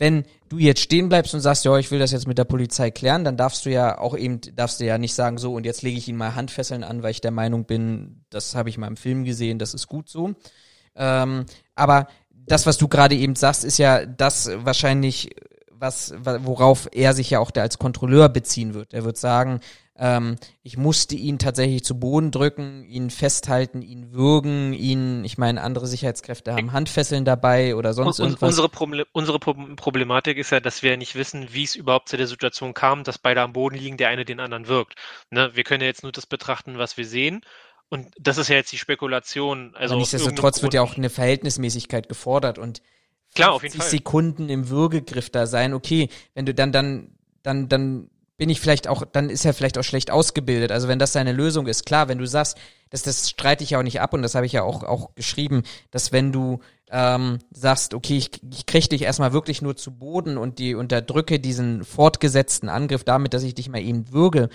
wenn du jetzt stehen bleibst und sagst, ja, ich will das jetzt mit der Polizei klären, dann darfst du ja auch eben, darfst du ja nicht sagen, so, und jetzt lege ich ihn mal Handfesseln an, weil ich der Meinung bin, das habe ich mal im Film gesehen, das ist gut so. Ähm, aber das, was du gerade eben sagst, ist ja das wahrscheinlich, was, worauf er sich ja auch der als Kontrolleur beziehen wird. Er wird sagen, ähm, ich musste ihn tatsächlich zu Boden drücken, ihn festhalten, ihn würgen, ihn, ich meine, andere Sicherheitskräfte haben Handfesseln dabei oder sonst und, irgendwas. Unsere, Problem, unsere Problematik ist ja, dass wir nicht wissen, wie es überhaupt zu der Situation kam, dass beide am Boden liegen, der eine den anderen wirkt. Ne? Wir können ja jetzt nur das betrachten, was wir sehen. Und das ist ja jetzt die Spekulation. Also Aber nichtsdestotrotz wird ja auch eine Verhältnismäßigkeit gefordert und Klar, auf jeden Fall. Sekunden im Würgegriff da sein. Okay, wenn du dann, dann, dann, dann bin ich vielleicht auch, dann ist er vielleicht auch schlecht ausgebildet. Also wenn das seine Lösung ist, klar, wenn du sagst, das, das streite ich ja auch nicht ab und das habe ich ja auch, auch geschrieben, dass wenn du ähm, sagst, okay, ich, ich kriege dich erstmal wirklich nur zu Boden und die unterdrücke diesen fortgesetzten Angriff damit, dass ich dich mal eben würge,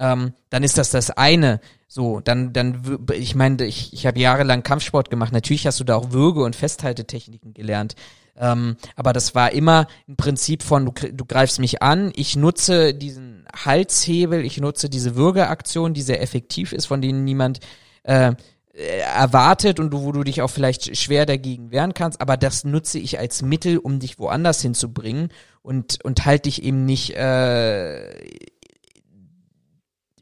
ähm, dann ist das das eine. So, dann, dann, ich meine, ich, ich habe jahrelang Kampfsport gemacht. Natürlich hast du da auch Würge- und Festhaltetechniken gelernt. Ähm, aber das war immer im Prinzip von, du, du greifst mich an, ich nutze diesen Halshebel, ich nutze diese Würgeaktion, die sehr effektiv ist, von denen niemand äh, erwartet und du, wo du dich auch vielleicht schwer dagegen wehren kannst, aber das nutze ich als Mittel, um dich woanders hinzubringen und, und halte dich eben nicht äh,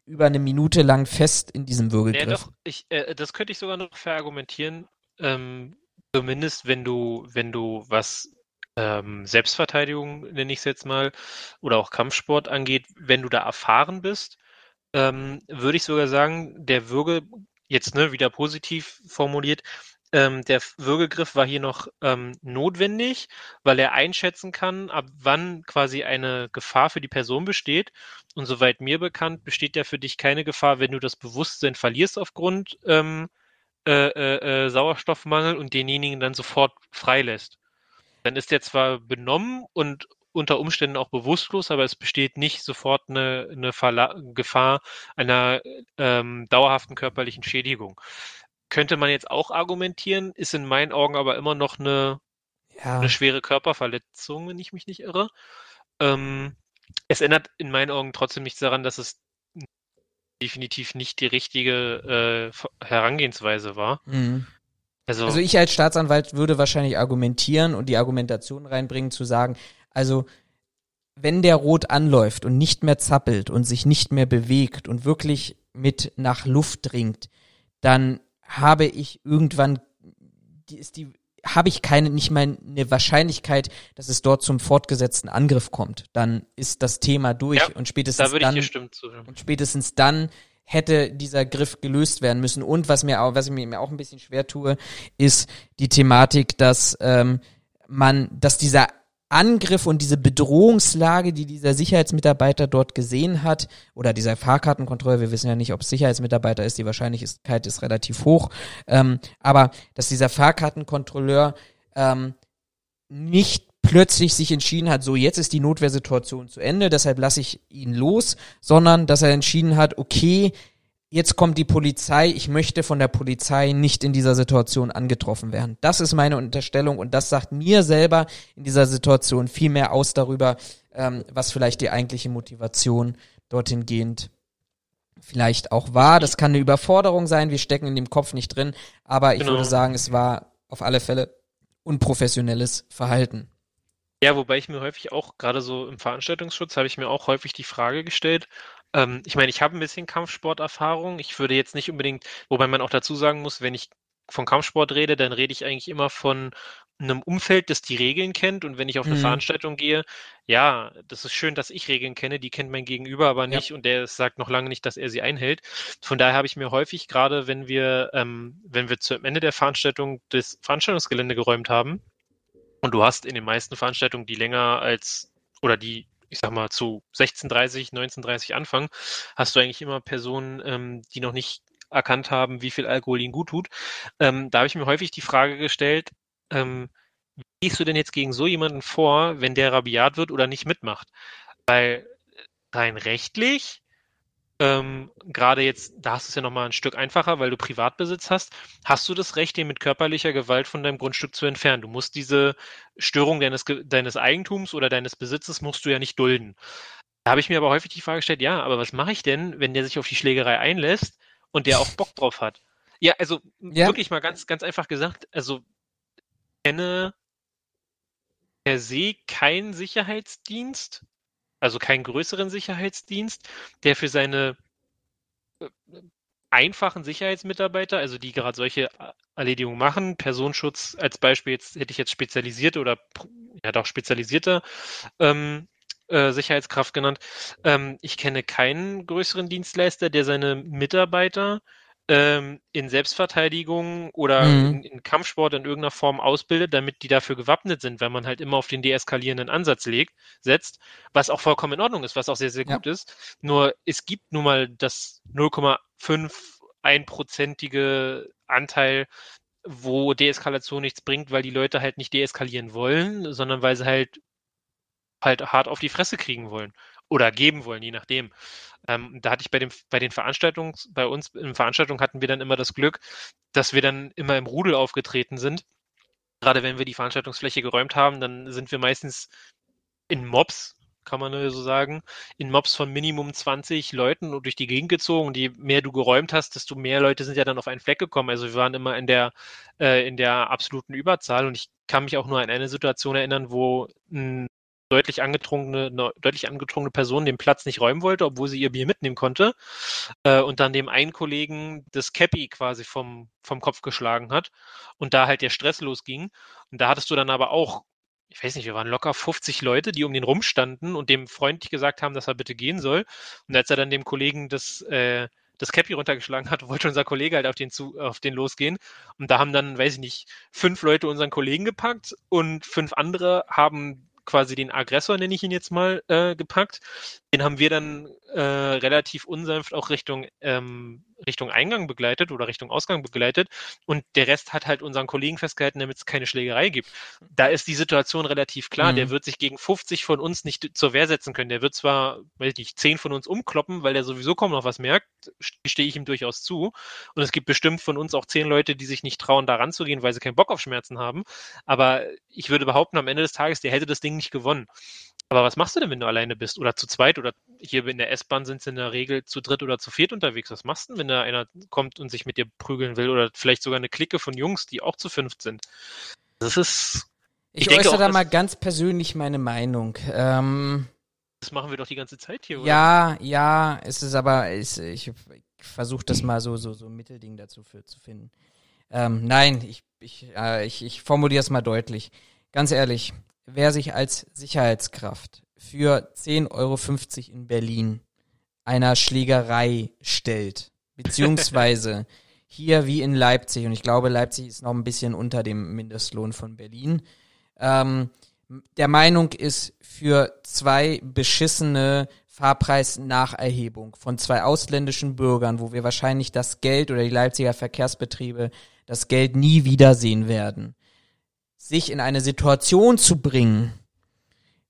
über eine Minute lang fest in diesem Würgegriff. Ja, doch, ich, äh, das könnte ich sogar noch verargumentieren. Ähm, Zumindest wenn du, wenn du was ähm, Selbstverteidigung, nenne ich es jetzt mal, oder auch Kampfsport angeht, wenn du da erfahren bist, ähm, würde ich sogar sagen, der Würge, jetzt ne, wieder positiv formuliert, ähm, der Würgegriff war hier noch ähm, notwendig, weil er einschätzen kann, ab wann quasi eine Gefahr für die Person besteht. Und soweit mir bekannt, besteht ja für dich keine Gefahr, wenn du das Bewusstsein verlierst aufgrund ähm, äh, äh, äh, Sauerstoffmangel und denjenigen dann sofort freilässt. Dann ist der zwar benommen und unter Umständen auch bewusstlos, aber es besteht nicht sofort eine, eine Gefahr einer ähm, dauerhaften körperlichen Schädigung. Könnte man jetzt auch argumentieren, ist in meinen Augen aber immer noch eine, Ja. eine schwere Körperverletzung, wenn ich mich nicht irre. Ähm, es ändert in meinen Augen trotzdem nichts daran, dass es definitiv nicht die richtige äh, Herangehensweise war. Mhm. Also, Also ich als Staatsanwalt würde wahrscheinlich argumentieren und die Argumentation reinbringen, zu sagen, also wenn der rot anläuft und nicht mehr zappelt und sich nicht mehr bewegt und wirklich mit nach Luft dringt, dann habe ich irgendwann, die ist die, habe ich keine, nicht mal eine Wahrscheinlichkeit, dass es dort zum fortgesetzten Angriff kommt. Dann ist das Thema durch Ja, und spätestens da dann und spätestens dann hätte dieser Griff gelöst werden müssen. Und was mir auch, was ich mir auch ein bisschen schwer tue, ist die Thematik, dass ähm, man, dass dieser Angriff und diese Bedrohungslage, die dieser Sicherheitsmitarbeiter dort gesehen hat, oder dieser Fahrkartenkontrolle, wir wissen ja nicht, ob es Sicherheitsmitarbeiter ist, die Wahrscheinlichkeit ist relativ hoch, ähm, aber dass dieser Fahrkartenkontrolleur ähm, nicht plötzlich sich entschieden hat, so jetzt ist die Notwehrsituation zu Ende, deshalb lasse ich ihn los, sondern dass er entschieden hat, okay, jetzt kommt die Polizei, ich möchte von der Polizei nicht in dieser Situation angetroffen werden. Das ist meine Unterstellung und das sagt mir selber in dieser Situation viel mehr aus darüber, ähm, was vielleicht die eigentliche Motivation dorthin gehend vielleicht auch war. Das kann eine Überforderung sein, wir stecken in dem Kopf nicht drin, aber ich Genau. würde sagen, es war auf alle Fälle unprofessionelles Verhalten. Ja, wobei ich mir häufig auch, gerade so im Veranstaltungsschutz, habe ich mir auch häufig die Frage gestellt, ähm, ich meine, ich habe ein bisschen Kampfsporterfahrung. Ich würde jetzt nicht unbedingt, wobei man auch dazu sagen muss, wenn ich von Kampfsport rede, dann rede ich eigentlich immer von einem Umfeld, das die Regeln kennt. Und wenn ich auf eine Mhm. Veranstaltung gehe, ja, das ist schön, dass ich Regeln kenne, die kennt mein Gegenüber aber Ja. nicht und der sagt noch lange nicht, dass er sie einhält. Von daher habe ich mir häufig, gerade wenn wir, ähm, wenn wir zum Ende der Veranstaltung das Veranstaltungsgelände geräumt haben, und du hast in den meisten Veranstaltungen, die länger als, oder die, ich sag mal, zu 16.30, 19.30 anfangen, hast du eigentlich immer Personen, ähm, die noch nicht erkannt haben, wie viel Alkohol ihnen gut tut. Ähm, da habe ich mir häufig die Frage gestellt, ähm, wie gehst du denn jetzt gegen so jemanden vor, wenn der rabiat wird oder nicht mitmacht? Weil rein rechtlich, ähm, gerade jetzt, da hast du es ja nochmal ein Stück einfacher, weil du Privatbesitz hast, hast du das Recht, den mit körperlicher Gewalt von deinem Grundstück zu entfernen. Du musst diese Störung deines, deines Eigentums oder deines Besitzes musst du ja nicht dulden. Da habe ich mir aber häufig die Frage gestellt, ja, aber was mache ich denn, wenn der sich auf die Schlägerei einlässt und der auch Bock drauf hat? Ja, also Ja. wirklich mal ganz, ganz einfach gesagt, also kenne per se keinen Sicherheitsdienst, also keinen größeren Sicherheitsdienst, der für seine äh, einfachen Sicherheitsmitarbeiter, also die gerade solche äh, Erledigungen machen, Personenschutz als Beispiel, jetzt hätte ich jetzt spezialisierte oder ja doch spezialisierte ähm, äh, Sicherheitskraft genannt. Ähm, ich kenne keinen größeren Dienstleister, der seine Mitarbeiter ähm, in Selbstverteidigung oder Mhm. in, in Kampfsport in irgendeiner Form ausbildet, damit die dafür gewappnet sind, wenn man halt immer auf den deeskalierenden Ansatz legt, setzt, was auch vollkommen in Ordnung ist, was auch sehr, sehr Ja. gut ist. Nur es gibt nun mal das 0,5 einprozentige Anteil, wo Deeskalation nichts bringt, weil die Leute halt nicht deeskalieren wollen, sondern weil sie halt halt hart auf die Fresse kriegen wollen oder geben wollen, je nachdem. Ähm, da hatte ich bei dem bei den Veranstaltungen, bei uns in Veranstaltungen hatten wir dann immer das Glück, dass wir dann immer im Rudel aufgetreten sind. Gerade wenn wir die Veranstaltungsfläche geräumt haben, dann sind wir meistens in Mobs, kann man nur so sagen, in Mobs von Minimum 20 Leuten und durch die Gegend gezogen. Und je mehr du geräumt hast, desto mehr Leute sind ja dann auf einen Fleck gekommen. Also wir waren immer in der, äh, in der absoluten Überzahl. Und ich kann mich auch nur an eine Situation erinnern, wo ein deutlich angetrunkene, deutlich angetrunkene Person den Platz nicht räumen wollte, obwohl sie ihr Bier mitnehmen konnte. Äh, und dann dem einen Kollegen das Cappy quasi vom, vom Kopf geschlagen hat. Und da halt der Stress losging. Und da hattest du dann aber auch ich weiß nicht, wir waren locker 50 Leute, die um den rumstanden und dem freundlich gesagt haben, dass er bitte gehen soll. Und als er dann dem Kollegen das, äh, das Cappy runtergeschlagen hat, wollte unser Kollege halt auf den, zu, auf den losgehen. Und da haben dann, weiß ich nicht, fünf Leute unseren Kollegen gepackt und fünf andere haben quasi den Aggressor, nenne ich ihn jetzt mal, äh, gepackt. Den haben wir dann äh, relativ unsanft auch Richtung, ähm, Richtung Eingang begleitet oder Richtung Ausgang begleitet und der Rest hat halt unseren Kollegen festgehalten, damit es keine Schlägerei gibt. Da ist die Situation relativ klar. Mhm. Der wird sich gegen 50 von uns nicht zur Wehr setzen können. Der wird zwar, weiß ich nicht, 10 von uns umkloppen, weil der sowieso kaum noch was merkt, stehe ich ihm durchaus zu. Und es gibt bestimmt von uns auch 10 Leute, die sich nicht trauen, da ranzugehen, weil sie keinen Bock auf Schmerzen haben. Aber ich würde behaupten, am Ende des Tages, der hätte das Ding nicht gewonnen. Aber was machst du denn, wenn du alleine bist oder zu zweit oder hier in der S-Bahn sind sie in der Regel zu dritt oder zu viert unterwegs? Was machst du denn, wenn da einer kommt und sich mit dir prügeln will oder vielleicht sogar eine Clique von Jungs, die auch zu fünft sind? Das ist. Ich, ich äußere auch, da mal ganz persönlich meine Meinung. Ähm, das machen wir doch die ganze Zeit hier, oder? Ja, ja, es ist aber, es, ich, ich versuche das mal so, so, so ein Mittelding dazu für, zu finden. Ähm, nein, ich, ich, äh, ich, ich formuliere es mal deutlich. Ganz ehrlich, wer sich als Sicherheitskraft für 10,50 Euro in Berlin einer Schlägerei stellt, beziehungsweise hier wie in Leipzig, und ich glaube, Leipzig ist noch ein bisschen unter dem Mindestlohn von Berlin, ähm, der Meinung ist, für zwei beschissene Fahrpreisnacherhebung von zwei ausländischen Bürgern, wo wir wahrscheinlich das Geld oder die Leipziger Verkehrsbetriebe das Geld nie wiedersehen werden, sich in eine Situation zu bringen,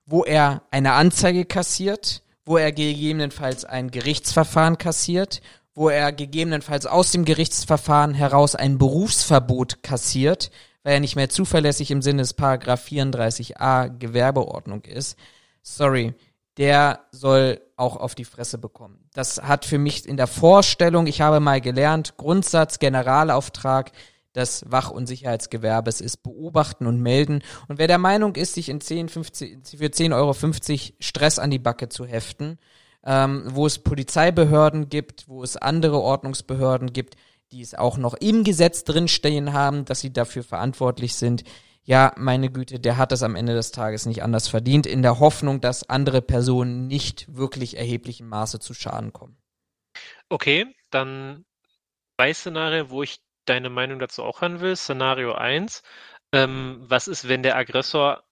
wo er eine Anzeige kassiert, wo er gegebenenfalls ein Gerichtsverfahren kassiert, wo er gegebenenfalls aus dem Gerichtsverfahren heraus ein Berufsverbot kassiert, weil er nicht mehr zuverlässig im Sinne des Paragraph 34a Gewerbeordnung ist. Sorry, der soll auch auf die Fresse bekommen. Das hat für mich in der Vorstellung, ich habe mal gelernt, Grundsatz, Generalauftrag, des Wach- und Sicherheitsgewerbes ist beobachten und melden. Und wer der Meinung ist, sich in 10, 50, für 10,50 Euro Stress an die Backe zu heften, ähm, wo es Polizeibehörden gibt, wo es andere Ordnungsbehörden gibt, die es auch noch im Gesetz drinstehen haben, dass sie dafür verantwortlich sind. Ja, meine Güte, der hat es am Ende des Tages nicht anders verdient, in der Hoffnung, dass andere Personen nicht wirklich erheblichem Maße zu Schaden kommen. Okay, dann zwei Szenarien, wo ich deine Meinung dazu auch hören will. Szenario 1. Ähm, was ist, wenn der Aggressor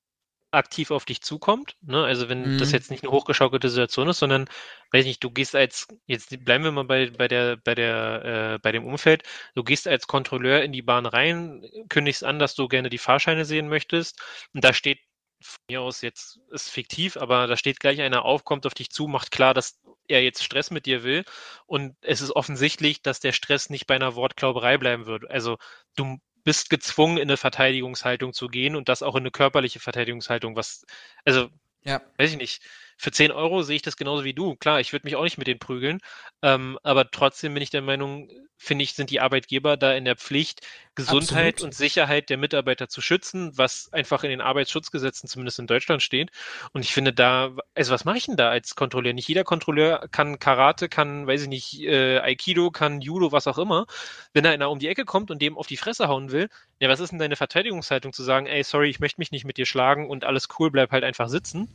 aktiv auf dich zukommt? Ne? Also wenn mhm. das jetzt nicht eine hochgeschaukelte Situation ist, sondern, weiß nicht, du gehst als, jetzt bleiben wir mal bei, bei der, bei der, äh, bei dem Umfeld, du gehst als Kontrolleur in die Bahn rein, kündigst an, dass du gerne die Fahrscheine sehen möchtest und da steht von mir aus jetzt ist fiktiv, aber da steht gleich einer auf, kommt auf dich zu, macht klar, dass er jetzt Stress mit dir will. Und es ist offensichtlich, dass der Stress nicht bei einer Wortklauberei bleiben wird. Also du bist gezwungen, in eine Verteidigungshaltung zu gehen und das auch in eine körperliche Verteidigungshaltung, was, also, ja. weiß ich nicht für 10 Euro sehe ich das genauso wie du. Klar, ich würde mich auch nicht mit denen prügeln, ähm, aber trotzdem bin ich der Meinung, finde ich, sind die Arbeitgeber da in der Pflicht, Gesundheit Absolut. und Sicherheit der Mitarbeiter zu schützen, was einfach in den Arbeitsschutzgesetzen zumindest in Deutschland steht. Und ich finde da, also was mache ich denn da als Kontrolleur? Nicht jeder Kontrolleur kann Karate, kann, weiß ich nicht, äh, Aikido, kann Judo, was auch immer. Wenn da einer um die Ecke kommt und dem auf die Fresse hauen will, ja, was ist denn deine Verteidigungshaltung zu sagen, ey, sorry, ich möchte mich nicht mit dir schlagen und alles cool, bleib halt einfach sitzen?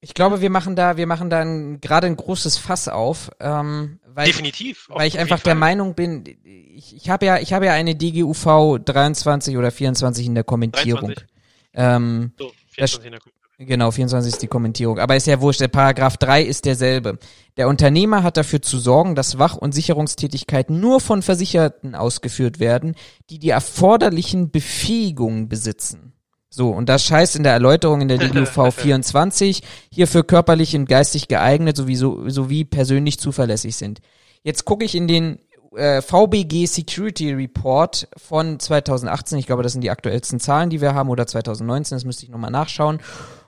Ich glaube, wir machen da, wir machen da gerade ein großes Fass auf, ähm, weil definitiv, ich, weil ich einfach der Meinung bin, ich, ich habe ja, ich habe ja eine DGUV 23 oder 24 in der Kommentierung. Ähm, so, 24 in der Kommentierung. Genau, 24 ist die Kommentierung. Aber ist ja wurscht, der Paragraph 3 ist derselbe. Der Unternehmer hat dafür zu sorgen, dass Wach- und Sicherungstätigkeiten nur von Versicherten ausgeführt werden, die die erforderlichen Befähigungen besitzen. So, und das heißt in der Erläuterung in der DGUV 24, hierfür körperlich und geistig geeignet sowie, sowie persönlich zuverlässig sind. Jetzt gucke ich in den äh, VBG Security Report von 2018, ich glaube, das sind die aktuellsten Zahlen, die wir haben, oder 2019, das müsste ich nochmal nachschauen,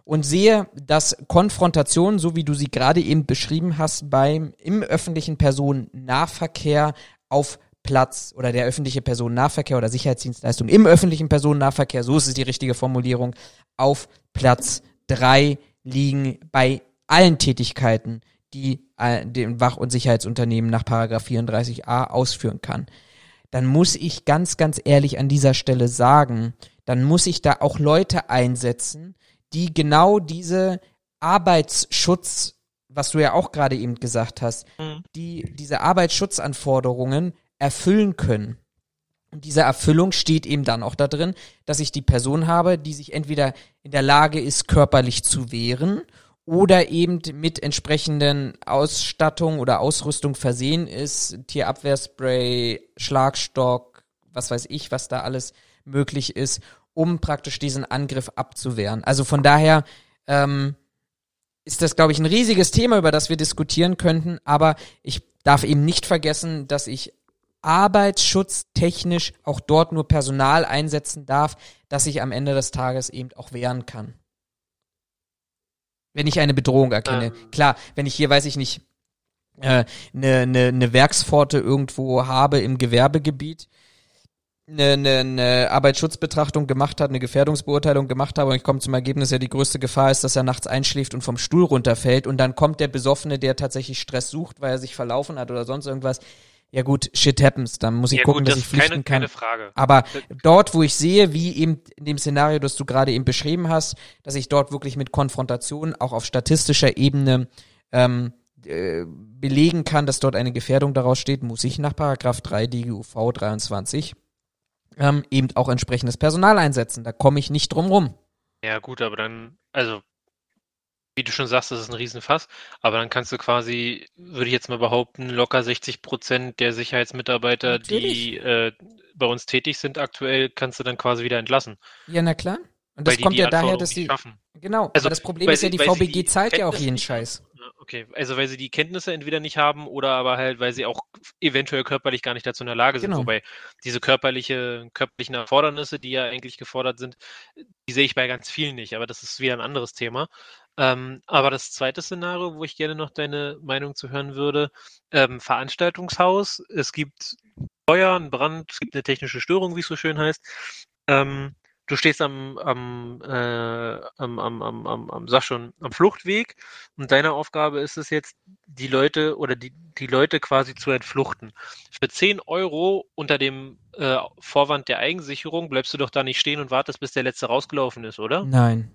und sehe, dass Konfrontationen, so wie du sie gerade eben beschrieben hast, beim im öffentlichen Personennahverkehr auf Platz oder der öffentliche Personennahverkehr oder Sicherheitsdienstleistung im öffentlichen Personennahverkehr, so ist es die richtige Formulierung, auf Platz drei liegen bei allen Tätigkeiten, die äh, den Wach- und Sicherheitsunternehmen nach Paragraph 34a ausführen kann. Dann muss ich ganz, ganz ehrlich an dieser Stelle sagen, dann muss ich da auch Leute einsetzen, die genau diese Arbeitsschutz, was du ja auch gerade eben gesagt hast, mhm. die diese Arbeitsschutzanforderungen erfüllen können. Und diese Erfüllung steht eben dann auch da drin, dass ich die Person habe, die sich entweder in der Lage ist, körperlich zu wehren oder eben mit entsprechenden Ausstattung oder Ausrüstung versehen ist, Tierabwehrspray, Schlagstock, was weiß ich, was da alles möglich ist, um praktisch diesen Angriff abzuwehren. Also von daher ähm, ist das, glaube ich, ein riesiges Thema, über das wir diskutieren könnten, aber ich darf eben nicht vergessen, dass ich arbeitsschutztechnisch auch dort nur Personal einsetzen darf, dass ich am Ende des Tages eben auch wehren kann. Wenn ich eine Bedrohung erkenne. Ähm. Klar, wenn ich hier, weiß ich nicht, eine äh, ne, ne, ne Werkspforte irgendwo habe im Gewerbegebiet, eine, eine, eine Arbeitsschutzbetrachtung gemacht hat, eine Gefährdungsbeurteilung gemacht habe und ich komme zum Ergebnis, ja die größte Gefahr ist, dass er nachts einschläft und vom Stuhl runterfällt und dann kommt der Besoffene, der tatsächlich Stress sucht, weil er sich verlaufen hat oder sonst irgendwas. Ja gut, shit happens, dann muss ich ja, gucken, gut, dass das ich flüchten keine, kann. Keine Frage. Aber dort, wo ich sehe, wie eben in dem Szenario, das du gerade eben beschrieben hast, dass ich dort wirklich mit Konfrontation auch auf statistischer Ebene ähm, äh, belegen kann, dass dort eine Gefährdung daraus steht, muss ich nach Paragraph 3 DGUV 23 ähm, eben auch entsprechendes Personal einsetzen. Da komme ich nicht drum rum. Ja, gut, aber dann, also, wie du schon sagst, das ist ein Riesenfass, aber dann kannst du quasi, würde ich jetzt mal behaupten, locker 60 Prozent der Sicherheitsmitarbeiter, Natürlich. die äh, bei uns tätig sind aktuell, kannst du dann quasi wieder entlassen. Ja, na klar. Und das kommt ja daher, dass die. Schaffen. Genau, also, aber das Problem ist ja, die VBG zahlt ja auch jeden Scheiß. Okay, also weil sie die Kenntnisse entweder nicht haben oder aber halt, weil sie auch eventuell körperlich gar nicht dazu in der Lage sind. Genau. Wobei diese körperliche, körperlichen Erfordernisse, die ja eigentlich gefordert sind, die sehe ich bei ganz vielen nicht, aber das ist wieder ein anderes Thema. Ähm, aber das zweite Szenario, wo ich gerne noch deine Meinung zu hören würde, ähm, Veranstaltungshaus, es gibt Feuer, ein Brand, es gibt eine technische Störung, wie es so schön heißt. Ähm, du stehst am, am, äh, am, am, am, am, am, sag schon, am Fluchtweg und deine Aufgabe ist es jetzt, die Leute oder die, die Leute quasi zu entfluchten. Für 10 Euro unter dem äh, Vorwand der Eigensicherung bleibst du doch da nicht stehen und wartest, bis der letzte rausgelaufen ist, oder? Nein.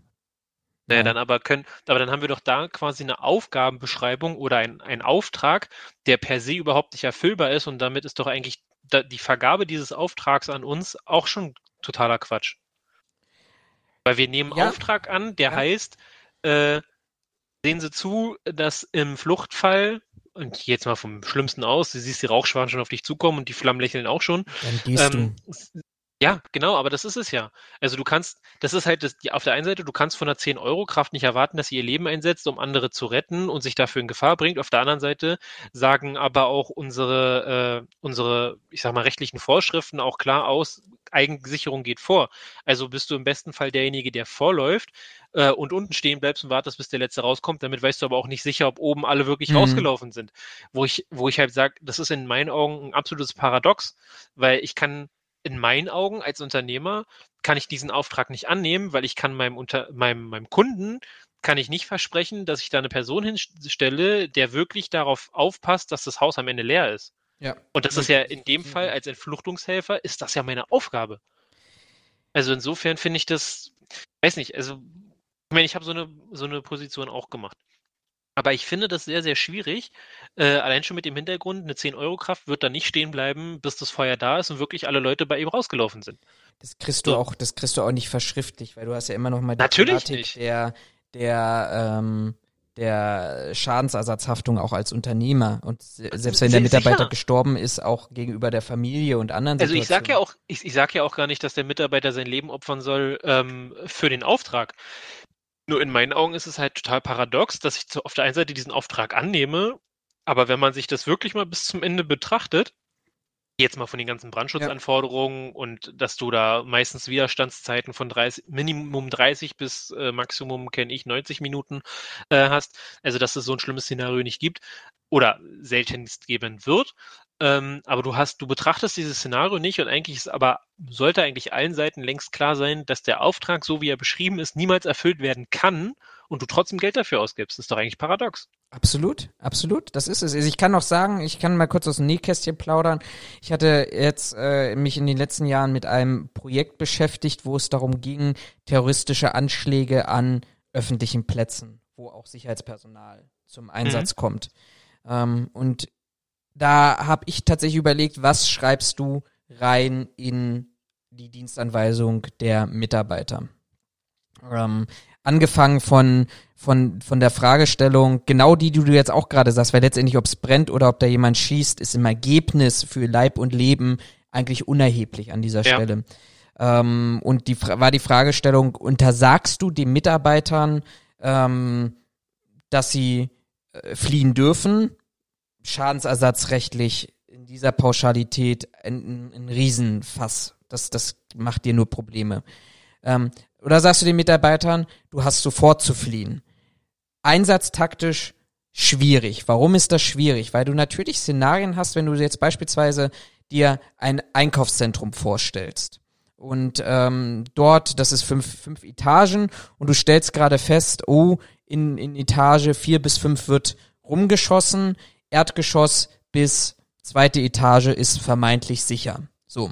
Naja, dann aber können, aber dann haben wir doch da quasi eine Aufgabenbeschreibung oder ein, ein Auftrag, der per se überhaupt nicht erfüllbar ist und damit ist doch eigentlich die Vergabe dieses Auftrags an uns auch schon totaler Quatsch. Weil wir nehmen ja. Auftrag an, der ja. heißt, äh, sehen Sie zu, dass im Fluchtfall, und jetzt mal vom Schlimmsten aus, du siehst die Rauchschwaden schon auf dich zukommen und die Flammen lächeln auch schon. Ähm. Ja, genau, aber das ist es ja. Also du kannst, das ist halt das, die, auf der einen Seite, du kannst von einer 10-Euro-Kraft nicht erwarten, dass sie ihr Leben einsetzt, um andere zu retten und sich dafür in Gefahr bringt. Auf der anderen Seite sagen aber auch unsere, äh, unsere, ich sag mal, rechtlichen Vorschriften auch klar aus, Eigensicherung geht vor. Also bist du im besten Fall derjenige, der vorläuft äh, und unten stehen bleibst und wartest, bis der letzte rauskommt. Damit weißt du aber auch nicht sicher, ob oben alle wirklich mhm. rausgelaufen sind. Wo ich, wo ich halt sage, das ist in meinen Augen ein absolutes Paradox, weil ich kann in meinen Augen als Unternehmer kann ich diesen Auftrag nicht annehmen, weil ich kann meinem, Unter meinem, meinem Kunden kann ich nicht versprechen, dass ich da eine Person hinstelle, der wirklich darauf aufpasst, dass das Haus am Ende leer ist. Ja. Und das ist ja in dem Fall als Entfluchtungshelfer ist das ja meine Aufgabe. Also insofern finde ich das, weiß nicht, also ich meine, ich habe so eine, so eine Position auch gemacht. Aber ich finde das sehr, sehr schwierig. Äh, allein schon mit dem Hintergrund, eine 10-Euro-Kraft wird da nicht stehen bleiben, bis das Feuer da ist und wirklich alle Leute bei ihm rausgelaufen sind. Das kriegst du so. auch, das kriegst du auch nicht verschriftlich, weil du hast ja immer noch mal die Natürlich Thematik nicht. der, der, ähm, der Schadensersatzhaftung auch als Unternehmer und selbst wenn der Mitarbeiter sicher. gestorben ist, auch gegenüber der Familie und anderen. Also ich sage ja auch, ich, ich sage ja auch gar nicht, dass der Mitarbeiter sein Leben opfern soll ähm, für den Auftrag. Nur in meinen Augen ist es halt total paradox, dass ich auf der einen Seite diesen Auftrag annehme, aber wenn man sich das wirklich mal bis zum Ende betrachtet, jetzt mal von den ganzen Brandschutzanforderungen ja. und dass du da meistens Widerstandszeiten von 30, Minimum 30 bis äh, Maximum, kenne ich, 90 Minuten äh, hast, also dass es so ein schlimmes Szenario nicht gibt oder seltenst geben wird, ähm, aber du hast, du betrachtest dieses Szenario nicht und eigentlich ist aber, sollte eigentlich allen Seiten längst klar sein, dass der Auftrag, so wie er beschrieben ist, niemals erfüllt werden kann und du trotzdem Geld dafür ausgibst. Das ist doch eigentlich paradox. Absolut, absolut. Das ist es. Also ich kann noch sagen, ich kann mal kurz aus dem Nähkästchen plaudern. Ich hatte jetzt äh, mich in den letzten Jahren mit einem Projekt beschäftigt, wo es darum ging, terroristische Anschläge an öffentlichen Plätzen, wo auch Sicherheitspersonal zum Einsatz mhm. kommt. Ähm, und da habe ich tatsächlich überlegt, was schreibst du rein in die Dienstanweisung der Mitarbeiter. Ähm, angefangen von von von der Fragestellung genau die, die du jetzt auch gerade sagst, weil letztendlich ob es brennt oder ob da jemand schießt, ist im Ergebnis für Leib und Leben eigentlich unerheblich an dieser Ja. Stelle. Ähm, und die war die Fragestellung: Untersagst du den Mitarbeitern, ähm, dass sie äh, fliehen dürfen? Schadensersatzrechtlich in dieser Pauschalität ein, ein, Riesenfass. Das, das macht dir nur Probleme. Ähm, oder sagst du den Mitarbeitern, du hast sofort zu fliehen? Einsatztaktisch schwierig. Warum ist das schwierig? Weil du natürlich Szenarien hast, wenn du jetzt beispielsweise dir ein Einkaufszentrum vorstellst. Und ähm, dort, das ist fünf, fünf Etagen und du stellst gerade fest, oh, in, in Etage vier bis fünf wird rumgeschossen, Erdgeschoss bis zweite Etage ist vermeintlich sicher. So.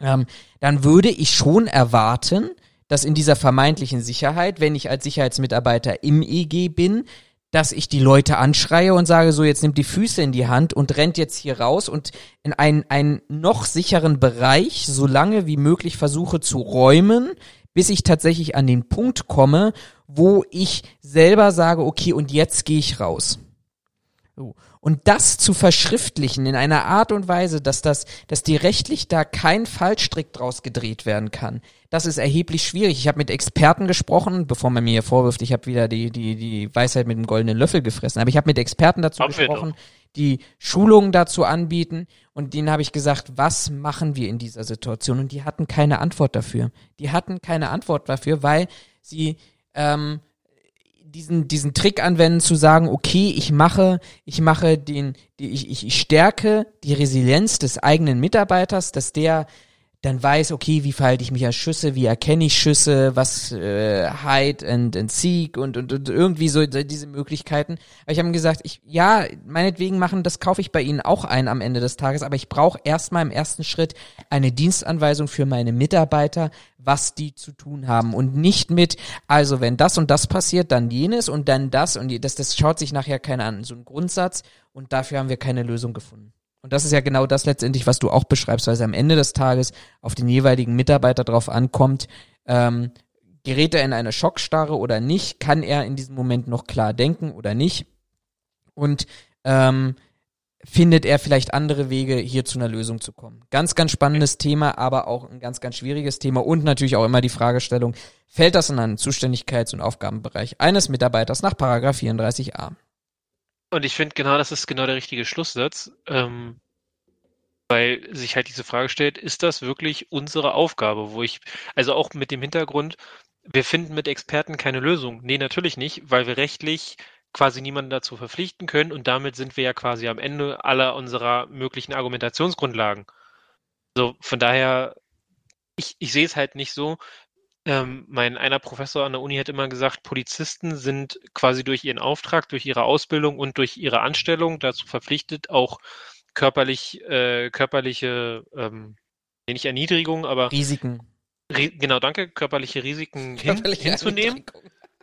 Ähm, dann würde ich schon erwarten, dass in dieser vermeintlichen Sicherheit, wenn ich als Sicherheitsmitarbeiter im EG bin, dass ich die Leute anschreie und sage, so jetzt nimmt die Füße in die Hand und rennt jetzt hier raus und in einen, einen noch sicheren Bereich so lange wie möglich versuche zu räumen, bis ich tatsächlich an den Punkt komme, wo ich selber sage, okay, und jetzt gehe ich raus. So. Und das zu verschriftlichen in einer Art und Weise, dass das, dass die rechtlich da kein Fallstrick draus gedreht werden kann, das ist erheblich schwierig. Ich habe mit Experten gesprochen, bevor man mir hier vorwirft, ich habe wieder die, die, die Weisheit mit dem goldenen Löffel gefressen. Aber ich habe mit Experten dazu wir gesprochen, die Schulungen dazu anbieten und denen habe ich gesagt, was machen wir in dieser Situation? Und die hatten keine Antwort dafür. Die hatten keine Antwort dafür, weil sie ähm, diesen, diesen Trick anwenden zu sagen, okay, ich mache, ich mache den, ich, ich, ich stärke die Resilienz des eigenen Mitarbeiters, dass der dann weiß, okay, wie verhalte ich mich an Schüsse, wie erkenne ich Schüsse, was äh, Hide and, and Seek und, und, und irgendwie so diese Möglichkeiten. Aber ich habe gesagt, ich ja, meinetwegen machen, das kaufe ich bei Ihnen auch ein am Ende des Tages, aber ich brauche erstmal im ersten Schritt eine Dienstanweisung für meine Mitarbeiter, was die zu tun haben und nicht mit, also wenn das und das passiert, dann jenes und dann das und das, das schaut sich nachher keiner an. So ein Grundsatz und dafür haben wir keine Lösung gefunden. Und das ist ja genau das letztendlich, was du auch beschreibst, weil es am Ende des Tages auf den jeweiligen Mitarbeiter drauf ankommt, ähm, gerät er in eine Schockstarre oder nicht, kann er in diesem Moment noch klar denken oder nicht und ähm, findet er vielleicht andere Wege, hier zu einer Lösung zu kommen. Ganz, ganz spannendes Thema, aber auch ein ganz, ganz schwieriges Thema und natürlich auch immer die Fragestellung, fällt das in einen Zuständigkeits- und Aufgabenbereich eines Mitarbeiters nach Paragraph 34a? Und ich finde genau, das ist genau der richtige Schlusssatz, ähm, weil sich halt diese Frage stellt, ist das wirklich unsere Aufgabe, wo ich, also auch mit dem Hintergrund, wir finden mit Experten keine Lösung. Nee, natürlich nicht, weil wir rechtlich quasi niemanden dazu verpflichten können und damit sind wir ja quasi am Ende aller unserer möglichen Argumentationsgrundlagen. So, von daher, ich, ich sehe es halt nicht so. Ähm, mein einer Professor an der Uni hat immer gesagt, Polizisten sind quasi durch ihren Auftrag, durch ihre Ausbildung und durch ihre Anstellung dazu verpflichtet, auch körperlich, äh, körperliche, ähm, nicht Erniedrigung, aber Risiken. Ri genau, danke, körperliche Risiken hin, Körperliche hinzunehmen.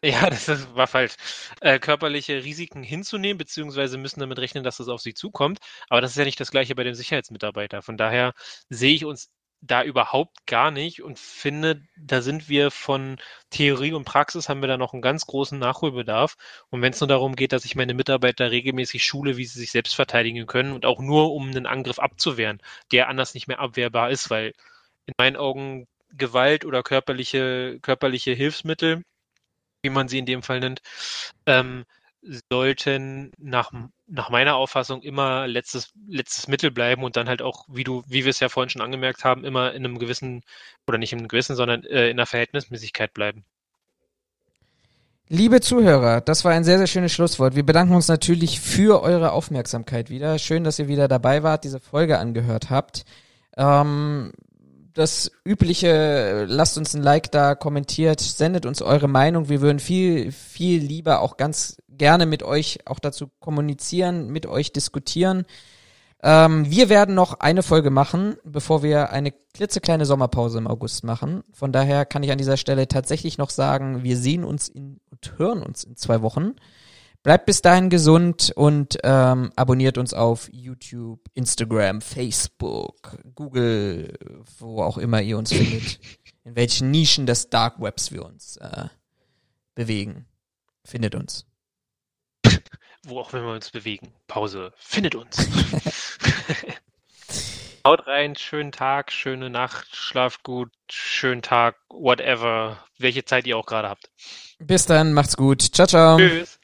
Ja, das ist, war falsch. Äh, körperliche Risiken hinzunehmen, beziehungsweise müssen damit rechnen, dass das auf sie zukommt. Aber das ist ja nicht das Gleiche bei dem Sicherheitsmitarbeiter. Von daher sehe ich uns da überhaupt gar nicht und finde, da sind wir von Theorie und Praxis haben wir da noch einen ganz großen Nachholbedarf. Und wenn es nur darum geht, dass ich meine Mitarbeiter regelmäßig schule, wie sie sich selbst verteidigen können und auch nur um einen Angriff abzuwehren, der anders nicht mehr abwehrbar ist, weil in meinen Augen Gewalt oder körperliche, körperliche Hilfsmittel, wie man sie in dem Fall nennt, ähm, sollten nach, nach meiner Auffassung immer letztes, letztes Mittel bleiben und dann halt auch, wie du, wie wir es ja vorhin schon angemerkt haben, immer in einem gewissen, oder nicht in einem gewissen, sondern äh, in der Verhältnismäßigkeit bleiben. Liebe Zuhörer, das war ein sehr, sehr schönes Schlusswort. Wir bedanken uns natürlich für eure Aufmerksamkeit wieder. Schön, dass ihr wieder dabei wart, diese Folge angehört habt. Ähm, das übliche, lasst uns ein Like da, kommentiert, sendet uns eure Meinung. Wir würden viel, viel lieber auch ganz gerne mit euch auch dazu kommunizieren, mit euch diskutieren. Ähm, wir werden noch eine Folge machen, bevor wir eine klitzekleine Sommerpause im August machen. Von daher kann ich an dieser Stelle tatsächlich noch sagen, wir sehen uns in, und hören uns in zwei Wochen. Bleibt bis dahin gesund und ähm, abonniert uns auf YouTube, Instagram, Facebook, Google, wo auch immer ihr uns findet. In welchen Nischen des Dark Webs wir uns äh, bewegen. Findet uns. Wo auch wenn wir uns bewegen. Pause. Findet uns. Haut rein, schönen Tag, schöne Nacht, schlaft gut, schönen Tag, whatever, welche Zeit ihr auch gerade habt. Bis dann, macht's gut. Ciao, ciao. Tschüss.